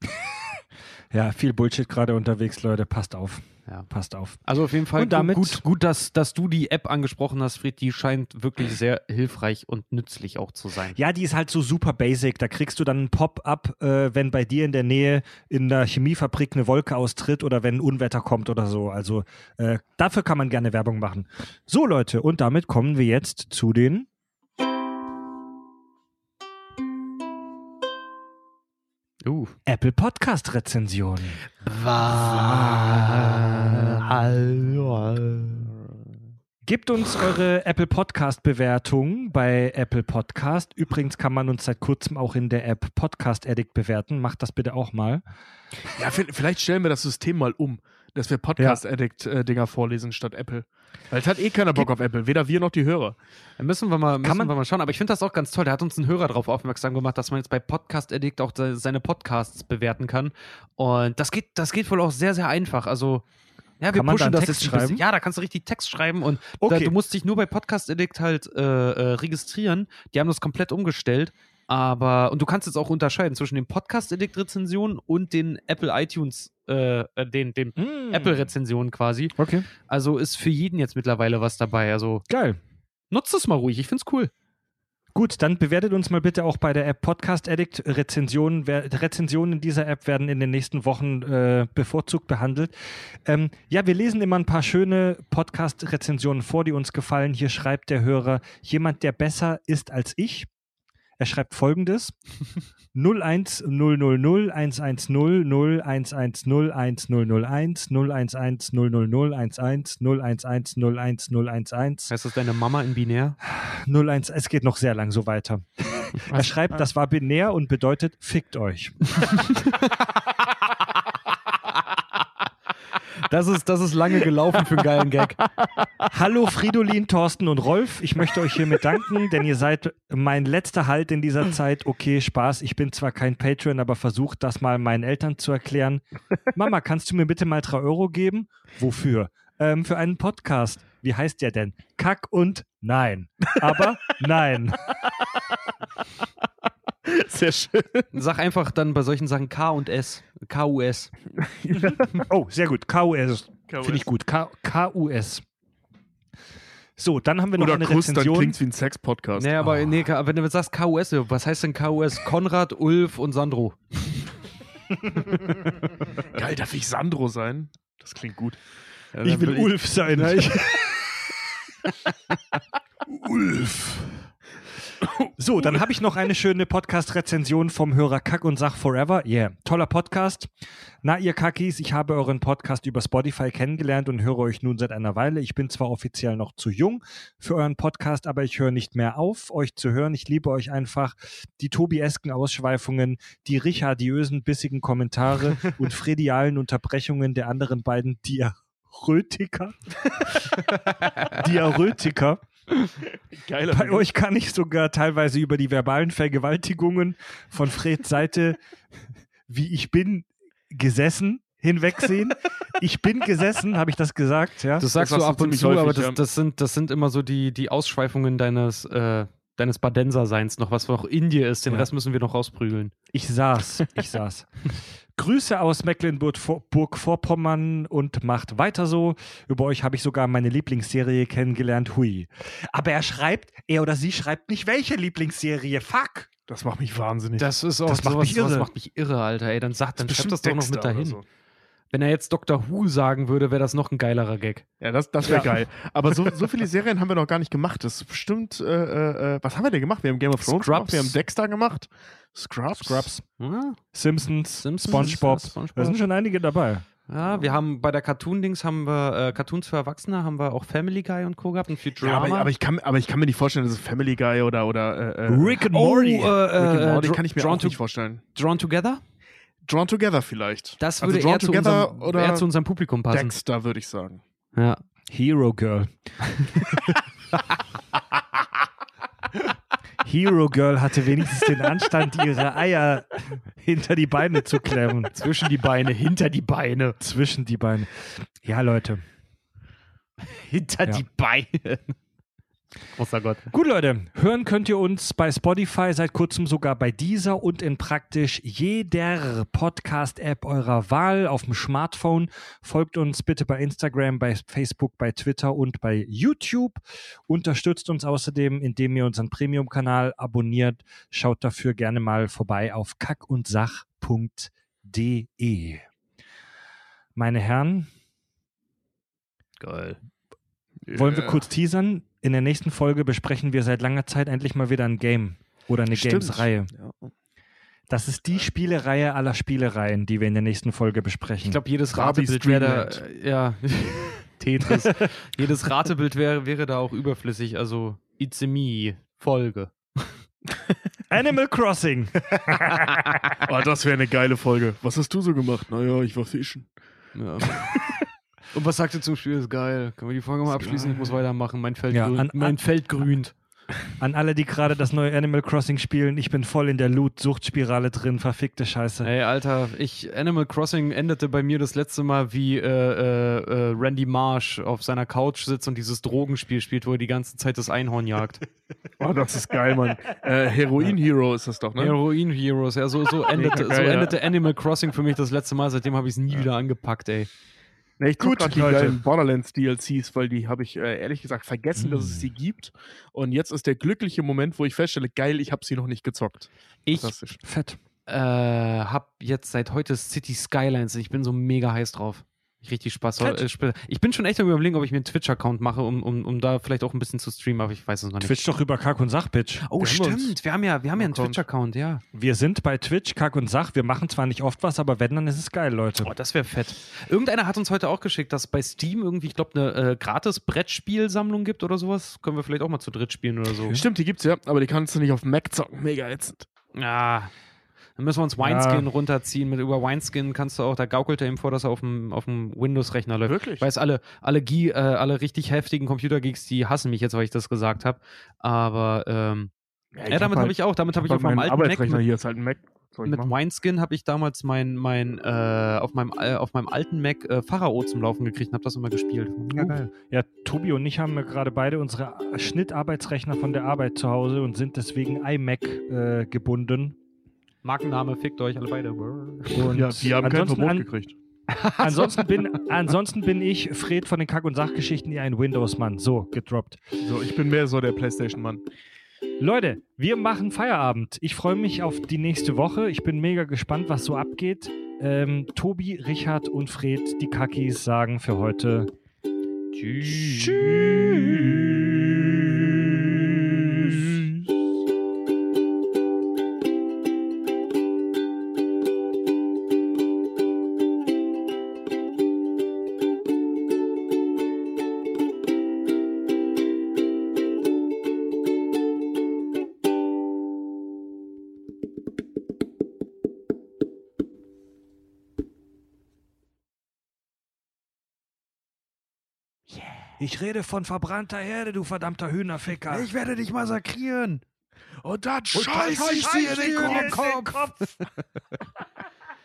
[LAUGHS] Ja, viel Bullshit gerade unterwegs, Leute. Passt auf. Ja. Passt auf. Also auf jeden Fall Und damit- gut, gut dass, dass du die App angesprochen hast, Fried. Die scheint wirklich sehr hilfreich und nützlich auch zu sein. Ja, die ist halt so super basic. Da kriegst du dann ein Pop-up, äh, wenn bei dir in der Nähe in der Chemiefabrik eine Wolke austritt oder wenn ein Unwetter kommt oder so. Also äh, dafür kann man gerne Werbung machen. So, Leute, und damit kommen wir jetzt zu den. Uh. Apple Podcast Rezensionen. Gebt uns eure Apple Podcast Bewertung bei Apple Podcast. Übrigens kann man uns seit kurzem auch in der App Podcast Addict bewerten. Macht das bitte auch mal. Ja, vi- vielleicht stellen wir das System mal um, dass wir Podcast-Addict-Dinger vorlesen statt Apple. Weil es hat eh keiner Bock auf Apple, weder wir noch die Hörer. Da müssen wir mal, müssen man- wir mal schauen. Aber ich finde das auch ganz toll. Da hat uns ein Hörer darauf aufmerksam gemacht, dass man jetzt bei Podcast Addict auch se- seine Podcasts bewerten kann. Und das geht, das geht wohl auch sehr, sehr einfach. Also, ja, wir pushen das Text jetzt schreiben? Ja, da kannst du richtig Text schreiben und Okay. da, du musst dich nur bei Podcast Addict halt äh, äh, registrieren. Die haben das komplett umgestellt. Aber, und du kannst jetzt auch unterscheiden zwischen den Podcast Addict Rezensionen und den Apple iTunes, äh, äh, den, den Mm. Apple Rezensionen quasi. Okay. Also ist für jeden jetzt mittlerweile was dabei. Also Geil. nutzt es mal ruhig. Ich find's cool. Gut, dann bewertet uns mal bitte auch bei der App Podcast Addict. Rezensionen, Rezensionen in dieser App werden in den nächsten Wochen äh, bevorzugt behandelt. Ähm, ja, wir lesen immer ein paar schöne Podcast-Rezensionen vor, die uns gefallen. Hier schreibt der Hörer, jemand, der besser ist als ich. Er schreibt folgendes: 01000 110 0110 1001 011 000 11 011 011 011 Heißt das deine Mama in binär? 01, es geht noch sehr lang so weiter. Er schreibt, das war binär und bedeutet fickt euch. [LAUGHS] Das ist, das ist lange gelaufen für einen geilen Gag. Hallo Fridolin, Thorsten und Rolf. Ich möchte euch hiermit danken, denn ihr seid mein letzter Halt in dieser Zeit. Okay, Spaß. Ich bin zwar kein Patreon, aber versucht das mal meinen Eltern zu erklären. Mama, kannst du mir bitte mal drei Euro geben? Wofür? Ähm, für einen Podcast. Wie heißt der denn? Kack und Nein. Aber nein. [LAUGHS] Sehr schön. Sag einfach dann bei solchen Sachen K und S. KUS. [LAUGHS] Oh, sehr gut. KUS. Finde ich gut. K KUS. So, dann haben wir noch Oder eine Kuss, dann Rezension. klingt's wie ein Sex-Podcast. Nee, aber Oh. nee, wenn du sagst KUS, was heißt denn KUS? Konrad, Ulf und Sandro. [LAUGHS] Geil, darf ich Sandro sein? Das klingt gut. Ja, ich dann will will Ulf sein. Ich Ulf. So, dann habe ich noch eine schöne Podcast-Rezension vom Hörer Kack und Sach Forever. Yeah, toller Podcast. Na, ihr Kackis, ich habe euren Podcast über Spotify kennengelernt und höre euch nun seit einer Weile. Ich bin zwar offiziell noch zu jung für euren Podcast, aber ich höre nicht mehr auf, euch zu hören. Ich liebe euch einfach. Die Tobiesken Ausschweifungen, die richardiösen, bissigen Kommentare [LAUGHS] und fredialen Unterbrechungen der anderen beiden Diarrhötiker. [LAUGHS] Diarrhötiker. Geiler Bei euch kann ich sogar teilweise über die verbalen Vergewaltigungen von Freds Seite, wie ich bin, gesessen hinwegsehen. Ich bin gesessen, habe ich das gesagt, ja? Das sagst Das du ab und zu, häufig, aber das, ja. das, sind, das sind immer so die, die Ausschweifungen deines, äh, deines Badenser-Seins noch, was noch in dir ist. Den Ja. Rest müssen wir noch rausprügeln. Ich saß, ich saß. Grüße aus Mecklenburg-Vorpommern und macht weiter so. Über euch habe ich sogar meine Lieblingsserie kennengelernt. Hui. Aber er schreibt, er oder sie schreibt nicht welche Lieblingsserie. Fuck. Das macht mich wahnsinnig. Das ist auch Das macht sowas, mich irre. sowas macht mich irre, Alter. Ey, dann sagt, dann schreibt das doch noch mit oder dahin. so. Wenn er jetzt Dr. Who sagen würde, wäre das noch ein geilerer Gag. Ja, das, das wäre geil. Aber so, so viele Serien haben wir noch gar nicht gemacht. Das ist bestimmt, äh, äh, was haben wir denn gemacht? Wir haben Game of Thrones gemacht, Scrubs. wir haben Dexter gemacht. Scrubs? Scrubs, Ja, Simpsons, Simpsons, SpongeBob. ja, SpongeBob. Da sind schon einige dabei. ja wir haben bei der Cartoon-Dings haben wir äh, Cartoons für Erwachsene, haben wir auch Family Guy und Co. gehabt und Ja, Futurama. aber, aber, ich kann, aber ich kann mir nicht vorstellen, dass es Family Guy oder, oder äh, äh, Rick and oh, Morty. äh, Rick and äh, Morty Dr- kann ich mir Drawn auch nicht vorstellen. Drawn Together? Drawn Together vielleicht. Das Also würde Drawn eher, zu Together unserem, oder eher zu unserem Publikum passen. Dexter, würde ich sagen. Ja. Hero Girl. [LAUGHS] Hero Girl hatte wenigstens den Anstand, ihre Eier hinter die Beine zu klemmen. Zwischen die Beine, hinter die Beine. Zwischen die Beine. Ja, Leute. Hinter Ja. die Beine. Großer Gott. Gut, Leute. Hören könnt ihr uns bei Spotify, seit kurzem sogar bei dieser und in praktisch jeder Podcast-App eurer Wahl auf dem Smartphone. Folgt uns bitte bei Instagram, bei Facebook, bei Twitter und bei YouTube. Unterstützt uns außerdem, indem ihr unseren Premium-Kanal abonniert. Schaut dafür gerne mal vorbei auf kackundsach.de. Meine Herren, Geil. wollen wir kurz teasern? In der nächsten Folge besprechen wir seit langer Zeit endlich mal wieder ein Game oder eine. Games-Reihe. Ja. Das ist die Spielereihe aller Spielereien, die wir in der nächsten Folge besprechen. Ich glaube, jedes Ratebild wäre da, äh, ja, [LAUGHS] Tetris. jedes Ratebild wäre, wäre da auch überflüssig. Also, It's a Me, Folge. [LAUGHS] Animal Crossing. [LAUGHS] Oh, das wäre eine geile Folge. Was hast du so gemacht? Naja, ich war fischen. Ja. Und was sagt ihr zum Spiel? Ist geil. Können wir die Folge mal abschließen? Ich muss weitermachen. Mein Feld, Ja, grün, an- mein an- Feld grünt. An alle, die gerade das neue Animal Crossing spielen, ich bin voll in der Loot-Suchtspirale drin. Verfickte Scheiße. Ey, Alter, ich, Animal Crossing endete bei mir das letzte Mal, wie äh, äh, äh, Randy Marsh auf seiner Couch sitzt und dieses Drogenspiel spielt, wo er die ganze Zeit das Einhorn jagt. [LAUGHS] Oh, das ist geil, Mann. Äh, Heroin Hero ist das doch, ne? Heroin Heroes, ja, so, so, endete, [LAUGHS] so geil, endete Animal Crossing für mich das letzte Mal. Seitdem habe ich es nie wieder angepackt, ey. Ne, ich gucke gerade die geilen Borderlands DLCs, weil die habe ich äh, ehrlich gesagt vergessen, dass es sie gibt. Und jetzt ist der glückliche Moment, wo ich feststelle, geil, ich habe sie noch nicht gezockt. Ich. Fett. äh, habe jetzt seit heute City Skylines. Ich bin so mega heiß drauf. Ich richtig Spaß. Äh, Ich bin schon echt am überlegen, ob ich mir einen Twitch-Account mache, um, um, um da vielleicht auch ein bisschen zu streamen, aber ich weiß es noch nicht. Twitch doch über Kack und Sach, Bitch. Oh, Wir haben stimmt. Wir haben ja, wir haben ja einen Account. Twitch-Account, ja. Wir sind bei Twitch, Kack und Sach. Wir machen zwar nicht oft was, aber wenn, dann ist es geil, Leute. Oh, das wäre fett. Irgendeiner hat uns heute auch geschickt, dass es bei Steam irgendwie, ich glaube, eine äh, gratis Brettspielsammlung gibt oder sowas. Können wir vielleicht auch mal zu dritt spielen oder so. Stimmt, die gibt's ja, aber die kannst du nicht auf Mac zocken. Mega ätzend. Ah. Dann müssen wir uns Ja. Wineskin runterziehen. Mit über Wineskin kannst du auch, da gaukelt er ihm vor, dass er auf dem, auf dem Windows-Rechner läuft. Wirklich? Ich weiß, alle, alle, äh, alle richtig heftigen Computergeeks, die hassen mich jetzt, weil ich das gesagt habe. Aber ähm, ja, damit habe ich auch, damit habe ich auf meinem alten Mac Arbeitsrechner mit, hier ist halt ein Mac. Ich mit? Wineskin habe ich damals mein, mein, äh, auf, meinem, äh, auf meinem alten Mac äh, Pharao zum Laufen gekriegt und habe das immer gespielt. Ja, geil. Ja, Tobi und ich haben ja gerade beide unsere Schnittarbeitsrechner von der Arbeit zu Hause und sind deswegen iMac äh, gebunden. Markenname, fickt euch alle beide. Und Ja, die haben kein Verbot an, gekriegt. [LAUGHS] ansonsten, bin, ansonsten bin ich, Fred von den Kack- und Sachgeschichten, eher ein Windows-Mann. So, gedroppt. So, ich bin mehr so der Playstation-Mann. Leute, wir machen Feierabend. Ich freue mich auf die nächste Woche. Ich bin mega gespannt, was so abgeht. Ähm, Tobi, Richard und Fred, die Kakis, sagen für heute Tschüss. Ich rede von verbrannter Herde, du verdammter Hühnerficker. Ich werde dich massakrieren. Und dann scheiße ich dir in den Kopf. Kopf.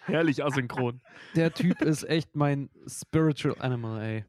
Herrlich asynchron. Der Typ ist echt mein Spiritual Animal, ey.